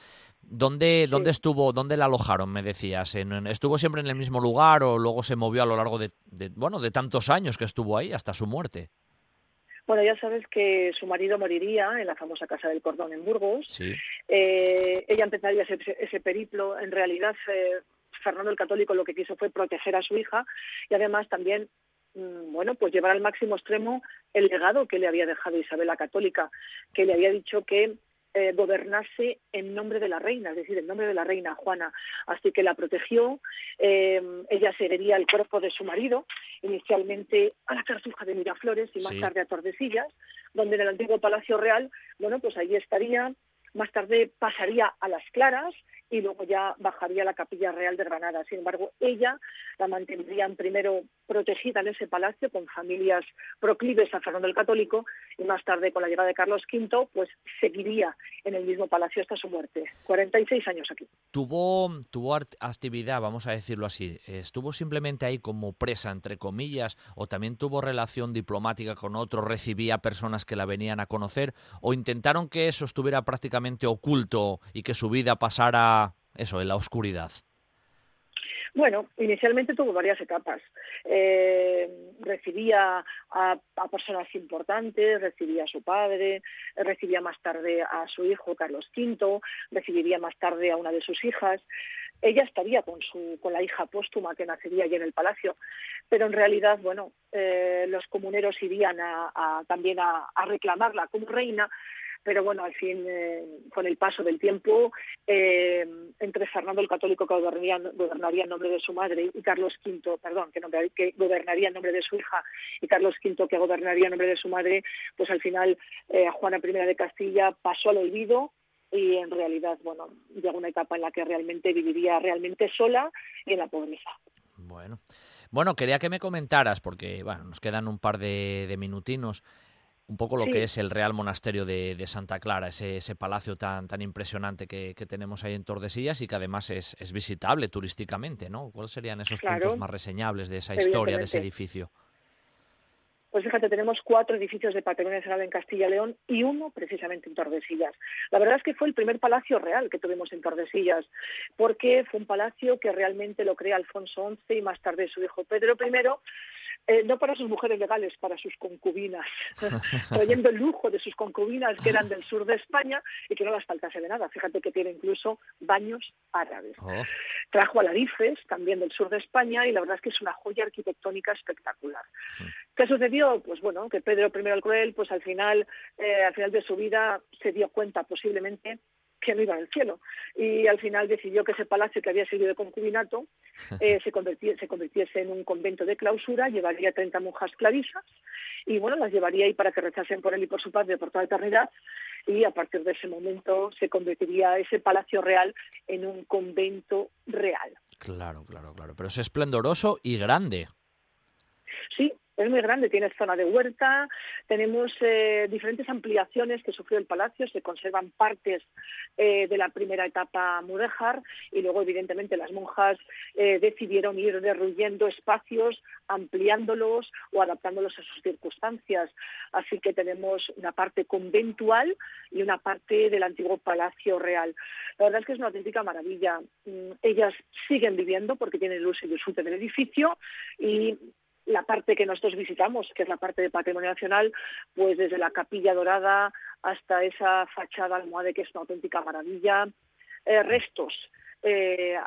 ¿Dónde, ¿Dónde estuvo, dónde la alojaron, me decías? ¿En- en- ¿Estuvo siempre en el mismo lugar o luego se movió a lo largo de, de, bueno, de tantos años que estuvo ahí hasta su muerte? Bueno, ya sabes que su marido moriría en la famosa Casa del Cordón en Burgos. Sí. Eh, ella empezaría ese, ese periplo. En realidad, eh, Fernando el Católico lo que quiso fue proteger a su hija y además también, mm, bueno, pues llevar al máximo extremo el legado que le había dejado Isabel la Católica, que le había dicho que eh, gobernase en nombre de la reina, es decir, en nombre de la reina Juana. Así que la protegió. eh, ella seguiría el cuerpo de su marido, inicialmente a la Cartuja de Miraflores y más Sí. tarde a Tordesillas, donde en el antiguo Palacio Real, bueno, pues allí estaría más tarde pasaría a Las Claras y luego ya bajaría a la Capilla Real de Granada. Sin embargo, ella la mantendrían primero protegida en ese palacio con familias proclives a Fernando el Católico y más tarde con la llegada de Carlos V, pues seguiría en el mismo palacio hasta su muerte. 46 años aquí. Tuvo, tuvo actividad, vamos a decirlo así. ¿Estuvo simplemente ahí como presa, entre comillas, o también tuvo relación diplomática con otros, recibía personas que la venían a conocer, o intentaron que eso estuviera prácticamente oculto y que su vida pasara, eso, en la oscuridad? Bueno, inicialmente tuvo varias etapas. Eh, recibía a, personas importantes, recibía a su padre, recibía más tarde a su hijo Carlos V, recibiría más tarde a una de sus hijas. Ella estaría con, su, con la hija póstuma que nacería allí en el palacio, pero en realidad, bueno, eh, los comuneros irían a, también a reclamarla como reina pero bueno, al fin, eh, con el paso del tiempo, eh, entre Fernando el Católico, que gobernaría, en nombre de su madre, y Carlos V, perdón, que, nombre, que gobernaría en nombre de su hija, y Carlos V, que gobernaría en nombre de su madre, pues al final eh, Juana I de Castilla pasó al olvido y en realidad, bueno, llegó una etapa en la que realmente viviría realmente sola y en la pobreza. Bueno, bueno, quería que me comentaras, porque bueno, nos quedan un par de, de minutinos, un poco lo que es el Real Monasterio de, Santa Clara, ese, ese, palacio tan, tan impresionante que, tenemos ahí en Tordesillas y que además es, es visitable turísticamente, ¿no? ¿Cuáles serían esos puntos más reseñables de esa historia, de ese edificio? Pues fíjate, tenemos cuatro edificios de patrimonio nacional en Castilla y León y uno precisamente en Tordesillas. La verdad es que fue el primer palacio real que tuvimos en Tordesillas, porque fue un palacio que realmente lo crea Alfonso XI y más tarde su hijo Pedro I eh, no para sus mujeres legales, para sus concubinas, trayendo el lujo de sus concubinas que eran del sur de España y que no las faltase de nada. Fíjate que tiene incluso baños árabes. Oh. Trajo a Larifes, también del sur de España, y la verdad es que es una joya arquitectónica espectacular. Mm. ¿Qué sucedió? Pues bueno, que Pedro I el Cruel, pues al final, eh, al final de su vida se dio cuenta posiblemente que no iba al cielo. Y al final decidió que ese palacio que había sido de concubinato eh, se, se convirtiese en un convento de clausura, llevaría 30 monjas clarisas y bueno, las llevaría ahí para que rechasen por él y por su padre por toda la eternidad y a partir de ese momento se convertiría ese palacio real en un convento real. Claro, claro, claro. Pero es esplendoroso y grande. Sí, es muy grande, tiene zona de huerta, tenemos eh, diferentes ampliaciones que sufrió el palacio, se conservan partes eh, de la primera etapa mudéjar y luego evidentemente las monjas eh, decidieron ir derruyendo espacios, ampliándolos o adaptándolos a sus circunstancias. Así que tenemos una parte conventual y una parte del antiguo palacio real. La verdad es que es una auténtica maravilla. Mm, ellas siguen viviendo porque tienen el uso y disfrute del edificio y la parte que nosotros visitamos, que es la parte de patrimonio nacional, pues desde la capilla dorada hasta esa fachada almohade que es una auténtica maravilla, eh, restos eh,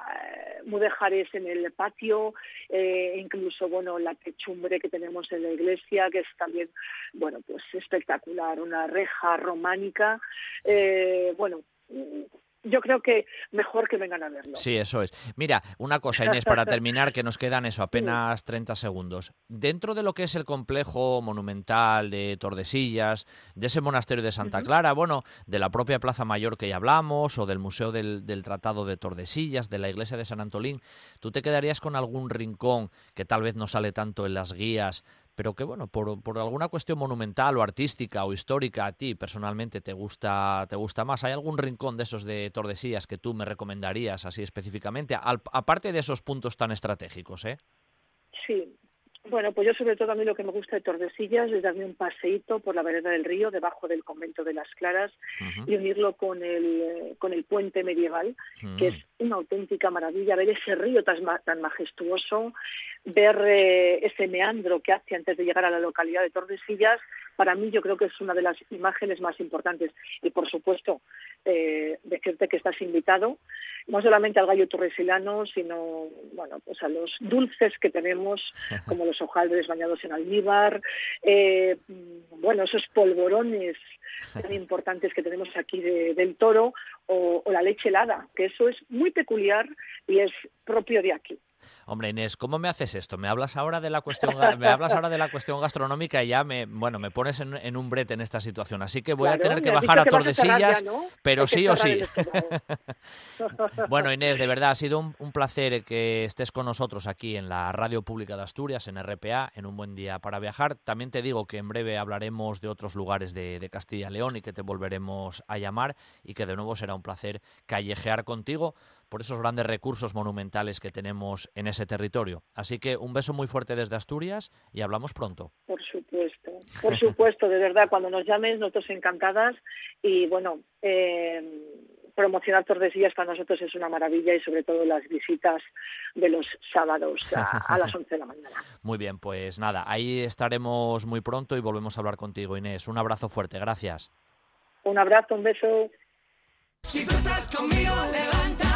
mudejares en el patio, eh, incluso bueno la techumbre que tenemos en la iglesia, que es también bueno pues espectacular, una reja románica, eh, bueno yo creo que mejor que vengan a verlo. Sí, eso es. Mira, una cosa, Inés, para terminar, que nos quedan eso, apenas 30 segundos. Dentro de lo que es el complejo monumental de Tordesillas, de ese monasterio de Santa Clara, bueno, de la propia Plaza Mayor que ya hablamos, o del Museo del, del Tratado de Tordesillas, de la Iglesia de San Antolín, ¿tú te quedarías con algún rincón que tal vez no sale tanto en las guías, pero que bueno, por, por, alguna cuestión monumental o artística o histórica a ti personalmente te gusta, te gusta más. ¿Hay algún rincón de esos de Tordesillas que tú me recomendarías así específicamente? aparte de esos puntos tan estratégicos, ¿eh? Sí, bueno, pues yo sobre todo a mí lo que me gusta de Tordesillas es darme un paseíto por la vereda del río, debajo del convento de las Claras, y unirlo con el, con el puente medieval, que es una auténtica maravilla, ver ese río tan, tan majestuoso, ver eh, ese meandro que hace antes de llegar a la localidad de Tordesillas, para mí yo creo que es una de las imágenes más importantes. Y por supuesto, eh, decirte que estás invitado no solamente al gallo torresilano, sino bueno, pues a los dulces que tenemos, como los hojaldres bañados en almíbar, eh, bueno, esos polvorones tan importantes que tenemos aquí del toro, o la leche helada, que eso es muy peculiar y es propio de aquí. Hombre, Inés, ¿cómo me haces esto? Me hablas ahora de la cuestión, me hablas ahora de la cuestión gastronómica y ya me, bueno, me pones en, un brete en esta situación. Así que voy a tener que bajar a Tordesillas, pero sí o sí. bueno, Inés, de verdad ha sido un, placer que estés con nosotros aquí en la Radio Pública de Asturias, en RPA, en un buen día para viajar. También te digo que en breve hablaremos de otros lugares de, de Castilla y León y que te volveremos a llamar y que de nuevo será un placer callejear contigo por esos grandes recursos monumentales que tenemos en ese territorio. Así que un beso muy fuerte desde Asturias y hablamos pronto. Por supuesto, por supuesto, de verdad, cuando nos llames, nosotros encantadas y bueno, eh, promocionar Tordesillas para nosotros es una maravilla y sobre todo las visitas de los sábados a, las 11 de la mañana. Muy bien, pues nada, ahí estaremos muy pronto y volvemos a hablar contigo, Inés. Un abrazo fuerte, gracias. Un abrazo, un beso. Si tú estás conmigo,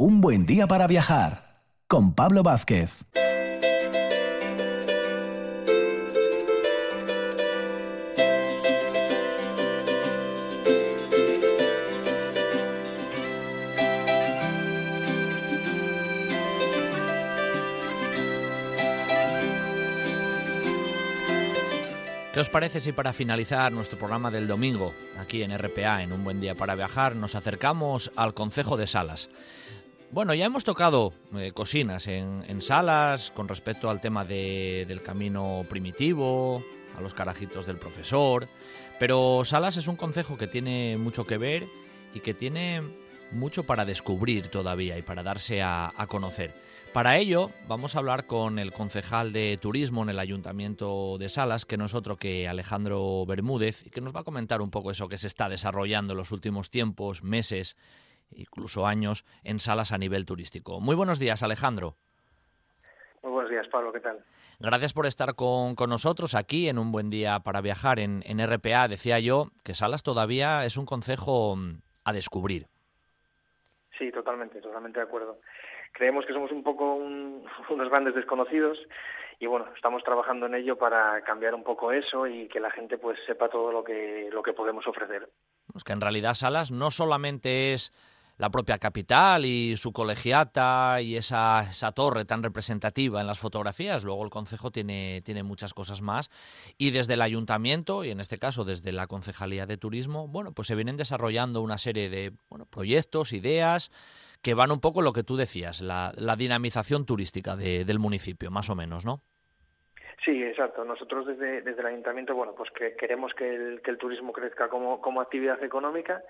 Un buen día para viajar con Pablo Vázquez. ¿Qué os parece si para finalizar nuestro programa del domingo, aquí en RPA, en Un Buen Día para Viajar, nos acercamos al Concejo de Salas? Bueno, ya hemos tocado eh, cocinas en, Salas con respecto al tema de, del camino primitivo, a los carajitos del profesor, pero Salas es un concejo que tiene mucho que ver y que tiene mucho para descubrir todavía y para darse a, a conocer. Para ello vamos a hablar con el concejal de turismo en el Ayuntamiento de Salas, que no es otro que Alejandro Bermúdez, y que nos va a comentar un poco eso que se está desarrollando en los últimos tiempos, meses, incluso años, en Salas a nivel turístico. Muy buenos días, Alejandro. Muy buenos días, Pablo, ¿qué tal? Gracias por estar con, con nosotros aquí en un buen día para viajar en, en RPA. Decía yo que Salas todavía es un concejo mm, a descubrir. Sí, totalmente, totalmente de acuerdo creemos que somos un poco un, unos grandes desconocidos y bueno, estamos trabajando en ello para cambiar un poco eso y que la gente pues sepa todo lo que lo que podemos ofrecer. Es que en realidad Salas no solamente es la propia capital y su colegiata y esa, esa torre tan representativa en las fotografías. Luego el concejo tiene, tiene muchas cosas más. Y desde el ayuntamiento, y en este caso desde la Concejalía de Turismo, bueno, pues se vienen desarrollando una serie de bueno, proyectos, ideas, que van un poco lo que tú decías, la, la dinamización turística de, del municipio, más o menos, ¿no? Sí, exacto. Nosotros desde, desde el ayuntamiento, bueno, pues que queremos que el, que el turismo crezca como, como actividad económica.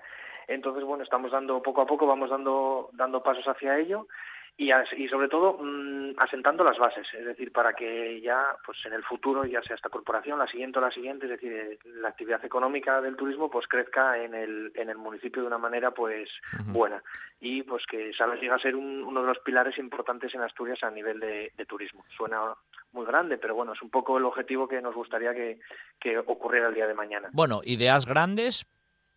Entonces, bueno, estamos dando poco a poco, vamos dando, dando pasos hacia ello y, y sobre todo mmm, asentando las bases, es decir, para que ya pues en el futuro, ya sea esta corporación, la siguiente o la siguiente, es decir, la actividad económica del turismo pues crezca en el, en el municipio de una manera pues uh -huh. buena y pues que Salas llegue a ser un, uno de los pilares importantes en Asturias a nivel de, de, turismo. Suena muy grande, pero bueno, es un poco el objetivo que nos gustaría que, que ocurriera el día de mañana. Bueno, ideas grandes,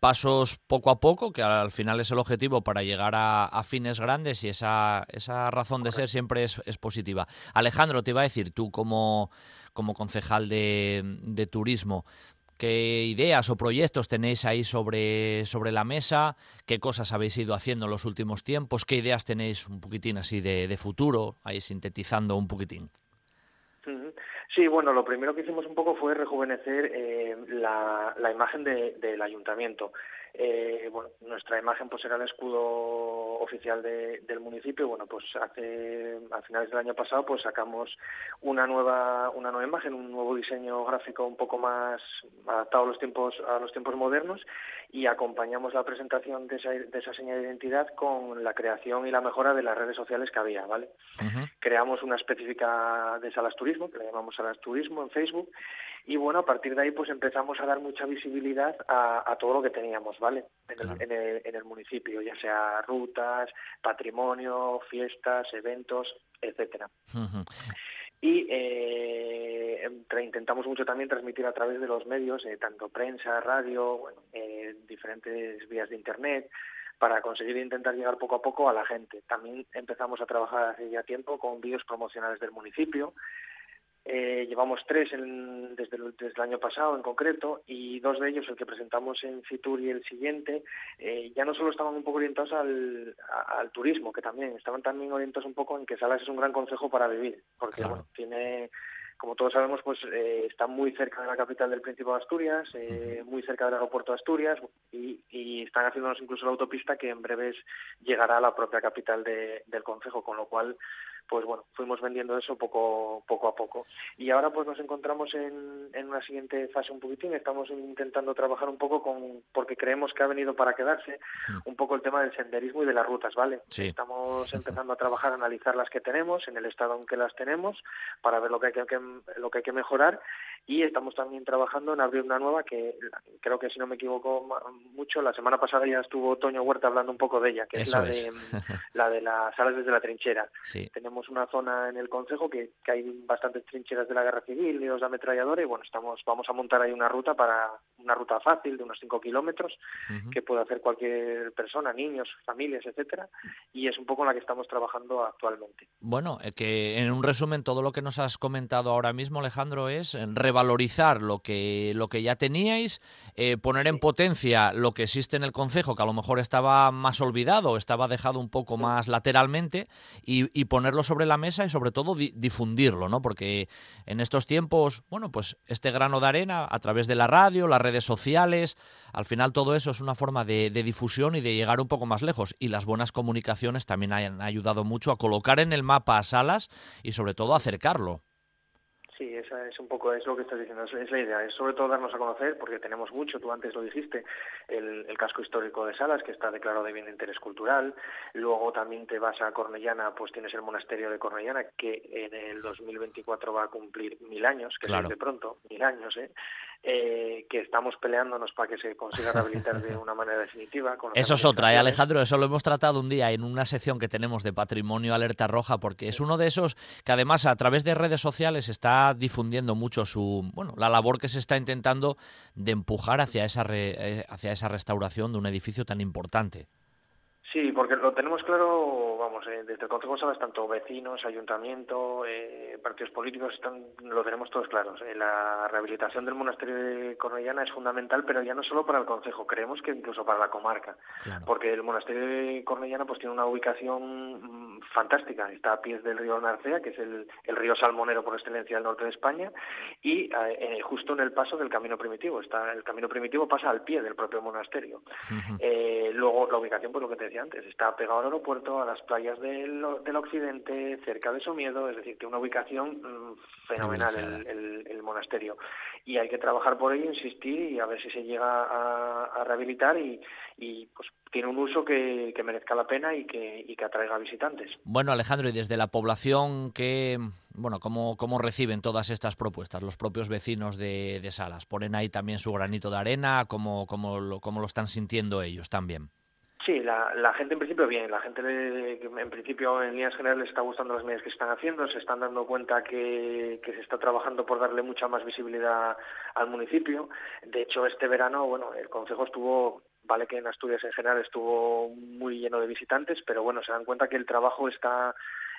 pasos poco a poco, que al final es el objetivo para llegar a, a fines grandes y esa, esa razón de ser siempre es, es, positiva. Alejandro, te iba a decir, tú como, como concejal de, de turismo, ¿Qué ideas o proyectos tenéis ahí sobre, sobre la mesa? ¿Qué cosas habéis ido haciendo en los últimos tiempos? ¿Qué ideas tenéis un poquitín así de, de futuro? Ahí sintetizando un poquitín. Sí, bueno, lo primero que hicimos un poco fue rejuvenecer eh, la, la, imagen de, del ayuntamiento. Eh, bueno, nuestra imagen pues era el escudo oficial de, del municipio. Bueno, pues hace a finales del año pasado pues sacamos una nueva una nueva imagen, un nuevo diseño gráfico un poco más adaptado a los tiempos a los tiempos modernos y acompañamos la presentación de esa, de esa señal de identidad con la creación y la mejora de las redes sociales que había, ¿vale? Uh -huh. Creamos una específica de Salas Turismo, que la llamamos Salas Turismo en Facebook y bueno, a partir de ahí pues empezamos a dar mucha visibilidad a, a todo lo que teníamos, ¿vale? En, claro. el, en, el, en, el, municipio, ya sea rutas, patrimonio, fiestas, eventos, etcétera. Uh -huh. Y eh, intentamos mucho también transmitir a través de los medios, eh, tanto prensa, radio, bueno, eh, diferentes vías de internet, para conseguir intentar llegar poco a poco a la gente. También empezamos a trabajar hace ya tiempo con vídeos promocionales del municipio, eh, llevamos tres en, desde, el, desde, el, año pasado en concreto y dos de ellos, el que presentamos en Fitur y el siguiente, eh, ya no solo estaban un poco orientados al, a, al, turismo, que también estaban también orientados un poco en que Salas es un gran consejo para vivir, porque claro. bueno, tiene como todos sabemos, pues eh, está muy cerca de la capital del Principado de Asturias, eh, muy cerca del aeropuerto de Asturias y, y, están haciéndonos incluso la autopista que en breves llegará a la propia capital de, del concejo, con lo cual pues bueno, fuimos vendiendo eso poco, poco a poco. Y ahora pues nos encontramos en, en una siguiente fase un poquitín, estamos intentando trabajar un poco con, porque creemos que ha venido para quedarse, Mm. un poco el tema del senderismo y de las rutas, ¿vale? Sí. Estamos empezando a trabajar, a analizar las que tenemos, en el estado en que las tenemos, para ver lo que hay que- lo que hay que mejorar y estamos también trabajando en abrir una nueva que creo que si no me equivoco mucho, la semana pasada ya estuvo Toño Huerta hablando un poco de ella, que Eso es es. la de la de las salas desde la trinchera. Sí. Tenemos una zona en el concejo que, que hay bastantes trincheras de la guerra civil y los de ametralladora y bueno, estamos vamos a montar ahí una ruta para una ruta fácil de unos 5 kilómetros que puede hacer cualquier persona, niños, familias, etcétera, y es un poco en la que estamos trabajando actualmente. Bueno, eh, que en un resumen todo lo que nos has comentado ahora mismo, Alejandro, es eh, revalorizar lo que, lo que ya teníais, eh, poner en potencia lo que existe en el concejo, que a lo mejor estaba más olvidado, estaba dejado un poco más lateralmente, y, y ponerlo sobre la mesa y sobre todo di- difundirlo, ¿no? Porque en estos tiempos, bueno, pues este grano de arena a través de la radio, las redes sociales, al final todo eso es una forma de, de difusión y de llegar un poco más lejos. Y las buenas comunicaciones también han ayudado mucho a colocar en el mapa a Salas y sobre todo a acercarlo. Sí, esa es un poco es lo que estás diciendo, es, es la idea, es sobre todo darnos a conocer, porque tenemos mucho, tú antes lo dijiste, el, el casco histórico de Salas, que está declarado de bien de interés cultural, luego también te vas a Cornellana, pues tienes el monasterio de Cornellana, que en el 2024 va a cumplir mil años, que Claro. es de pronto, mil años, ¿eh? Eh, que estamos peleándonos para que se consiga rehabilitar de una manera definitiva. Con Eso es otra, ¿eh. Alejandro? Eso lo hemos tratado un día en una sección que tenemos de Patrimonio Alerta Roja, porque es uno de esos que además a través de redes sociales está difundiendo mucho su, bueno, la labor que se está intentando de empujar hacia esa, re- eh, hacia esa restauración de un edificio tan importante. Sí, porque lo tenemos claro, vamos, eh, desde el Consejo Salas, tanto vecinos, ayuntamiento, eh, partidos políticos, están, lo tenemos todos claros. Eh, la rehabilitación del monasterio de Cornellana es fundamental, pero ya no solo para el Consejo, creemos que incluso para la comarca, porque el monasterio de Cornellana pues tiene una ubicación mm, fantástica, está a pies del río Narcea, que es el, el río salmonero por excelencia del norte de España, y justo en el paso del camino primitivo, está el camino primitivo pasa al pie del propio monasterio. Luego la ubicación, pues lo que te decía antes, está pegado al aeropuerto, a las playas del, del occidente, cerca de Somiedo, es decir, que una ubicación mm, fenomenal el, el- el monasterio. Y hay que trabajar por ello, insistir y a ver si se llega a, a rehabilitar y, y, pues tiene un uso que, que merezca la pena y que, y que atraiga visitantes. Bueno, Alejandro, y desde la población, que, bueno, ¿cómo, ¿cómo reciben todas estas propuestas los propios vecinos de, de Salas? ¿Ponen ahí también su granito de arena? ¿Cómo, cómo, lo, cómo lo están sintiendo ellos también? Sí, la, gente en principio bien, la gente en principio en líneas generales le está gustando las medidas que están haciendo, se están dando cuenta que, que se está trabajando por darle mucha más visibilidad al municipio. De hecho, este verano, bueno, el Consejo estuvo, vale que en Asturias en general estuvo muy lleno de visitantes, pero bueno, se dan cuenta que el trabajo está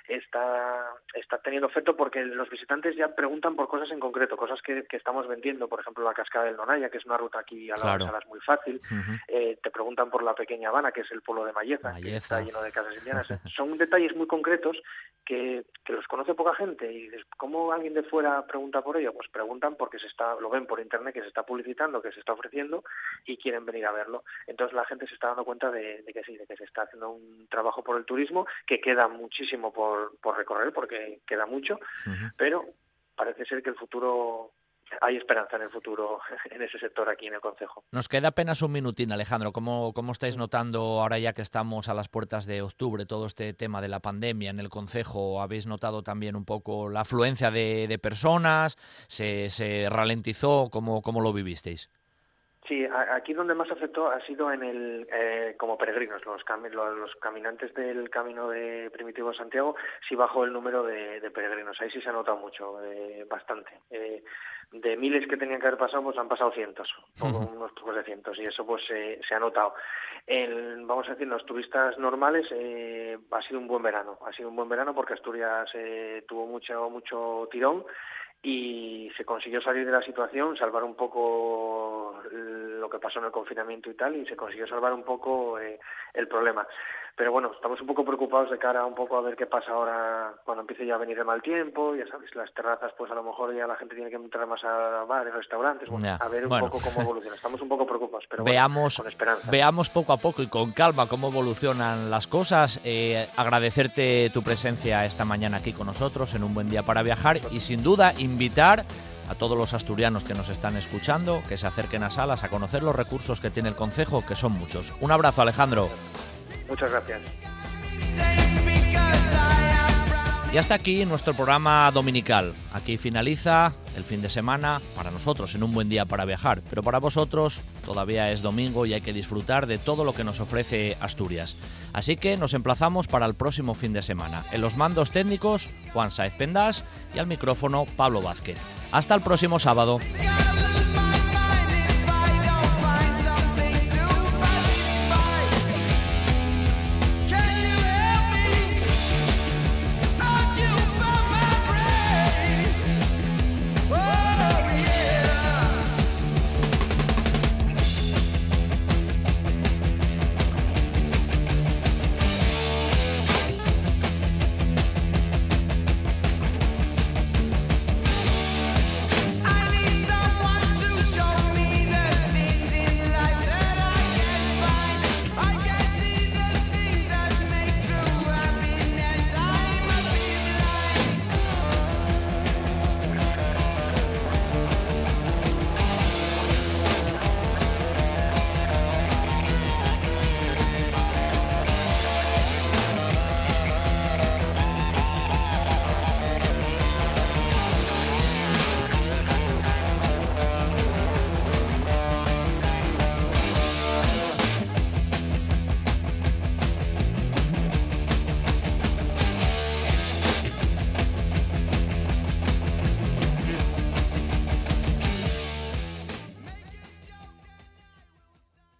está está teniendo efecto porque los visitantes ya preguntan por cosas en concreto, cosas que, que estamos vendiendo, por ejemplo la cascada del Nonaya, que es una ruta aquí a la Claro. Salas muy fácil, eh, te preguntan por la pequeña Habana, que es el pueblo de Malleza, que Malleza. está lleno de casas indianas. Son detalles muy concretos que, que los conoce poca gente y dices, ¿cómo alguien de fuera pregunta por ello? Pues preguntan porque se está, lo ven por internet que se está publicitando, que se está ofreciendo y quieren venir a verlo. Entonces la gente se está dando cuenta de, de que sí, de que se está haciendo un trabajo por el turismo, que queda muchísimo por, por recorrer porque queda mucho, pero parece ser que el futuro hay esperanza en el futuro en ese sector aquí en el Consejo. Nos queda apenas un minutín, Alejandro. ¿Cómo, ¿Cómo estáis notando ahora ya que estamos a las puertas de octubre todo este tema de la pandemia en el Consejo? ¿Habéis notado también un poco la afluencia de, de personas? ¿Se, se ralentizó? ¿Cómo, ¿Cómo lo vivisteis? Sí, aquí donde más afectó ha sido en el eh, como peregrinos, los, cami- lo- los caminantes del camino de Primitivo Santiago, sí bajó el número de, de peregrinos. Ahí sí se ha notado mucho, eh, bastante. Eh, de miles que tenían que haber pasado, pues han pasado cientos, o unos pocos de cientos, y eso pues se ha notado. El- vamos a decir, los turistas normales eh, ha sido un buen verano, ha sido un buen verano porque Asturias tuvo mucho mucho tirón y se consiguió salir de la situación, salvar un poco lo que pasó en el confinamiento y tal, y se consiguió salvar un poco eh, el problema. Pero bueno, estamos un poco preocupados de cara un poco a ver qué pasa ahora cuando empiece ya a venir el mal tiempo, ya sabes, las terrazas pues a lo mejor ya la gente tiene que entrar más a bares, restaurantes, bueno, a ver un poco cómo evoluciona. Estamos un poco preocupados, pero veamos, con esperanza. Veamos poco a poco y con calma cómo evolucionan las cosas. Eh, agradecerte tu presencia esta mañana aquí con nosotros en un buen día para viajar y sin duda invitar a todos los asturianos que nos están escuchando que se acerquen a salas a conocer los recursos que tiene el Concejo, que son muchos. Un abrazo, Alejandro. Muchas gracias. Y hasta aquí nuestro programa dominical. Aquí finaliza el fin de semana para nosotros en un buen día para viajar, pero para vosotros todavía es domingo y hay que disfrutar de todo lo que nos ofrece Asturias. Así que nos emplazamos para el próximo fin de semana. En los mandos técnicos, Juan Saez Pendas y al micrófono Pablo Vázquez. Hasta el próximo sábado.